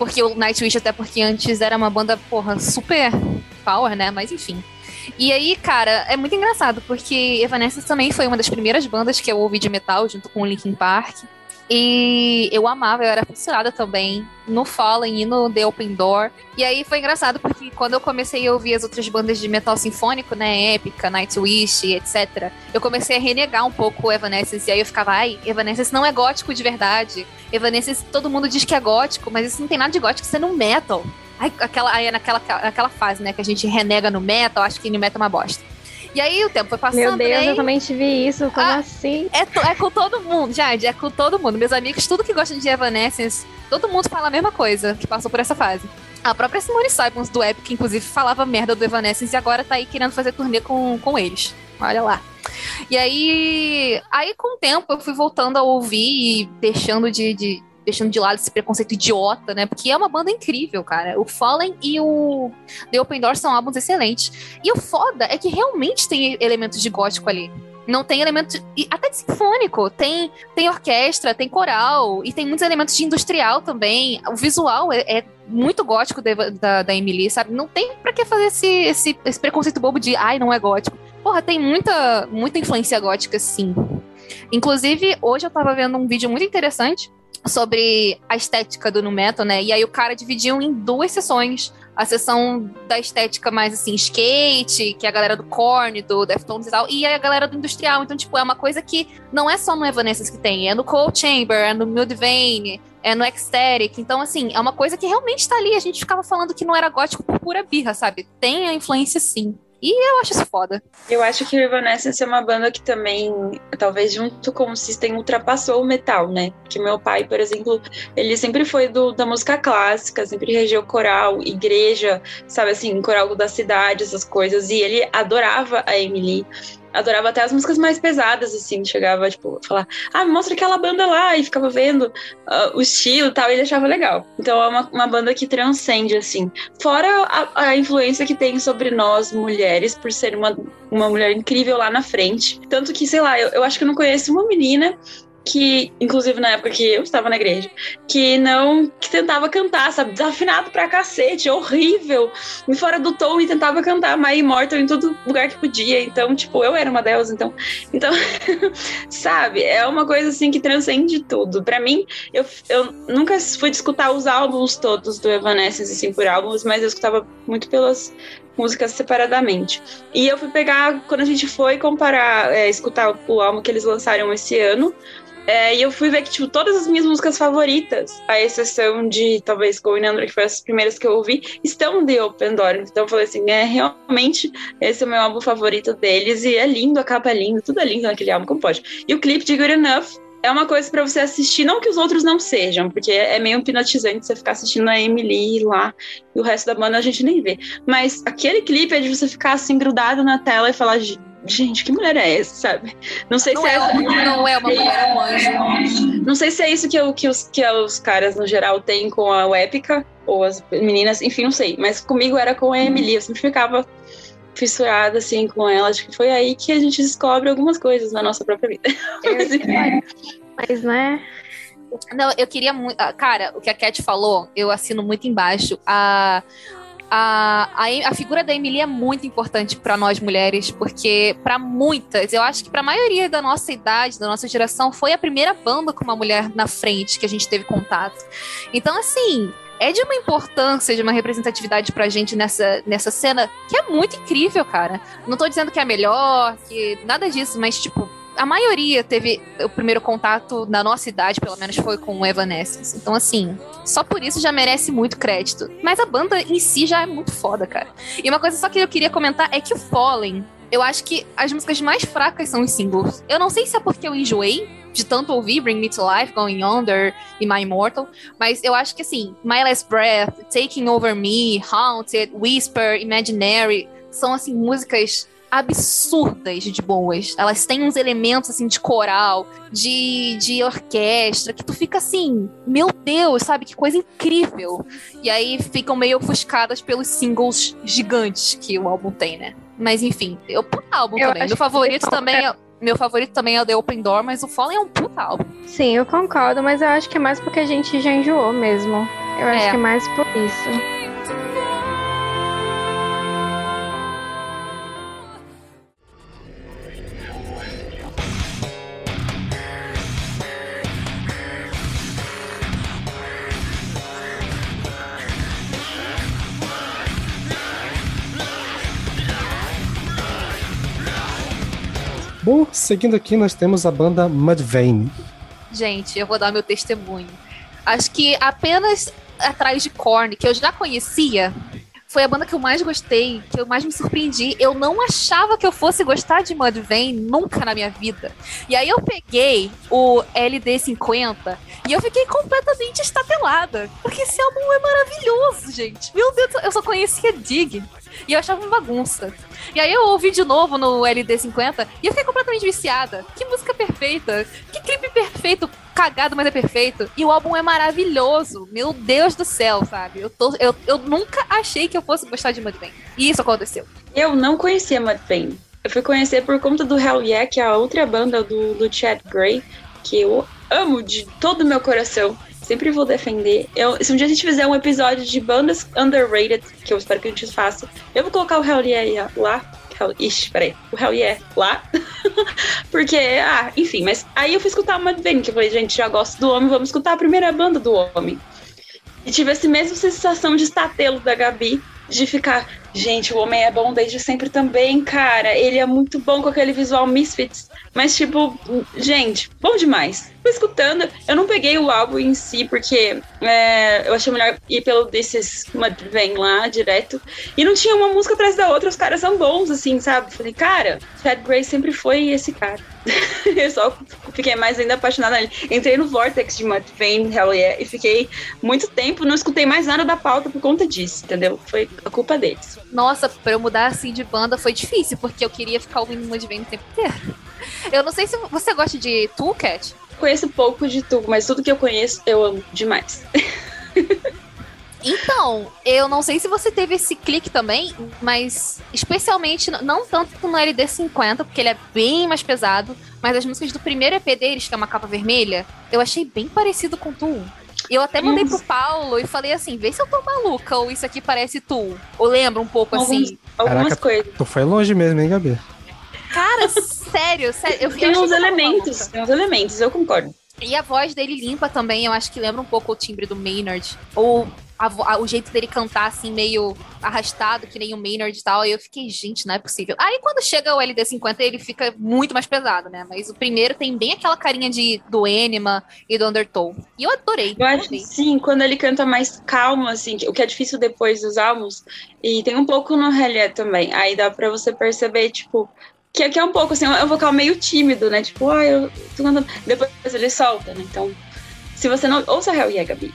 Speaker 4: Porque o Nightwish, até porque antes era uma banda, porra, super power, né? Mas enfim. E aí, cara, é muito engraçado, porque Evanescence também foi uma das primeiras bandas que eu ouvi de metal, junto com o Linkin Park. E eu amava, eu era fissurada também no Fallen e no The Open Door. E aí foi engraçado porque quando eu comecei a ouvir as outras bandas de metal sinfônico, né, Épica, Nightwish, etc, eu comecei a renegar um pouco o Evanescence. E aí eu ficava, ai, Evanescence não é gótico de verdade. Evanescence, todo mundo diz que é gótico, mas isso não tem nada de gótico, isso é metal. Aí, aquela, aí é naquela, naquela fase, né, que a gente renega no metal, acho que no metal é uma bosta. E aí o tempo foi passando.
Speaker 5: Meu Deus,
Speaker 4: né,
Speaker 5: eu também tive isso. Como
Speaker 4: Ah,
Speaker 5: assim?
Speaker 4: é, é com todo mundo, Jade, é com todo mundo. Meus amigos, tudo que gostam de Evanescence, todo mundo fala a mesma coisa, que passou por essa fase. A própria Simone Simons do Epic, inclusive, falava merda do Evanescence e agora tá aí querendo fazer turnê com, com eles. Olha lá. E aí, aí com o tempo eu fui voltando a ouvir e deixando de, de- deixando de lado esse preconceito idiota, né? Porque é uma banda incrível, cara. O Fallen e o The Open Door são álbuns excelentes. E o foda é que realmente tem elementos de gótico ali. Não tem elementos. e Até de sinfônico. Tem, tem orquestra, tem coral. E tem muitos elementos de industrial também. O visual é, é muito gótico da, da, da Emily, sabe? Não tem pra que fazer esse, esse, esse preconceito bobo de ai, não é gótico. Porra, tem muita, muita influência gótica, sim. Inclusive, hoje eu tava vendo um vídeo muito interessante sobre a estética do nu metal, né? E aí o cara dividiu em duas sessões. A sessão da estética mais assim, skate, que é a galera do Korn, do Deftones e tal, e a galera do industrial. Então, tipo, é uma coisa que não é só no Evanescence que tem, é no Cold Chamber, é no Mudvayne, é no Ecstatic. Então, assim, é uma coisa que realmente tá ali. A gente ficava falando que não era gótico por pura birra, sabe? Tem a influência sim. E eu acho isso foda.
Speaker 3: Eu acho que o Evanescence é uma banda que também, talvez junto com o System, ultrapassou o metal, né? Que meu pai, por exemplo, ele sempre foi do, da música clássica, sempre regeu coral, igreja, sabe assim, coral da cidade, essas coisas. E ele adorava a Emily. Adorava até as músicas mais pesadas, assim, chegava, tipo, falar, ah, mostra aquela banda lá, e ficava vendo ah, o estilo e tal, e ele achava legal. Então é uma, uma banda que transcende, assim. Fora a, a influência que tem sobre nós, mulheres, por ser uma, uma mulher incrível lá na frente. Tanto que, sei lá, eu, eu acho que eu não conheço uma menina que, inclusive na época que eu estava na igreja, que não, que tentava cantar, sabe, desafinado pra cacete, horrível, e fora do tom e tentava cantar My Immortal em todo lugar que podia, então, tipo, eu era uma delas, então, então, sabe, é uma coisa assim que transcende tudo. Pra mim, eu, eu nunca fui escutar os álbuns todos do Evanescence, assim, por álbuns, mas eu escutava muito pelas músicas separadamente. E eu fui pegar, quando a gente foi comparar, é, escutar o álbum que eles lançaram esse ano, é, e eu fui ver que, tipo, todas as minhas músicas favoritas, à exceção de, talvez, Going Under, que foi as primeiras que eu ouvi, estão The Open Door. Então eu falei assim, é, realmente, esse é o meu álbum favorito deles, e é lindo, a capa é linda, tudo é lindo naquele álbum, como pode. E o clipe de Good Enough é uma coisa pra você assistir, não que os outros não sejam, porque é meio hipnotizante você ficar assistindo a Emily lá, e o resto da banda a gente nem vê. Mas aquele clipe é de você ficar assim, grudado na tela e falar, gente, que mulher é essa, sabe? Não sei
Speaker 4: Não
Speaker 3: se
Speaker 4: é,
Speaker 3: é.
Speaker 4: não é uma mulher, é um anjo.
Speaker 3: Não sei se é isso que, eu, que, os, que os caras, no geral, têm com a Épica, ou as meninas, enfim, não sei. Mas comigo era com a Emily, eu sempre ficava fissurada, assim, com ela. Acho que foi aí que a gente descobre algumas coisas na nossa própria vida. Mas, enfim.
Speaker 5: Mas, né?
Speaker 4: Não, eu queria muito. ah, Cara, o que a Cat falou, eu assino muito embaixo. A, a, a, a figura da Emily é muito importante para nós mulheres, porque para muitas, eu acho que para a maioria da nossa idade, da nossa geração, foi a primeira banda com uma mulher na frente que a gente teve contato. Então, assim. É de uma importância, de uma representatividade pra gente nessa, nessa cena que é muito incrível, cara. Não tô dizendo que é melhor, que nada disso, mas, tipo, a maioria teve o primeiro contato na nossa idade, pelo menos foi com o Evanescence. Então, assim, só por isso já merece muito crédito. Mas a banda em si já é muito foda, cara. E uma coisa só que eu queria comentar é que o Fallen, eu acho que as músicas mais fracas são os singles. Eu não sei se é porque eu enjoei de tanto ouvir Bring Me to Life, Going Yonder e My Immortal, mas eu acho que assim, My Last Breath, Taking Over Me, Haunted, Whisper, Imaginary, são assim músicas absurdas de boas. Elas têm uns elementos assim de coral, de, de orquestra, que tu fica assim, meu Deus, sabe? Que coisa incrível. E aí ficam meio ofuscadas pelos singles gigantes que o álbum tem, né? Mas enfim, eu puta álbum
Speaker 5: Eu
Speaker 4: também.
Speaker 5: acho
Speaker 4: Meu favorito também é. Meu favorito também é o The Open Door, mas o Fallen é um puta álbum.
Speaker 5: Sim, eu concordo, mas eu acho que é mais porque a gente já enjoou mesmo. Eu acho
Speaker 4: É.
Speaker 5: que é mais por isso.
Speaker 9: Bom, seguindo aqui, nós temos a banda Mudvayne.
Speaker 4: Gente, eu vou dar meu testemunho. Acho que apenas atrás de Korn, que eu já conhecia, foi a banda que eu mais gostei, que eu mais me surpreendi. Eu não achava que eu fosse gostar de Mudvayne nunca na minha vida. E aí eu peguei o LD50 e eu fiquei completamente estatelada. Porque esse álbum é maravilhoso, gente. Meu Deus, eu só conhecia Dig. E eu achava uma bagunça. E aí eu ouvi de novo no LD50 e eu fiquei completamente viciada. Que música perfeita! Que clipe perfeito! Cagado, mas é perfeito. E o álbum é maravilhoso. Meu Deus do céu, sabe? Eu, tô, eu, eu nunca achei que eu fosse gostar de Mudvayne. E isso aconteceu.
Speaker 3: Eu não conhecia Mudvayne. Eu fui conhecer por conta do Hell Yeah, que é a outra banda do, do Chad Gray, que eu amo de todo o meu coração. Sempre vou defender. Eu, se um dia a gente fizer um episódio de bandas underrated, que eu espero que a gente faça, eu vou colocar o Hell Yeah lá. Hell, ixi, peraí. O Hell Yeah lá. Porque, ah, enfim, mas aí eu fui escutar o Mudvayne, que eu falei, gente, já gosto do homem, vamos escutar a primeira banda do homem. E tive essa mesma sensação de estatelo da Gabi, de ficar, gente, o homem é bom desde sempre também, cara. Ele é muito bom com aquele visual Misfits. Mas, tipo, gente, bom demais. Fui escutando, eu não peguei o álbum em si, porque é, eu achei melhor ir pelo desses vem lá direto. E não tinha uma música atrás da outra, os caras são bons, assim, sabe? Falei, cara, Chad Gray sempre foi esse cara. eu só fiquei mais ainda apaixonada nele. Entrei no Vortex de Mudvayne, Hell Yeah, e fiquei muito tempo, não escutei mais nada da pauta por conta disso, entendeu? Foi a culpa deles.
Speaker 4: Nossa, pra eu mudar assim de banda foi difícil, porque eu queria ficar ouvindo Mudvayne o tempo inteiro. Eu não sei se você gosta de Toolcat.
Speaker 3: Conheço pouco de tudo, mas tudo que eu conheço eu amo demais.
Speaker 4: Então, eu não sei se você teve esse clique também, mas especialmente, não tanto no LD50, porque ele é bem mais pesado, mas as músicas do primeiro EP deles, que é uma capa vermelha, eu achei bem parecido com Eu até mandei pro Paulo e falei assim: vê se eu tô maluca ou isso aqui parece Tu. Ou lembra um pouco
Speaker 3: Alguns-
Speaker 4: assim.
Speaker 3: Algumas
Speaker 9: Caraca,
Speaker 3: coisas.
Speaker 9: Tu foi longe mesmo, hein, Gabi?
Speaker 4: Cara, sério, sério. Eu,
Speaker 3: Tem uns
Speaker 4: eu tava
Speaker 3: elementos, tem uns elementos, eu concordo.
Speaker 4: E a voz dele limpa também, eu acho que lembra um pouco o timbre do Maynard. Ou a a- o jeito dele cantar, assim, meio arrastado, que nem o Maynard e tal. E eu fiquei, gente, não é possível. Aí quando chega o LD50, ele fica muito mais pesado, né? Mas o primeiro tem bem aquela carinha de, do Enema e do Undertow. E eu adorei.
Speaker 3: Eu acho sim, quando ele canta mais calmo, assim, o que é difícil depois dos álbuns, e tem um pouco no Hellier também. Aí dá pra você perceber, tipo, que aqui é um pouco assim, é um vocal meio tímido, né? Tipo, ah, eu tô cantando. Depois ele solta, né? Então, se você não. Ouça Hell Yeah, Gabi.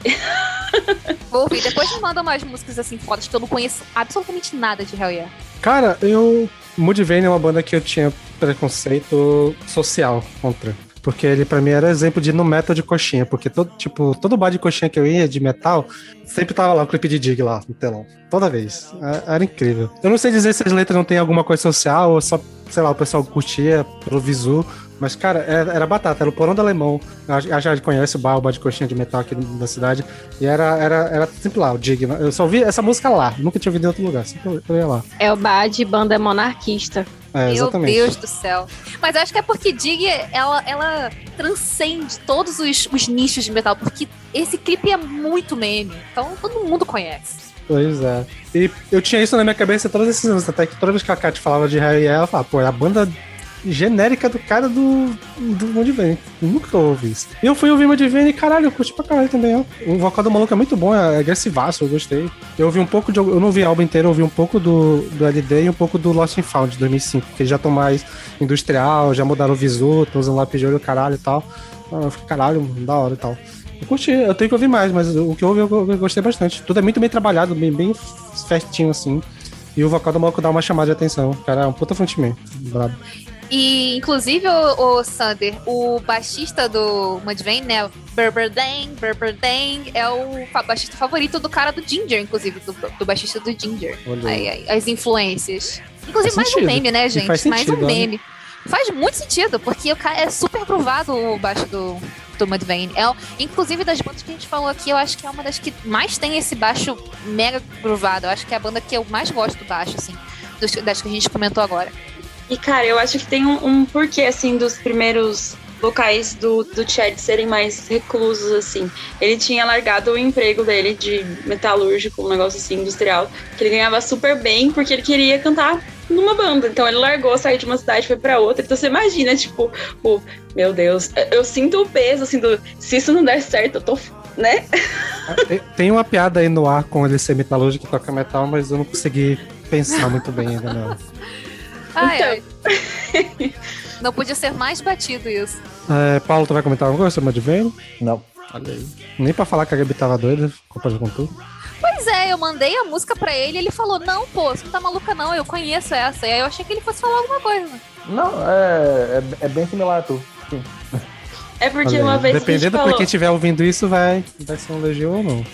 Speaker 4: Vou ouvir. Depois me manda umas músicas assim fodas que eu não conheço absolutamente nada de Hell Yeah.
Speaker 9: Cara, eu. Mudvayne é uma banda que eu tinha preconceito social contra. Porque ele, pra mim, era exemplo de no metal de coxinha. Porque todo, tipo, todo bar de coxinha que eu ia de metal, sempre tava lá o clipe de Dig lá no telão. Toda vez. É- Era incrível. Eu não sei dizer se as letras não tem alguma coisa social ou só, sei lá, o pessoal curtia pelo visu. Mas, cara, era, era batata, era o porão do alemão. A a gente conhece o bar, o bar de coxinha de metal aqui da cidade. E era, era, era sempre lá, o Dig. Eu só ouvi essa música lá, nunca tinha ouvido em outro lugar, sempre eu ia lá.
Speaker 5: É o bar de banda monarquista.
Speaker 9: É,
Speaker 4: Meu
Speaker 9: exatamente.
Speaker 4: Deus do céu. Mas eu acho que é porque Dig, ela, ela transcende todos os, os nichos de metal, porque esse clipe é muito meme. Então todo mundo conhece.
Speaker 9: Pois é. E eu tinha isso na minha cabeça todos esses anos, até que toda vez que a Kat falava de Harry, ela falava, pô, é a banda genérica do cara do, do Mudvayne. Nunca ouvi isso. E eu fui ouvir Mudvayne e caralho, eu curti pra caralho também, ó. O vocal do maluco é muito bom, é agressivaço, eu gostei. Eu ouvi um pouco de. Eu não o álbum inteiro, eu ouvi um pouco do, do LD e um pouco do Lost and Found de 2005, que eles já estão mais industrial, já mudaram o visu, estão usando lápis de olho, caralho e tal. Ah, Eu fiquei, caralho, da hora e tal. Eu curti, eu tenho que ouvir mais, mas o que eu ouvi eu gostei bastante. Tudo é muito bem trabalhado, bem, bem festinho assim. E o vocal do maluco dá uma chamada de atenção. O cara é um puta frontman, brabo.
Speaker 4: E, inclusive, o, o Sander, o baixista do Mudvayne, né? Berberdang, Berberdang, é o baixista favorito do cara do Ginger, inclusive, do, do baixista do Ginger.
Speaker 9: Olha
Speaker 4: Aí,
Speaker 9: aí.
Speaker 4: as influências. Inclusive,
Speaker 9: Faz
Speaker 4: mais um
Speaker 9: sentido.
Speaker 4: meme, né, gente? mais um
Speaker 9: olha.
Speaker 4: meme. Faz muito sentido, porque o cara é super provado o baixo do, do Mudvayne. É, inclusive, das bandas que a gente falou aqui, eu acho que é uma das que mais tem esse baixo mega provado. Eu acho que é a banda que eu mais gosto do baixo, assim, dos- das que a gente comentou agora.
Speaker 3: E, cara, eu acho que tem um, um porquê, assim, dos primeiros vocais do, do Chad serem mais reclusos, assim. Ele tinha largado o emprego dele de metalúrgico, um negócio assim, industrial, que ele ganhava super bem, porque ele queria cantar numa banda. Então ele largou, saiu de uma cidade, foi pra outra. Então você imagina, tipo, o meu Deus, eu sinto o peso, assim, do, se isso não der certo, eu tô, né?
Speaker 9: Tem- Tem uma piada aí no ar com ele ser metalúrgico que toca metal, mas eu não consegui pensar muito bem ainda, não.
Speaker 4: Ai,
Speaker 3: Então.
Speaker 4: ai. Não podia ser mais batido isso.
Speaker 9: É, Paulo, tu vai comentar alguma coisa sobre Madivane?
Speaker 10: Não.
Speaker 9: Nem pra falar que a Gabi tava doida, comparado com tudo.
Speaker 4: Pois é, eu mandei a música pra ele e ele falou: Não, pô, você não tá maluca, não, eu conheço essa. E aí eu achei que ele fosse falar alguma coisa.
Speaker 10: Não, é, é, é bem similar a tu. Sim.
Speaker 3: É porque
Speaker 9: Olha
Speaker 3: uma vez a gente
Speaker 9: Dependendo
Speaker 3: falou,
Speaker 9: pra quem estiver ouvindo isso, vai, vai ser um elogio ou não.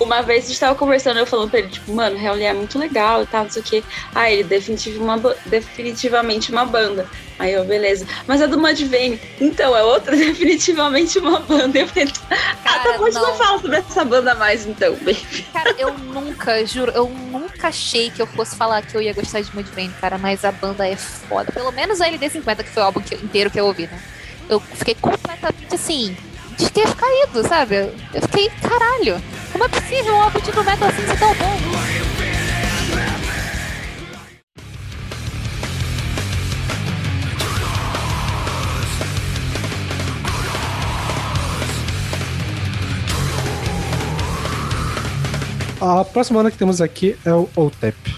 Speaker 3: Uma vez a gente tava conversando, eu falando pra ele, tipo, mano, Hell é muito legal e tal, não sei o quê. Ah, ele definitiv uma, definitivamente uma banda. Aí eu, beleza. Mas a do Mudvayne, então, é outra, definitivamente uma banda. Eu falei, ah, tá gente não
Speaker 4: não.
Speaker 3: fala sobre essa banda mais, então, baby.
Speaker 4: Cara, eu nunca, juro, eu nunca achei que eu fosse falar que eu ia gostar de Mudvayne, cara, mas a banda é foda. Pelo menos a LD50, que foi o álbum que- inteiro que eu ouvi, né? Eu fiquei completamente assim, de ter caído, sabe? Eu fiquei, caralho, como é possível um álbum de metal assim ser tão bom?
Speaker 9: A próxima banda que temos aqui é o OTEP.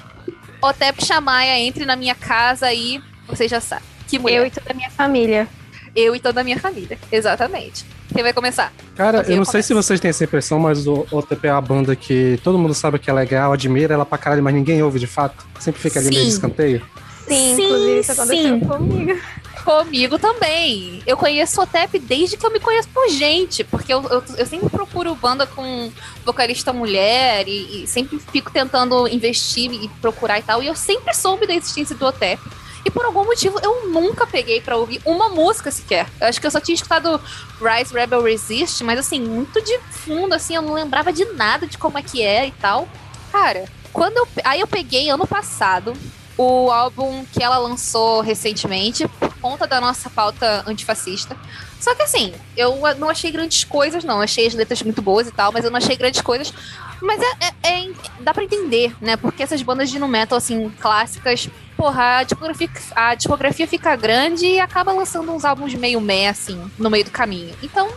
Speaker 4: Otep Chamaia, entre na minha casa e você já sabe. Que mulher.
Speaker 5: Eu e toda a minha família.
Speaker 4: Eu e toda a minha família. Exatamente. Quem vai começar?
Speaker 9: Cara, eu não sei se vocês têm essa impressão, mas o OTP é a banda que todo mundo sabe que é legal, admira ela pra caralho, mas ninguém ouve de fato. Sempre fica ali meio de
Speaker 4: Sim.
Speaker 9: escanteio.
Speaker 5: Sim,
Speaker 4: Sim,
Speaker 5: inclusive isso aconteceu
Speaker 4: sim.
Speaker 5: comigo.
Speaker 4: Comigo também. Eu conheço o Otep desde que eu me conheço por gente, porque eu, eu, eu sempre procuro banda com vocalista mulher e, e sempre fico tentando investir e procurar e tal. E eu sempre soube da existência do Otep. E por algum motivo eu nunca peguei pra ouvir uma música sequer. Eu acho que eu só tinha escutado Rise Rebel Resist, mas assim, muito de fundo, assim, eu não lembrava de nada de como é que é e tal. Cara, quando eu. Aí eu peguei ano passado o álbum que ela lançou recentemente, por conta da nossa pauta antifascista. Só que assim, eu não achei grandes coisas, não. Achei as letras muito boas e tal, mas eu não achei grandes coisas. Mas é, é- é- dá pra entender, né? Porque essas bandas de nu metal, assim, clássicas, porra, a discografia, a discografia fica grande e acaba lançando uns álbuns meio meh, assim, no meio do caminho. Então,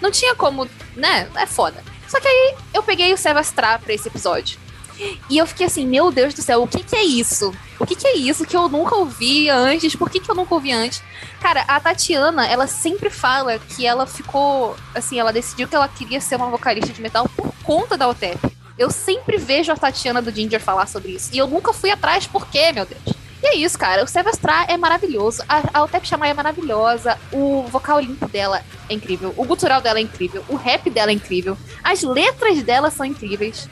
Speaker 4: não tinha como, né? É foda. Só que aí eu peguei o Sevastra pra esse episódio. E eu fiquei assim, meu Deus do céu, o que que é isso? O que que é isso que eu nunca ouvi antes? Por que que eu nunca ouvi antes? Cara, a Tatiana, ela sempre fala que ela ficou, assim, ela decidiu que ela queria ser uma vocalista de metal por conta da OTEP. Eu sempre vejo a Tatiana do Ginger falar sobre isso. E eu nunca fui atrás, por quê, meu Deus? E é isso, cara. O Sevastra é maravilhoso. A, a Otep Chamai é maravilhosa. O vocal limpo dela é incrível. O gutural dela é incrível. O rap dela é incrível. As letras dela são incríveis.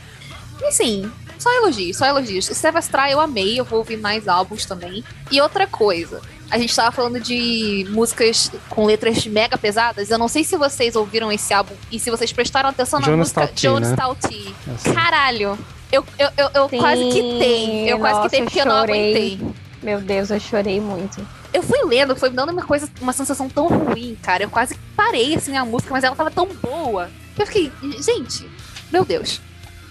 Speaker 4: E assim, só elogios, só elogios. O Sevastra eu amei, eu vou ouvir mais álbuns também. E outra coisa, a gente tava falando de músicas com letras mega pesadas. Eu não sei se vocês ouviram esse álbum e se vocês prestaram atenção na
Speaker 9: Jonas
Speaker 4: música
Speaker 9: Stalti,
Speaker 4: Jonas
Speaker 9: né? Assim.
Speaker 4: Caralho! Eu, eu, eu, eu
Speaker 5: Sim,
Speaker 4: quase quitei. Eu quase
Speaker 5: nossa,
Speaker 4: quitei porque eu não
Speaker 5: chorei.
Speaker 4: aguentei.
Speaker 5: Meu Deus, eu chorei muito.
Speaker 4: Eu fui lendo, foi me dando uma coisa, uma sensação tão ruim, cara. Eu quase parei assim a música, mas ela tava tão boa. Eu fiquei, gente, meu Deus.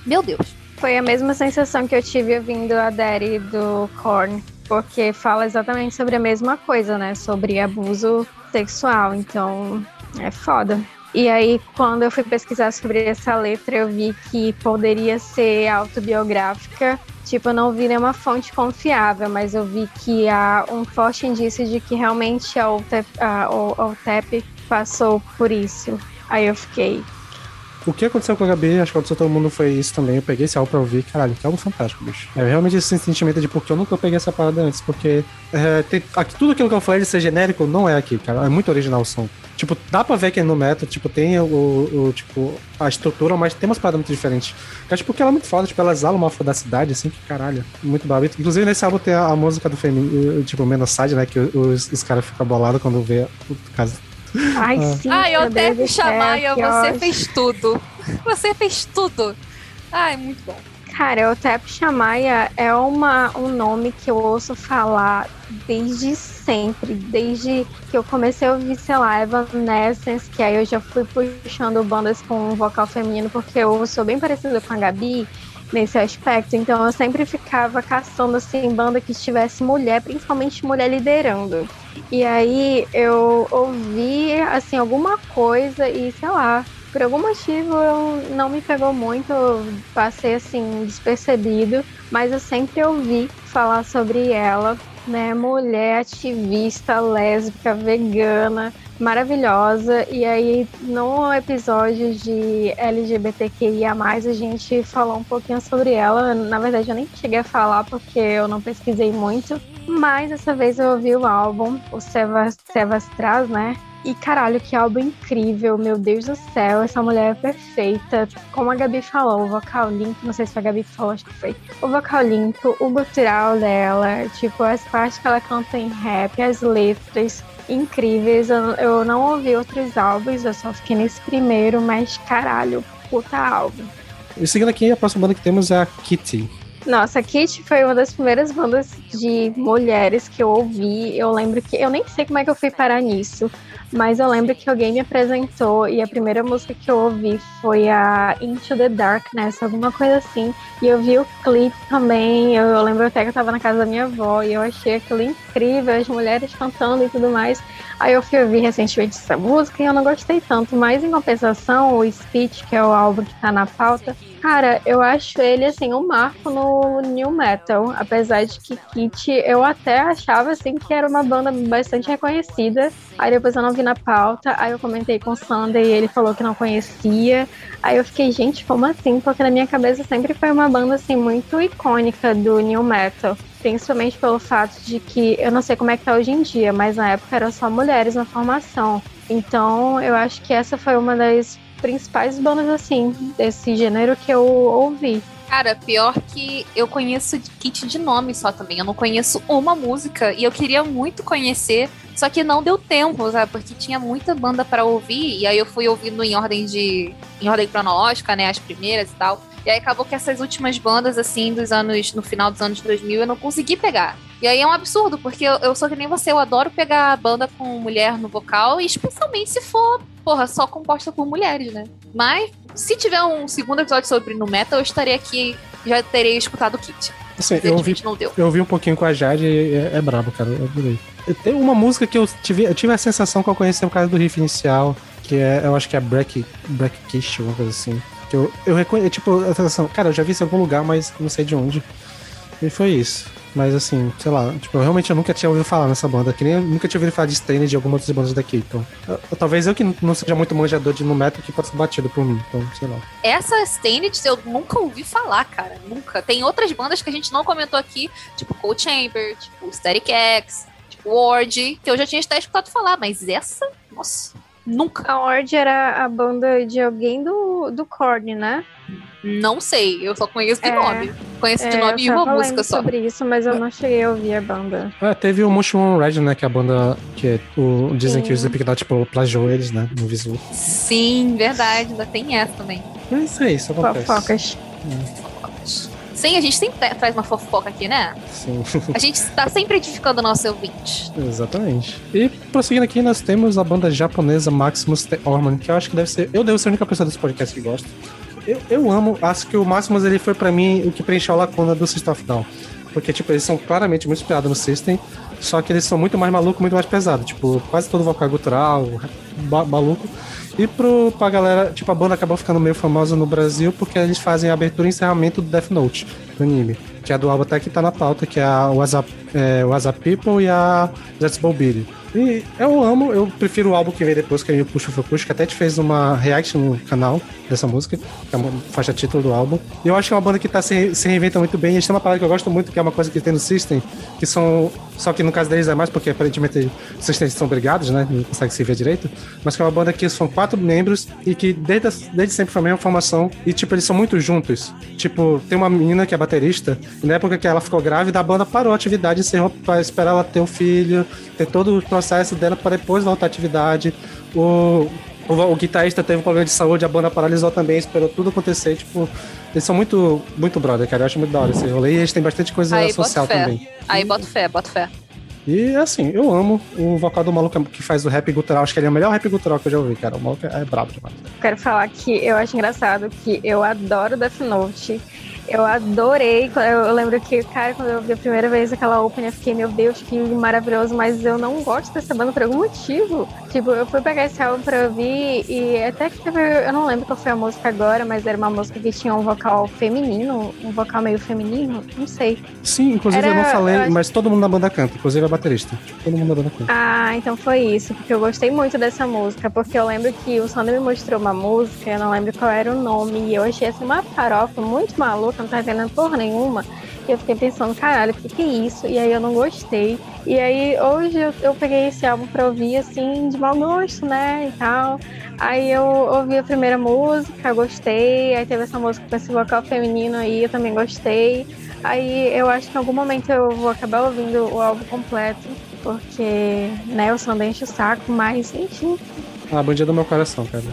Speaker 4: Meu Deus.
Speaker 5: Foi a mesma sensação que eu tive ouvindo a Daddy do Korn, porque fala exatamente sobre a mesma coisa, né? Sobre abuso sexual, então é foda. E aí, quando eu fui pesquisar sobre essa letra, eu vi que poderia ser autobiográfica. Tipo, eu não vi nenhuma fonte confiável, mas eu vi que há um forte indício de que realmente a UTEP, a, o- a UTEP passou por isso. Aí eu fiquei,
Speaker 9: O que aconteceu com a Gabi, acho que aconteceu todo mundo foi isso também. Eu peguei esse álbum pra ouvir, caralho, que álbum fantástico, bicho. É realmente esse sentimento de porque eu nunca peguei essa parada antes, porque é, tem- aqui- tudo aquilo que eu falei de ser genérico não é aqui, cara. É muito original o som. Tipo, dá pra ver que é no metal, tipo, tem o, o- tipo, a estrutura, mas tem umas paradas muito diferentes. Acho porque ela é muito foda, tipo, ela exala uma fodacidade, assim, que caralho, muito babito. Inclusive, nesse álbum tem a, a música do feminino, tipo, Menoside, né, que os, os caras ficam bolados quando vê o caso.
Speaker 5: Ai
Speaker 9: Ah.
Speaker 5: sim,
Speaker 4: Ai, eu
Speaker 5: céu,
Speaker 4: Chamaia,
Speaker 5: que
Speaker 4: você fez tudo. Você fez tudo. Ai, muito bom.
Speaker 5: Cara, o Tep Chamaia é uma, um nome que eu ouço falar desde sempre, desde que eu comecei a ouvir, sei lá, Evanescence, que aí eu já fui puxando bandas com vocal feminino, porque eu sou bem parecida com a Gabi, nesse aspecto. Então eu sempre ficava caçando assim banda que tivesse mulher, principalmente mulher liderando. E aí eu ouvi assim alguma coisa e sei lá, por algum motivo eu não me pegou muito, passei assim despercebido, mas eu sempre ouvi falar sobre ela, né? Mulher ativista, lésbica, vegana, maravilhosa. E aí, no episódio de LGBTQIA, a gente falou um pouquinho sobre ela. Na verdade, eu nem cheguei a falar porque eu não pesquisei muito. Mas dessa vez eu ouvi o álbum, o Sevas, Sevas né? E caralho, que álbum incrível, meu Deus do céu, essa mulher é perfeita. Como a Gabi falou, o vocal limpo, não sei se foi a Gabi que falou, acho que foi. O vocal limpo, o gutural dela, tipo, as partes que ela canta em rap, as letras incríveis. Eu, eu não ouvi outros álbuns, eu só fiquei nesse primeiro, mas caralho, puta álbum.
Speaker 9: E seguindo aqui, a próxima banda que temos é a Kitty.
Speaker 5: Nossa, a Kitty foi uma das primeiras bandas de mulheres que eu ouvi. Eu lembro que. Eu nem sei como é que eu fui parar nisso, mas eu lembro que alguém me apresentou e a primeira música que eu ouvi foi a Into the Darkness, alguma coisa assim. E eu vi o clipe também. Eu, eu lembro até que eu tava na casa da minha avó e eu achei aquilo incrível, as mulheres cantando e tudo mais. Aí eu fui ouvir recentemente essa música e eu não gostei tanto, mas em compensação, o Speech, que é o álbum que tá na pauta, cara, eu acho ele assim um marco no new metal, apesar de que Kit eu até achava assim que era uma banda bastante reconhecida. Aí depois eu não vi na pauta, aí eu comentei com o Sander e ele falou que não conhecia. Aí eu fiquei, gente, como assim? Porque na minha cabeça sempre foi uma banda assim muito icônica do new metal principalmente pelo fato de que eu não sei como é que tá hoje em dia, mas na época eram só mulheres na formação. Então eu acho que essa foi uma das principais bandas assim desse gênero que eu ouvi.
Speaker 4: Cara, pior que eu conheço Kit de nome só também. Eu não conheço uma música e eu queria muito conhecer, só que não deu tempo, sabe? Porque tinha muita banda para ouvir e aí eu fui ouvindo em ordem de em ordem cronológica, né, as primeiras e tal. E aí acabou que essas últimas bandas, assim, dos anos, no final dos anos 2000, eu não consegui pegar. E aí é um absurdo, porque eu, eu sou que nem você, eu adoro pegar banda com mulher no vocal, e especialmente se for, porra, só composta por mulheres, né? Mas, se tiver um segundo episódio sobre no metal, eu estarei aqui, já terei escutado o kit.
Speaker 9: Assim, eu ouvi,
Speaker 4: não deu.
Speaker 9: eu ouvi um pouquinho com a Jade e é, é brabo, cara. Eu adorei. Tem uma música que eu tive, eu tive a sensação que eu conheci por causa do riff inicial, que é, eu acho que é Break, Break Kish, uma coisa assim. Que eu, eu reconheço, tipo, a sensação, cara, eu já vi isso em algum lugar, mas não sei de onde. E foi isso. Mas assim, sei lá, tipo, eu realmente eu nunca tinha ouvido falar nessa banda, que nem eu nunca tinha ouvido falar de Stain de alguma outras bandas daqui, então. eu- talvez eu que não seja muito manjador de no metal que pode ser batido por mim, então, sei lá.
Speaker 4: Essa Stained eu nunca ouvi falar, cara. Nunca. Tem outras bandas que a gente não comentou aqui, tipo Cold Chamber, tipo Static X, Ward, que eu já tinha até escutado falar, mas essa, nossa, nunca.
Speaker 5: A Ord era a banda de alguém do, do Korn, né?
Speaker 4: Não sei, eu só conheço de
Speaker 5: É.
Speaker 4: nome. Conheço de
Speaker 5: É,
Speaker 4: nome e uma música só.
Speaker 5: sobre isso, mas eu não cheguei a ouvir a banda.
Speaker 9: É, teve o Motion Red, né, que é a banda que é o, dizem
Speaker 5: Sim.
Speaker 9: que o Slipknot, tipo, plagiou eles, né, no visual.
Speaker 4: Sim, verdade, ainda tem essa também.
Speaker 9: É isso aí, isso acontece.
Speaker 5: Fofocas.
Speaker 4: Sim, a gente sempre tra- traz uma fofoca aqui, né?
Speaker 9: Sim.
Speaker 4: A gente tá sempre edificando o nosso ouvinte.
Speaker 9: Exatamente. E prosseguindo aqui, nós temos a banda japonesa Maximus The Orman, que eu acho que deve ser. Eu devo ser a única pessoa desse podcast que gosta. Eu, eu amo, acho que o Maximus ele foi pra mim o que preencheu a lacuna do System of Down. Porque, tipo, eles são claramente muito inspirados no System, só que eles são muito mais malucos, muito mais pesados. Tipo, quase todo vocal gutural, ba- maluco. E pro, pra galera, tipo, a banda acabou ficando meio famosa no Brasil porque eles fazem a abertura e encerramento do Death Note, do anime. Que é do álbum até que tá na pauta, que é a WhatsApp, é, People e a Let's Billy. E eu amo, eu prefiro o álbum que veio depois, que é o Puxa Fukushi, que até te fez uma reaction no canal dessa música, que é uma faixa título do álbum. E eu acho que é uma banda que tá se, se reinventa muito bem. Eles têm uma parada que eu gosto muito, que é uma coisa que tem no System, que são. Só que no caso deles é mais porque aparentemente os Systems são brigados, né? Não consegue se ver direito. Mas que é uma banda que são quatro membros e que desde, desde sempre foi a mesma formação. E tipo, eles são muito juntos. Tipo, tem uma menina que é baterista, e na época que ela ficou grávida, a banda parou a atividade, encerrou pra esperar ela ter um filho, ter todo o dela para depois voltar à atividade. O, o, o guitarrista teve um problema de saúde, a banda paralisou também, esperou tudo acontecer. Tipo, eles são muito, muito brother, cara. Eu acho muito da hora esse rolê. E eles têm bastante coisa
Speaker 4: Aí,
Speaker 9: social também.
Speaker 4: Aí, bota fé, bota fé.
Speaker 9: E assim, eu amo o vocal do maluco que faz o rap gutural. Acho que ele é o melhor rap gutural que eu já ouvi, cara. O maluco é brabo demais.
Speaker 5: Quero falar que eu acho engraçado que eu adoro Death Note. Eu adorei. Eu, eu lembro que, cara, quando eu vi a primeira vez aquela open, eu fiquei, meu Deus, que maravilhoso, mas eu não gosto dessa banda por algum motivo. Tipo, eu fui pegar esse álbum pra ouvir e até que teve. Eu não lembro qual foi a música agora, mas era uma música que tinha um vocal feminino, um vocal meio feminino, não sei.
Speaker 9: Sim, inclusive eu
Speaker 5: Era-
Speaker 9: não falei,
Speaker 5: eu
Speaker 9: mas todo mundo da banda canta, inclusive a baterista. Todo mundo da banda canta.
Speaker 5: Ah, então foi isso, porque eu gostei muito dessa música, porque eu lembro que o Sander me mostrou uma música, eu não lembro qual era o nome, e eu achei assim uma farofa muito maluca, não tava entendendo porra nenhuma. E eu fiquei pensando, caralho, o que, que é isso? E aí eu não gostei. E aí hoje eu, eu peguei esse álbum pra ouvir assim, de mau gosto, né? E tal. Aí eu ouvi a primeira música, gostei. Aí teve essa música com esse vocal feminino aí, eu também gostei. Aí eu acho que em algum momento eu vou acabar ouvindo o álbum completo, porque, né, o Sander enche o saco, mas enfim.
Speaker 9: Ah, a bandinha do meu coração, cara.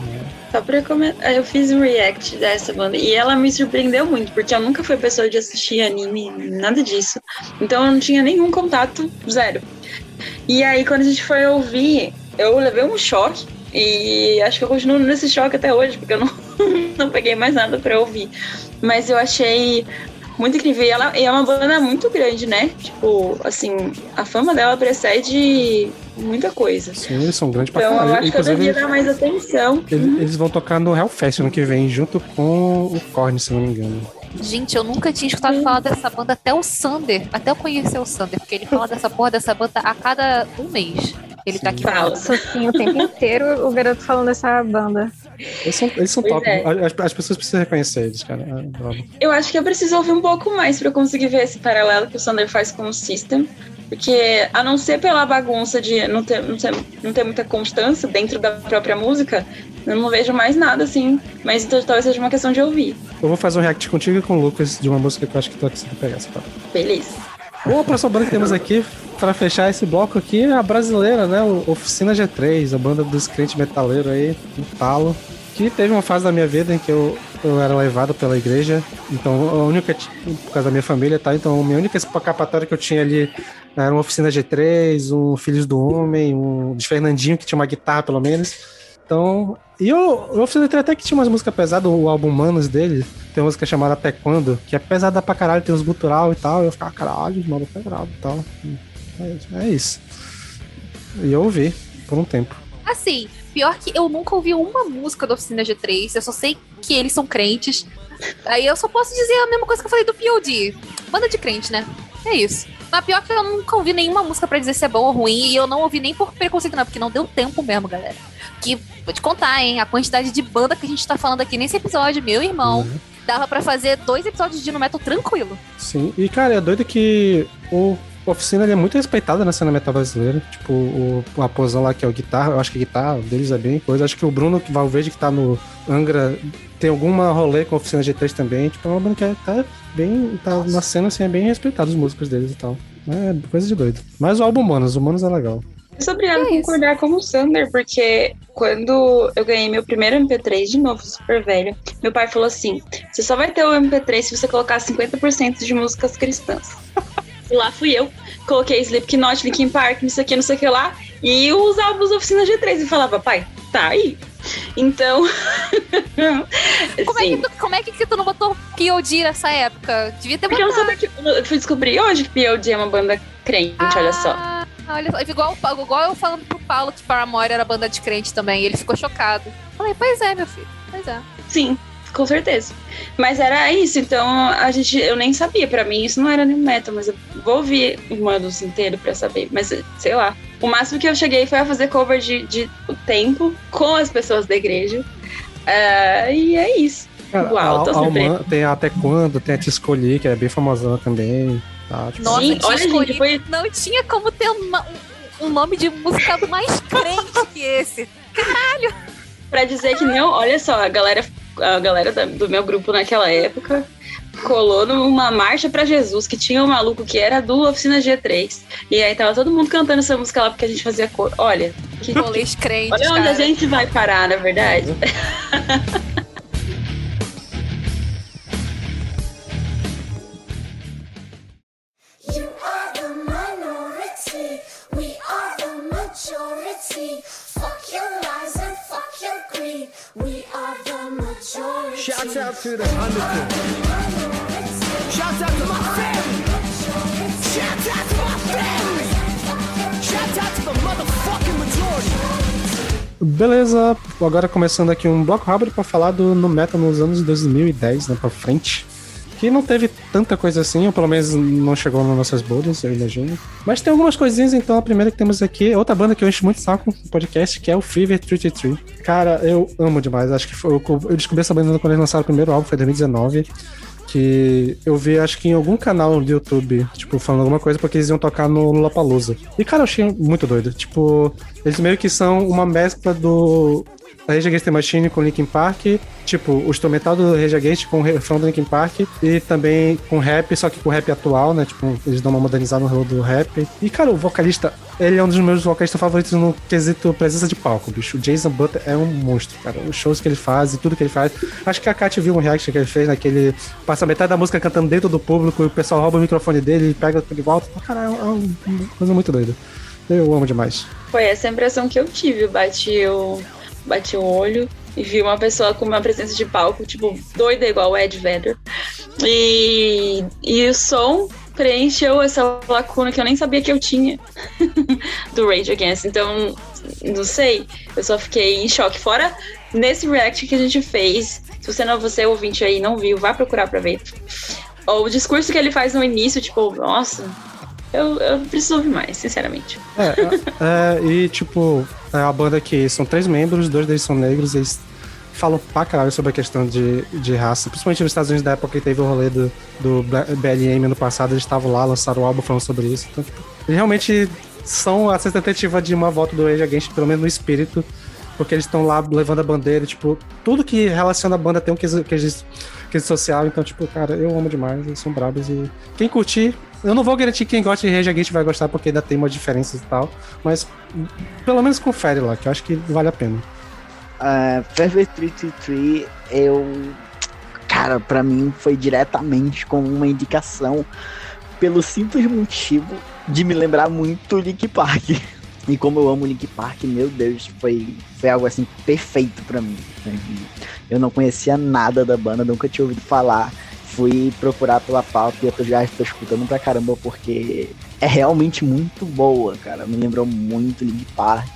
Speaker 3: Só pra comentar, eu fiz um react dessa banda e ela me surpreendeu muito, porque eu nunca fui pessoa de assistir anime, nada disso. Então eu não tinha nenhum contato, zero. E aí quando a gente foi ouvir, eu levei um choque e acho que eu continuo nesse choque até hoje, porque eu não, não peguei mais nada pra ouvir. Mas eu achei muito incrível. E ela e é uma banda muito grande, né? Tipo, assim, a fama dela precede muita coisa.
Speaker 9: Sim, eles são grandes pra
Speaker 3: Então eu
Speaker 9: caralho.
Speaker 3: acho que eu devia dar mais atenção.
Speaker 9: eles, eles vão tocar no Hellfest ano que vem, junto com o Korn, se não me engano.
Speaker 4: Gente, eu nunca tinha escutado falar dessa banda até o Sander, até eu conhecer o Sander, porque ele fala dessa porra dessa banda a cada um mês. Ele tá aqui falando.
Speaker 5: Assim, o tempo inteiro o garoto falando dessa banda.
Speaker 9: Eles são, eles são top.
Speaker 3: é.
Speaker 9: As, as pessoas precisam reconhecer eles, cara. Eu adoro.
Speaker 3: Eu acho que eu preciso ouvir um pouco mais pra conseguir ver esse paralelo que o Sander faz com o System. Porque, a não ser pela bagunça de não ter, não ter, não ter muita constância dentro da própria música, eu não vejo mais nada assim. Mas então talvez seja uma questão de ouvir.
Speaker 9: Eu vou fazer um react contigo e com o Lucas de uma música que eu acho que tu conseguir pegar essa parte.
Speaker 3: Beleza.
Speaker 9: Bom, a próxima banda que temos aqui, pra fechar esse bloco aqui, é a brasileira, né? Oficina G3, a banda dos crentes metaleiros aí, no talo. Que teve uma fase da minha vida em que eu, eu era levado pela igreja. Então, a única, por causa da minha família, tá? Então, a minha única escapatória que eu tinha ali era uma Oficina G3, um Filhos do Homem, um de Fernandinho, que tinha uma guitarra, pelo menos. Então, e o Oficina G3 até que tinha umas músicas pesadas, o álbum Manos dele, tem uma música chamada Até Quando, que é pesada pra caralho, tem uns gutural e tal. Eu ficava, caralho, mano, pesado e tal. É, é isso. E eu ouvi por um tempo.
Speaker 4: Assim, pior que eu nunca ouvi uma música da Oficina G3, eu só sei que eles são crentes. Aí eu só posso dizer a mesma coisa que eu falei do POD. Banda de crente, né? É isso. Mas pior que eu nunca ouvi nenhuma música pra dizer se é bom ou ruim, e eu não ouvi nem por preconceito, não, porque não deu tempo mesmo, galera. Que, vou te contar, hein, a quantidade de banda que a gente tá falando aqui nesse episódio, meu irmão, dava pra fazer dois episódios de No Metal tranquilo.
Speaker 9: Sim, e cara, é doido que o Oficina ele é muito respeitado na cena metal brasileira. Tipo, o, o Aposão lá, que é o guitarra, eu acho que a guitarra deles é bem coisa. Acho que o Bruno Valverde, que tá no Angra, tem alguma rolê com a Oficina G3 também. Tipo, é uma banda que é- tá bem. tá na cena assim, é bem respeitado os músicos deles e tal. É coisa de doido. Mas o álbum Manos, o Manos é legal.
Speaker 3: Eu sou obrigada a concordar com o Sander, porque quando eu ganhei meu primeiro MP3, de novo, super velho, meu pai falou assim: você só vai ter o MP3 se você colocar 50% de músicas cristãs. E lá fui eu, coloquei Slipknot, Linkin Park, não sei o que, não sei o que lá, e os álbuns da Oficina G3. E falava, pai, tá aí. Então.
Speaker 4: Como, é que tu, como é que tu não botou POD nessa época? Devia ter
Speaker 3: Porque eu não
Speaker 4: botado.
Speaker 3: sabia que. Eu fui descobrir hoje que POD é uma banda crente, olha só.
Speaker 4: Ah, olha só, igual, o Paulo- igual eu falando pro Paulo que Paramore era banda de crente também, e ele ficou chocado. Falei, pois é, meu filho, pois é.
Speaker 3: Sim, com certeza. Mas era isso, então a gente, eu nem sabia. Pra mim isso não era new metal, mas eu vou ouvir o Manos inteiro pra saber. Mas sei lá. O máximo que eu cheguei foi a fazer cover de, de O Tempo com as pessoas da igreja. Ah, e é isso.
Speaker 9: Cara,
Speaker 3: Uau, tô
Speaker 9: a. Alman- tem Até Quando, tem a Te Escolhi, que é bem famosona também. Tá? Tipo,
Speaker 4: Nossa,
Speaker 3: Sim, olha, gente,
Speaker 4: escolhido-
Speaker 3: foi-
Speaker 4: não tinha como ter uma- um, nome de música mais crente que esse.
Speaker 3: Pra dizer que não, olha só, a galera, a galera da- do meu grupo naquela época colou numa marcha pra Jesus, que tinha um maluco que era do Oficina G3. E aí tava todo mundo cantando essa música lá porque a gente fazia cor. Olha, que,
Speaker 4: Rolês crentes,
Speaker 3: olha onde
Speaker 4: cara.
Speaker 3: a gente vai parar, na verdade.
Speaker 11: Fuck your lies and
Speaker 12: Shouts out to the Undertones.
Speaker 11: Shout out to my family. Shout out to my family. Shout out to the motherfucking majority.
Speaker 9: Beleza, agora começando aqui um bloco rápido pra falar do no metal nos anos 2010, né, pra frente. Que não teve tanta coisa assim, ou pelo menos não chegou nas nossas bolhas, eu imagino. Mas tem algumas coisinhas, então a primeira que temos aqui é outra banda que eu encho muito saco no podcast, que é o Fever 33. Cara, eu amo demais, acho que foi, eu, eu descobri essa banda quando eles lançaram o primeiro álbum, foi em 2019. Que eu vi, acho que em algum canal do YouTube, tipo, falando alguma coisa, porque eles iam tocar no Lollapalooza. E, cara, eu achei muito doido. Tipo, eles meio que são uma mescla do Rage Against the Machine com Linkin Park, tipo, o instrumental do Rage Against com o refrão do Linkin Park e também com rap, só que com rap atual, né? Tipo, eles dão uma modernizada no do rap. E, cara, o vocalista, ele é um dos meus vocalistas favoritos no quesito presença de palco, bicho. O Jason Butler é um monstro, cara. Os shows que ele faz e tudo que ele faz. Acho que a Kat viu um react que ele fez, né? Que ele passa metade da música cantando dentro do público e o pessoal rouba o microfone dele e pega de volta. Cara, é uma coisa muito doida. Eu amo demais.
Speaker 3: Foi essa a impressão que eu tive. Eu Bati o, bati o olho e vi uma pessoa com uma presença de palco, tipo, doida igual o Ed Vedder. E, e o som preencheu essa lacuna que eu nem sabia que eu tinha do Rage Against. Então, não sei, eu só fiquei em choque. Fora nesse react que a gente fez, se você não, você ouvinte aí não viu, vá procurar pra ver. O discurso que ele faz no início, tipo, nossa, eu, eu preciso ouvir mais, sinceramente.
Speaker 9: É, é, e tipo, é uma banda que são três membros, dois deles são negros, eles falam pra caralho sobre a questão de, de raça, principalmente nos Estados Unidos da época que teve o rolê do, do BLM ano passado, eles estavam lá, lançaram o álbum falando sobre isso. Então, tipo, eles realmente são essa tentativa de uma volta do Rage Against, pelo menos no espírito, porque eles estão lá levando a bandeira, tipo, tudo que relaciona a banda tem um quesito, quesito, quesito social, então, tipo, cara, eu amo demais, eles são brabos e quem curtir, eu não vou garantir que quem gosta de Rage Against vai gostar, porque ainda tem umas diferenças e tal, mas pelo menos confere lá, que eu acho que vale a pena.
Speaker 8: Uh, Fever 33, eu. Cara, pra mim foi diretamente como uma indicação pelo simples motivo de me lembrar muito Link Park. E como eu amo Link Park, meu Deus, foi, foi algo assim perfeito pra mim. Eu não conhecia nada da banda, nunca tinha ouvido falar. Fui procurar pela pauta e eu já estou escutando pra caramba porque é realmente muito boa, cara. Me lembrou muito Link Park.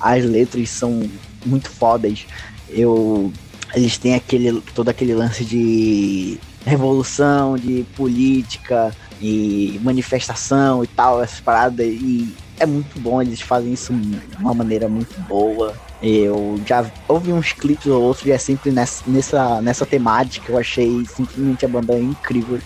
Speaker 8: As letras são muito fodas. Eu eles têm aquele todo aquele lance de revolução, de política e manifestação e tal, essas paradas e é muito bom, eles fazem isso de uma maneira muito boa. Eu já ouvi uns clipes ou outros e é sempre nessa, nessa, nessa temática. Eu achei simplesmente a banda incrível.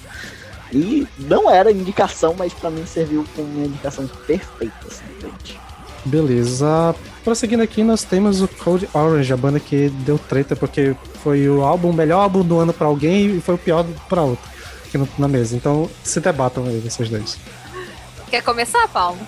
Speaker 8: E não era indicação, mas pra mim serviu como uma indicação perfeita, gente.
Speaker 9: Beleza. Prosseguindo aqui, nós temos o Code Orange, a banda que deu treta porque foi o álbum, o melhor álbum do ano pra alguém e foi o pior pra outro aqui na mesa. Então se debatam aí, vocês dois.
Speaker 4: Quer começar, Paulo?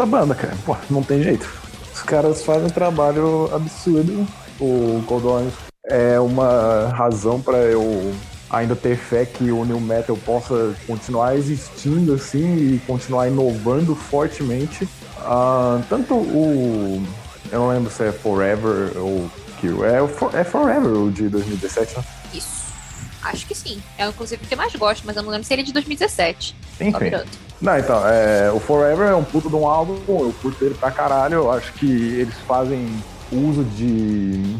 Speaker 7: Puta banda, cara. Pô, não tem jeito. Os caras fazem um trabalho absurdo. O Cold Orange é uma razão pra eu ainda ter fé que o New Metal possa continuar existindo assim e continuar inovando fortemente. Ah, tanto o. Eu não lembro se é Forever ou Kill. É, For- é Forever o de 2017, né?
Speaker 4: Isso. Acho que sim. É inclusive o que eu mais gosto, mas eu não lembro se ele é de 2017. Só
Speaker 7: Enfim. Não, então, é, o Forever é um puto de um álbum, eu curto ele pra caralho, eu acho que eles fazem uso de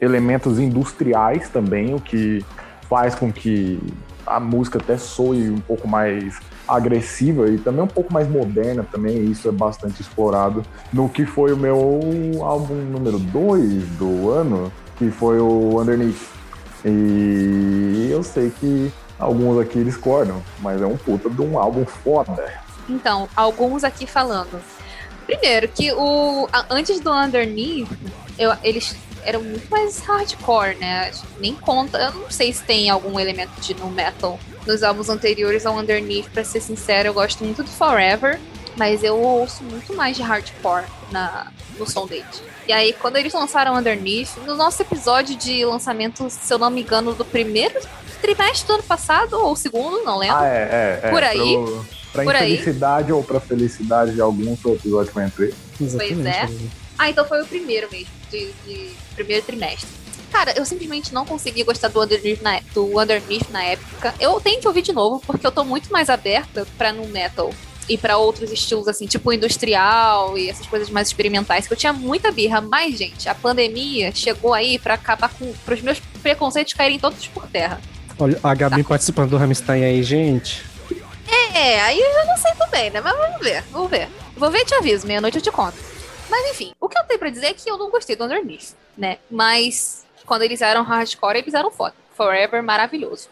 Speaker 7: elementos industriais também, o que faz com que a música até soe um pouco mais agressiva e também um pouco mais moderna também, isso é bastante explorado no que foi o meu álbum número 2 do ano, que foi o Underneath. E eu sei que alguns aqui discordam, mas é um puta de um álbum foda.
Speaker 4: Então, alguns aqui falando. Primeiro, que o antes do Underneath, eu- eles eram muito mais hardcore, né? Nem conta. Eu não sei se tem algum elemento de no metal nos álbuns anteriores ao Underneath, pra ser sincero, eu gosto muito do Forever, mas eu ouço muito mais de hardcore na, no som deles. E aí, quando eles lançaram Underneath, no nosso episódio de lançamento, se eu não me engano, do primeiro trimestre do ano passado, ou segundo, não lembro.
Speaker 7: Ah, é, é. é.
Speaker 4: Por aí.
Speaker 7: Pro, pra
Speaker 4: Por aí.
Speaker 7: infelicidade ou pra felicidade de alguns, foi o episódio que eu entrei.
Speaker 4: Pois é. Ah, então foi o primeiro mesmo, de, de primeiro trimestre. cara, eu simplesmente não consegui gostar do Underneath na, do Underneath na época. Eu tenho que ouvir de novo, porque eu tô muito mais aberta pra nu metal e pra outros estilos, assim, tipo industrial e essas coisas mais experimentais, que eu tinha muita birra. Mas, gente, a pandemia chegou aí pra acabar com. pros meus preconceitos caírem todos por terra.
Speaker 9: Olha, a Gabi participando do Rammstein aí, gente.
Speaker 4: É, aí eu já não sei também, né? Mas vamos ver, vamos ver. Vou ver e te aviso, meia-noite eu te conto. Mas enfim, o que eu tenho pra dizer é que eu não gostei do Underneath, né? Mas quando eles eram hardcore, eles eram foda. Forever, maravilhoso.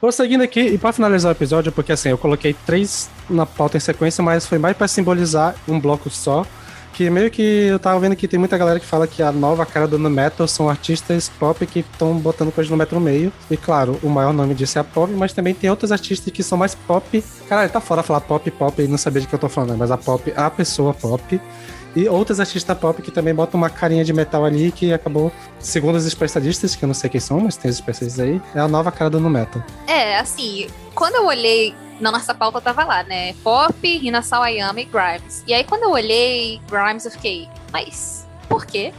Speaker 9: Vou seguindo aqui, e pra finalizar o episódio, porque assim, eu coloquei três na pauta em sequência, mas foi mais pra simbolizar um bloco só. Que meio que eu tava vendo que tem muita galera que fala que a nova cara do no metal são artistas pop que estão botando coisa no metal no meio. E claro, o maior nome disso é a pop, mas também tem outros artistas que são mais pop. Caralho, tá fora falar pop, pop e não saber de que eu tô falando, mas a pop, a pessoa pop. E outros artistas pop que também botam uma carinha de metal ali que acabou, segundo os especialistas, que eu não sei quem são, mas tem os especialistas aí, é a nova cara do no metal.
Speaker 4: É, assim, quando eu olhei na nossa pauta tava lá, né? Pop, Rina Sawayama e Grimes. E aí quando eu olhei Grimes, eu fiquei, mas por quê?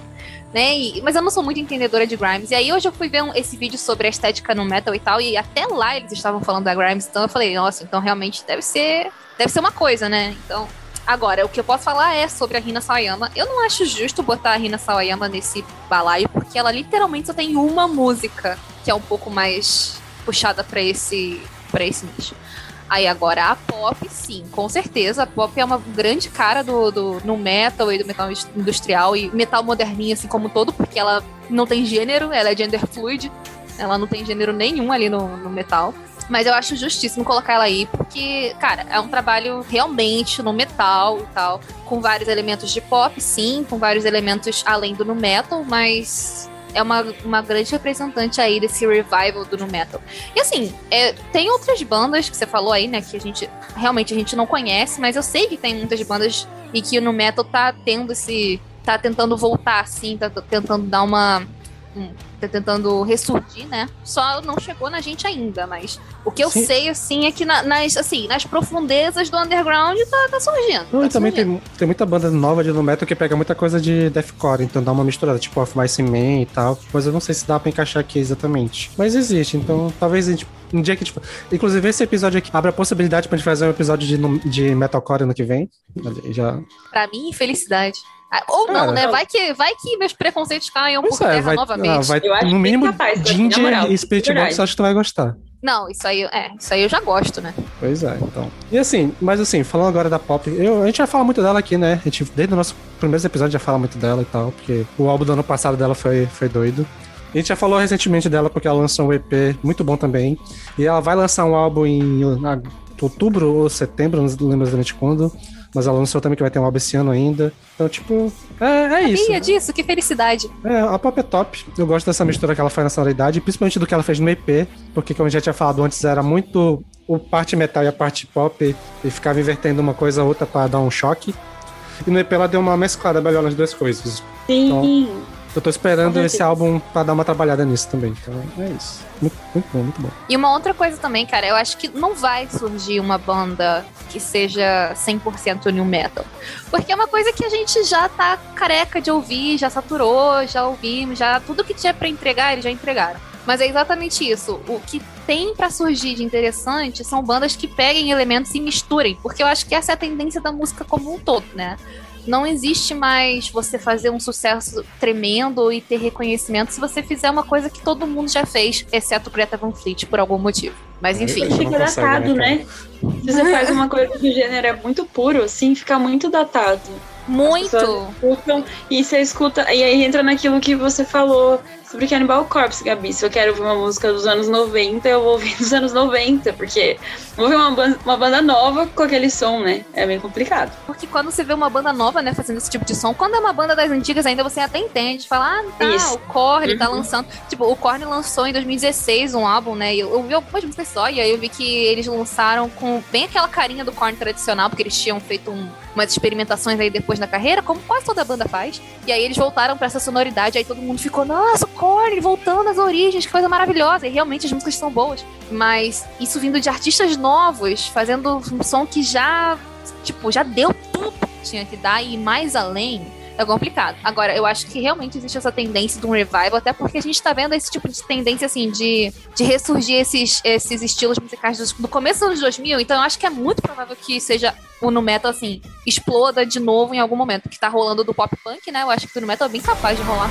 Speaker 4: Né? E- mas eu não sou muito entendedora de Grimes. E aí hoje eu fui ver um- esse vídeo sobre a estética no metal e tal, e até lá eles estavam falando da Grimes, então eu falei, nossa, então realmente deve ser. Deve ser uma coisa, né? Então. Agora, o que eu posso falar é sobre a Rina Sawayama. Eu não acho justo botar a Rina Sawayama nesse balaio, porque ela literalmente só tem uma música que é um pouco mais puxada pra esse, pra esse nicho. Aí agora a pop, sim, com certeza. A pop é uma grande cara do, do no metal e do metal industrial e metal moderninho, assim como todo, porque ela não tem gênero, ela é gender fluid. Ela não tem gênero nenhum ali no, no metal. Mas eu acho justíssimo colocar ela aí, porque, cara, é um trabalho realmente no metal e tal, com vários elementos de pop, sim, com vários elementos além do no metal, mas é uma, uma grande representante aí desse revival do nu metal. E assim, é, tem outras bandas que você falou aí, né, que a gente realmente a gente não conhece, mas eu sei que tem muitas bandas e que o nu metal tá tendo esse tá tentando voltar assim, tá tentando dar uma um, tá tentando ressurgir, né? Só não chegou na gente ainda, mas o que eu
Speaker 9: Sim.
Speaker 4: sei assim é que na- nas assim, nas profundezas do underground tá, tá surgindo.
Speaker 9: Não,
Speaker 4: tá
Speaker 9: e também
Speaker 4: surgindo.
Speaker 9: tem, tem muita banda nova de no metal que pega muita coisa de deathcore, então dá uma misturada, tipo Of Mice and Men e tal. Mas eu não sei se dá pra encaixar aqui exatamente. Mas existe, então talvez a gente. Um dia que, tipo. Inclusive, esse episódio aqui abre a possibilidade pra gente fazer um episódio de, de metalcore ano que vem. Já.
Speaker 4: Pra mim, felicidade. Ah, Ou
Speaker 9: Cara,
Speaker 4: não, né? Vai que, vai que meus preconceitos caiam por
Speaker 9: é,
Speaker 4: terra
Speaker 9: vai,
Speaker 4: novamente.
Speaker 9: vai
Speaker 3: Eu acho
Speaker 9: no
Speaker 3: bem
Speaker 9: mínimo
Speaker 3: capaz,
Speaker 9: Ginger
Speaker 3: moral,
Speaker 9: e Spirit. Box eu acho que tu vai gostar.
Speaker 4: Não, isso aí, é, isso aí eu já gosto, né?
Speaker 9: Pois é, então. E assim, mas assim, falando agora da pop, eu, a gente vai falar muito dela aqui, né? A gente, desde o nosso primeiro episódio já fala muito dela e tal, porque o álbum do ano passado dela foi, foi doido. A gente já falou recentemente dela porque ela lançou um EP muito bom também. E ela vai lançar um álbum em outubro ou setembro, não lembro exatamente quando. Mas ela lançou também que vai ter um álbum esse ano ainda. Então, tipo, é, é isso.
Speaker 4: Sabia disso, que felicidade.
Speaker 9: É, a pop é top. Eu gosto dessa mistura que ela faz na sonoridade, principalmente do que ela fez no EP, porque como eu já tinha falado antes, era muito o parte metal e a parte pop, e ficava invertendo uma coisa a outra pra dar um choque. E no EP ela deu uma mesclada melhor nas duas coisas.
Speaker 3: Sim.
Speaker 9: Eu tô esperando esse álbum pra dar uma trabalhada nisso também. Então é isso. Muito, muito bom, muito bom.
Speaker 4: E uma outra coisa também, cara, eu acho que não vai surgir uma banda que seja 100% new metal. Porque é uma coisa que a gente já tá careca de ouvir, já saturou, já ouvimos, já tudo que tinha pra entregar, eles já entregaram. Mas é exatamente isso. O que tem pra surgir de interessante são bandas que peguem elementos e misturem, porque eu acho que essa é a tendência da música como um todo, né? Não existe mais você fazer um sucesso tremendo e ter reconhecimento se você fizer uma coisa que todo mundo já fez, exceto Greta Van Fleet, por algum motivo. Mas enfim.
Speaker 3: Fica
Speaker 9: consegue,
Speaker 3: datado,
Speaker 9: né,
Speaker 3: né? Se você faz uma coisa que o gênero é muito puro, assim, fica muito datado.
Speaker 4: Muito!
Speaker 3: escutam, e você escuta, e aí entra naquilo que você falou sobre Cannibal Corpse, Gabi. Se eu quero ouvir uma música dos anos 90, eu vou ouvir dos anos 90, porque vou ouvir uma banda, uma banda nova com aquele som, né? É bem complicado.
Speaker 4: Porque quando você vê uma banda nova, né, fazendo esse tipo de som, quando é uma banda das antigas ainda, você até entende. Fala, ah, tá,
Speaker 3: Isso.
Speaker 4: o Korn tá
Speaker 3: Uhum.
Speaker 4: lançando. Tipo, o Korn lançou em 2016 um álbum, né? E eu, eu vi algumas músicas só, e aí eu vi que eles lançaram com bem aquela carinha do Korn tradicional, porque eles tinham feito um- umas experimentações aí depois na carreira, como quase toda banda faz. E aí eles voltaram pra essa sonoridade, aí todo mundo ficou, nossa, o Korn voltando às origens, que coisa maravilhosa. E realmente as músicas são boas. Mas isso vindo de artistas novos, fazendo um som que já, tipo, já deu tudo que tinha que dar e mais além. é complicado. Agora, eu acho que realmente existe essa tendência de um revival, até porque a gente tá vendo esse tipo de tendência, assim, de, de ressurgir esses, esses estilos musicais dos- do começo dos anos 2000, então eu acho que é muito provável que seja o no metal, assim, exploda de novo em algum momento, que tá rolando do pop punk, né? Eu acho que o no metal é bem capaz de rolar.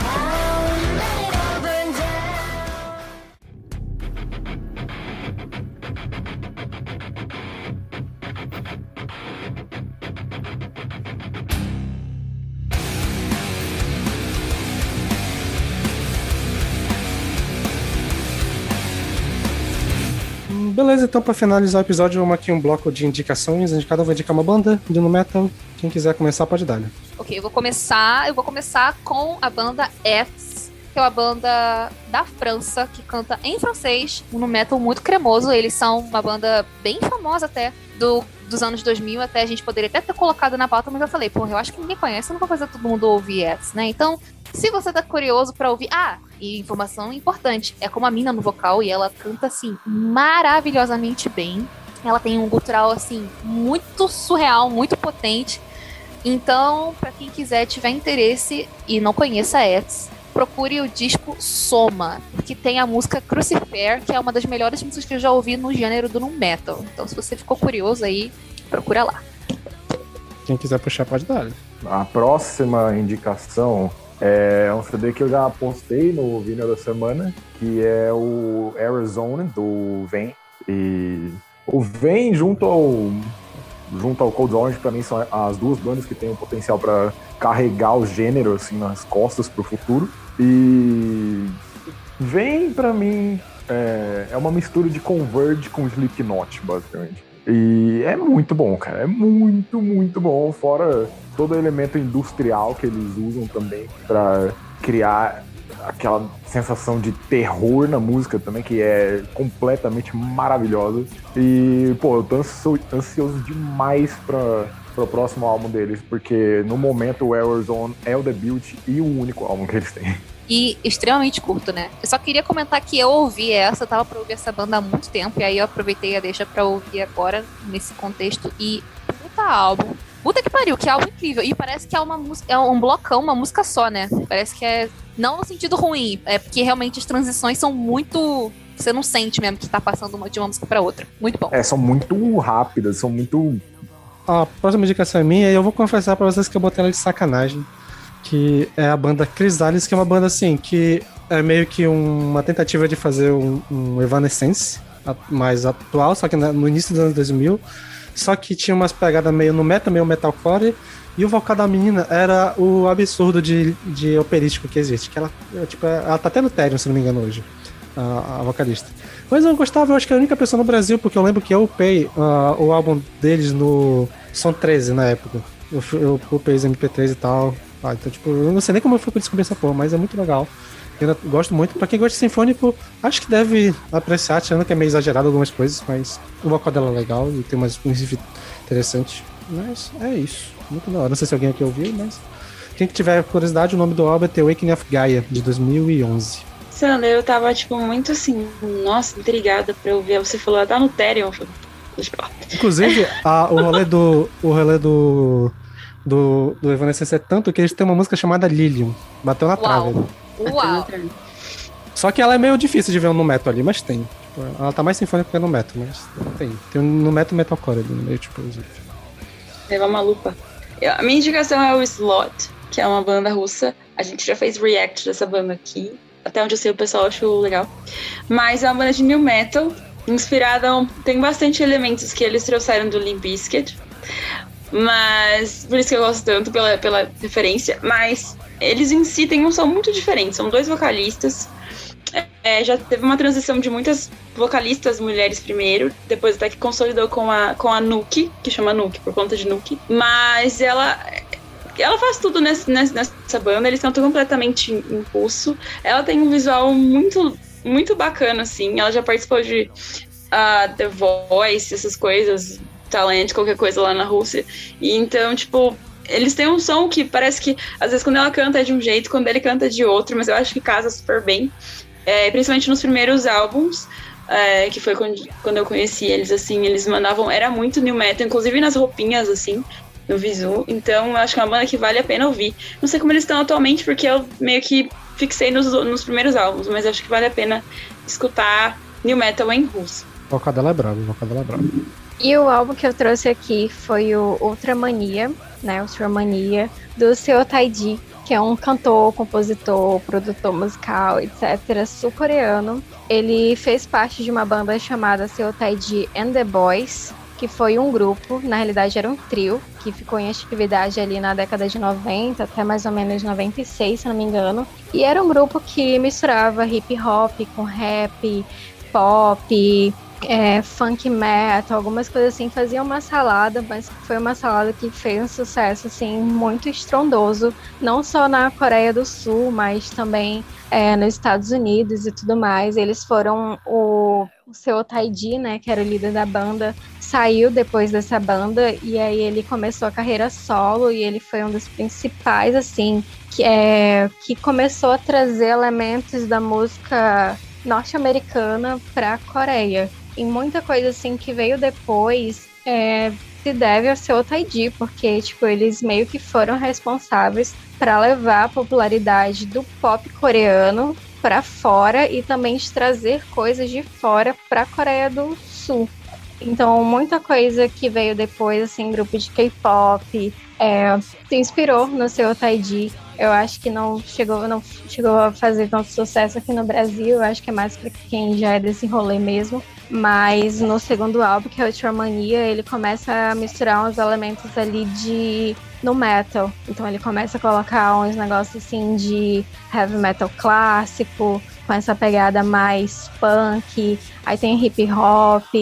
Speaker 9: Beleza, então pra finalizar o episódio, vamos aqui um bloco de indicações. Cada um vai indicar uma banda de no metal. Quem quiser começar, pode dar. né?
Speaker 4: Ok, eu vou começar. Eu vou começar com a banda X, que é uma banda da França que canta em francês, um metal muito cremoso. Eles são uma banda bem famosa até do, dos anos 2000. Até a gente poderia até ter colocado na pauta, mas eu falei, porra, eu acho que ninguém conhece, eu não vou fazer todo mundo ouvir X, né? Então, se você tá curioso pra ouvir, ah, e informação importante, é como a mina no vocal e ela canta assim maravilhosamente bem. Ela tem um gutural assim muito surreal, muito potente. Então, pra quem quiser, tiver interesse e não conheça a X, procure o disco Soma, que tem a música Crucifer, que é uma das melhores músicas que eu já ouvi no gênero do nu metal. Então, se você ficou curioso aí, procura lá.
Speaker 9: Quem quiser puxar, pode dar. né?
Speaker 7: A próxima indicação é um CD que eu já postei no Vinil da Semana, que é o Arizona, do Vem. E o Vem junto ao junto ao Cold Orange, pra mim, são as duas bandas que têm o potencial pra carregar o gênero, assim, nas costas pro futuro. E Vem, pra mim, é, é uma mistura de Converge com Slipknot, basicamente. E é muito bom, cara. É muito, muito bom. Fora todo o elemento industrial que eles usam também pra criar aquela sensação de terror na música também, que é completamente maravilhosa. E, pô, eu tô anso- ansioso demais pra, pro próximo álbum deles, porque no momento o Warzone é o debut e o único álbum que eles têm.
Speaker 4: E extremamente curto, né? Eu só queria comentar que eu ouvi essa, eu tava pra ouvir essa banda há muito tempo, e aí eu aproveitei a deixa pra ouvir agora, nesse contexto, e puta álbum. Puta que pariu, que álbum incrível. E parece que é uma música, é um blocão, uma música só, né? Parece que é. Não no sentido ruim, é porque realmente as transições são muito. Você não sente mesmo que tá passando de uma música pra outra. Muito bom.
Speaker 7: É, são muito rápidas, são muito.
Speaker 9: A próxima indicação é minha e eu vou confessar pra vocês que eu botei ela de sacanagem. Que é a banda Chrysalis, que é uma banda assim, que é meio que um- uma tentativa de fazer um, um Evanescence mais atual, só que no início dos anos 2000. Só que tinha umas pegadas meio no metal, meio metalcore. E o vocal da menina era o absurdo de, de operístico que existe. Que ela, tipo, ela tá até no Therion, se não me engano, hoje. A, a vocalista. Mas eu gostava, eu acho que é a única pessoa no Brasil, porque eu lembro que eu upei ah, o álbum deles no Som 13 na época. Eu, eu upei os MP3 e tal. Ah, então, tipo, eu não sei nem como eu fui descobrir essa porra, mas é muito legal. Eu ainda gosto muito. Pra quem gosta de sinfônico, acho que deve apreciar, tirando que é meio exagerado algumas coisas, mas o vocal dela é legal e tem umas riffs interessantes. Mas é isso. Muito da hora. Não sei se alguém aqui ouviu, mas. Quem que tiver curiosidade, o nome do álbum é The Awakening of Gaia, de 2011.
Speaker 3: Sandra, eu tava, tipo, muito assim, nossa, intrigada pra eu ver. Você falou, ela tá no lá.
Speaker 9: Inclusive, a- o rolê do. O rolê do. Do, do Evanescence é tanto que eles têm uma música chamada Lilium. Bateu na trave.
Speaker 4: Uau!
Speaker 9: Só que ela é meio difícil de ver no metal ali, mas tem. Tipo, ela tá mais sinfônica que no metal, mas tem. Tem um no metal metalcore ali no meio, tipo.
Speaker 3: Levar uma lupa. Eu- A minha indicação é o Slot, que é uma banda russa. A gente já fez react dessa banda aqui. Até onde eu sei o pessoal achou legal. Mas é uma banda de new metal, inspirada. Tem bastante elementos que eles trouxeram do Limp Bizkit. Mas por isso que eu gosto tanto pela, pela referência. Mas eles em si têm um som muito diferente. São dois vocalistas. É, já teve uma transição de muitas vocalistas mulheres primeiro, depois até que consolidou com a, com a Nuki, que chama Nuki, por conta de Nuki. Mas ela. Ela faz tudo nesse, nessa, banda, eles cantam completamente em em pulso. Ela tem um visual muito, muito bacana, assim. Ela já participou de ah, The Voice, essas coisas, Talent, qualquer coisa lá na Rússia. E então, tipo, eles têm um som que parece que, às vezes, quando ela canta é de um jeito, quando ele canta é de outro, mas eu acho que casa super bem. É, principalmente nos primeiros álbuns, é, que foi quando, quando eu conheci eles, assim, eles mandavam, era muito new metal, inclusive nas roupinhas, assim, no Visu. Então eu acho que é uma banda que vale a pena ouvir. Não sei como eles estão atualmente, porque eu meio que fixei nos, nos primeiros álbuns, mas acho que vale a pena escutar New Metal em russo.
Speaker 9: Vocal dela é vocal dela é brabo.
Speaker 5: E o álbum que eu trouxe aqui foi o Ultramania, né? Ultramania, do Seo Taiji, que é um cantor, compositor, produtor musical, etc., sul-coreano. Ele fez parte de uma banda chamada Seo Taiji and the Boys, que foi um grupo, na realidade era um trio, que ficou em atividade ali na década de 90 até mais ou menos 96, se não me engano. E era um grupo que misturava hip hop com rap, pop, é, funk metal, algumas coisas assim, fazia uma salada, mas foi uma salada que fez um sucesso assim muito estrondoso, não só na Coreia do Sul, mas também é, nos Estados Unidos e tudo mais. Eles foram o, o seu Taiji, né, que era o líder da banda, saiu depois dessa banda e aí ele começou a carreira solo e ele foi um dos principais assim que é que começou a trazer elementos da música norte-americana para a Coreia. E muita coisa assim que veio depois é, se deve ao seu Taiji, porque tipo eles meio que foram responsáveis para levar a popularidade do pop coreano para fora e também de trazer coisas de fora para a Coreia do Sul. Então, muita coisa que veio depois, assim, grupo de K-pop, é, se inspirou no seu Taiji. Eu acho que não chegou, não chegou a fazer tanto sucesso aqui no Brasil. Eu acho que é mais para quem já é desse rolê mesmo. Mas no segundo álbum, que é Ultramania, ele começa a misturar uns elementos ali de no metal. Então ele começa a colocar uns negócios assim de heavy metal clássico, com essa pegada mais punk. Aí tem hip hop,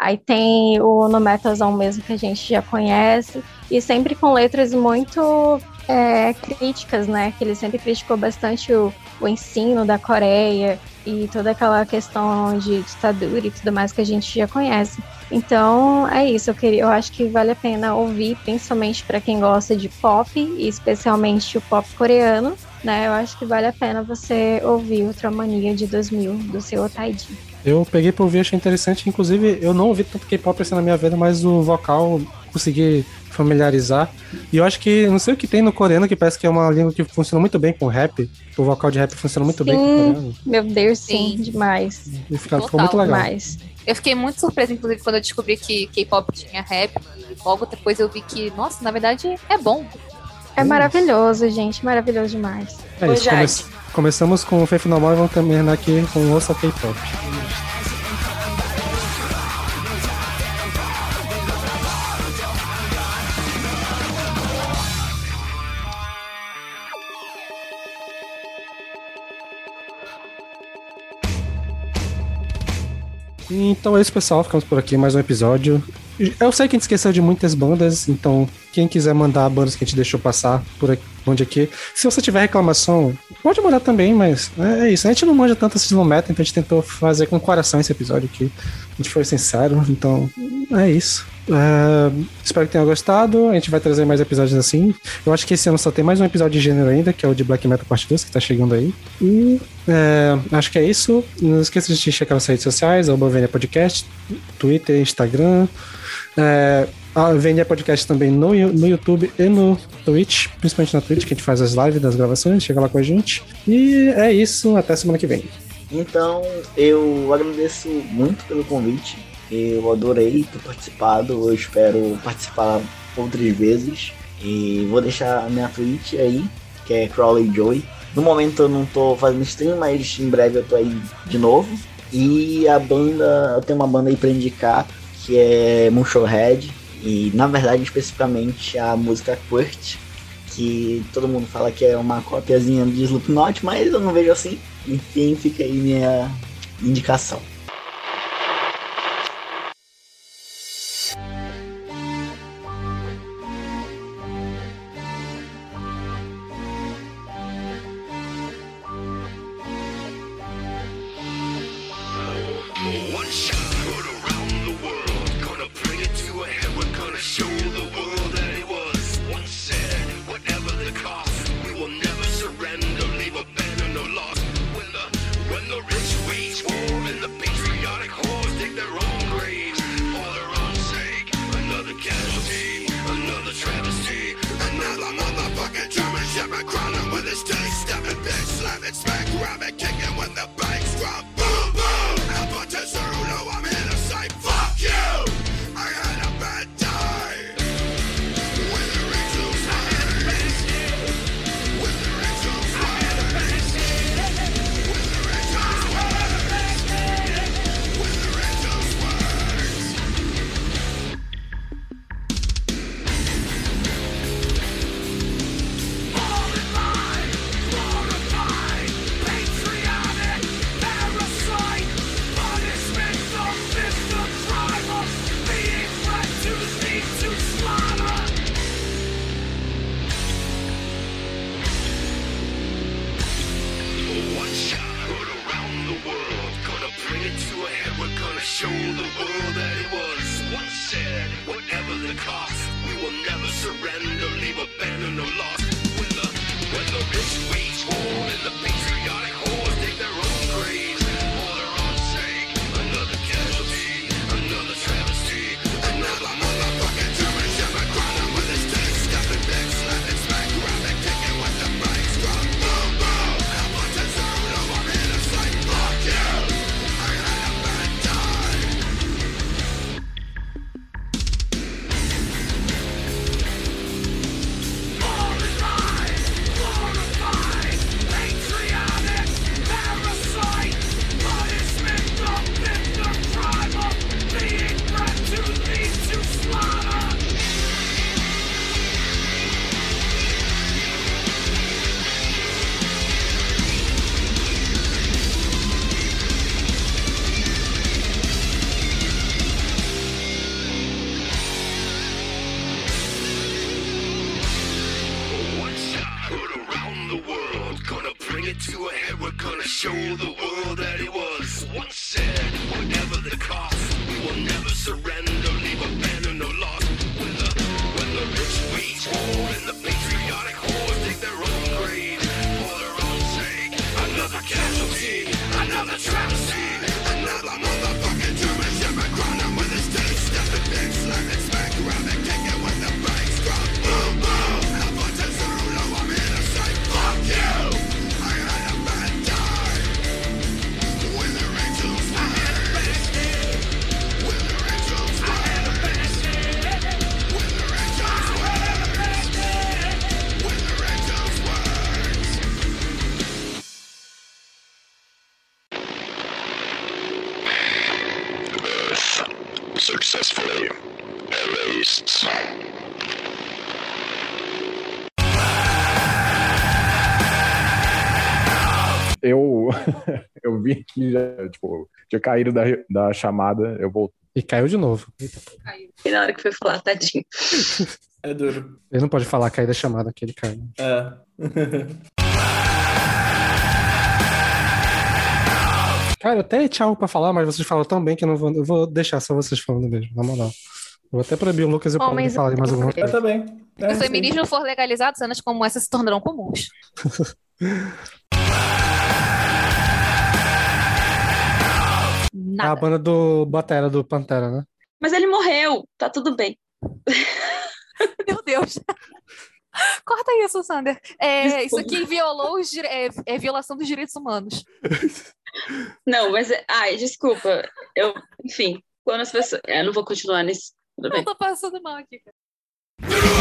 Speaker 5: aí tem o no metalzão mesmo que a gente já conhece. E sempre com letras muito é, críticas, né? Que ele sempre criticou bastante o, o ensino da Coreia e toda aquela questão de ditadura e tudo mais que a gente já conhece. Então é isso, eu, queria, eu acho que vale a pena ouvir, principalmente para quem gosta de pop, e especialmente o pop coreano, né? Eu acho que vale a pena você ouvir Ultramania de 2000 do seu Taiji.
Speaker 9: Eu peguei pra ouvir, achei interessante. Inclusive, eu não ouvi tanto K-pop assim na minha vida, mas o vocal consegui familiarizar. E eu acho que, não sei o que tem no coreano, que parece que é uma língua que funciona muito bem com rap. O vocal de rap funciona muito bem com o coreano.
Speaker 5: Meu Deus, sim, demais.
Speaker 9: E fica, ficou muito legal.
Speaker 5: Demais.
Speaker 4: Eu fiquei muito surpresa, inclusive, quando eu descobri que K-pop tinha rap. E logo depois eu vi que, nossa, na verdade é bom.
Speaker 5: É maravilhoso, gente, maravilhoso demais.
Speaker 9: É isso, come- começamos com o Faith No More e vamos terminar aqui com o Ouça K-pop. Então é isso, pessoal. Ficamos por aqui. Mais um episódio. Eu sei que a gente esqueceu de muitas bandas, então quem quiser mandar bandas que a gente deixou passar por aqui, onde aqui. Se você tiver reclamação, pode mandar também, mas é é isso. A gente não manja tanto esse meta, então a gente tentou fazer com coração esse episódio aqui. A gente foi sincero, então é isso. É, espero que tenham gostado. A gente vai trazer mais episódios assim. Eu acho que esse ano só tem mais um episódio de gênero ainda, que é o de Black Metal Part 2, que tá chegando aí. E é, acho que é isso. Não esqueça de checar nas redes sociais, arroba Podcast, Twitter, Instagram. É, a VNA Podcast também no, no YouTube e no Twitch, principalmente na Twitch, que a gente faz as lives das gravações, chega lá com a gente. E é isso, até semana que vem.
Speaker 8: Então, eu agradeço muito pelo convite. Eu adorei ter participado. Eu espero participar outras vezes. E vou deixar a minha Twitch aí, que é Crowley Joy. No momento eu não tô fazendo stream, mas em breve eu tô aí de novo. E a banda, eu tenho uma banda aí pra indicar, que é Moonshowhead. E na verdade, especificamente a música Quirt, que todo mundo fala que é uma cópiazinha de Slipknot, mas eu não vejo assim. Enfim, fica aí minha indicação.
Speaker 10: Eu, eu vi que já, tipo, tinha caído da, da chamada, eu voltei.
Speaker 9: E caiu de novo.
Speaker 3: E na hora que foi falar, tadinho.
Speaker 6: É duro.
Speaker 9: Ele não pode falar cair da chamada que ele cai. né?
Speaker 6: É.
Speaker 9: Cara, eu até tchau pra falar, mas vocês falam tão bem que eu não vou, eu vou deixar só vocês falando mesmo, na moral. Eu vou até proibir o Lucas e o Paulo de falar mais alguma
Speaker 6: Eu
Speaker 9: coisa.
Speaker 6: também.
Speaker 4: Se o feminismo for legalizado, cenas como essa se tornarão comuns.
Speaker 9: É a
Speaker 4: Nada.
Speaker 9: banda do Batera, do Pantera, né?
Speaker 3: Mas ele morreu, tá tudo bem.
Speaker 4: Meu Deus. Corta isso, Sander. É, isso aqui violou os dire- é, é violação dos direitos humanos.
Speaker 3: Não, mas. é- Ai, desculpa. Eu, enfim, quando as pessoas. Eu não vou continuar nesse. Tudo bem.
Speaker 4: Eu tô passando mal aqui. cara.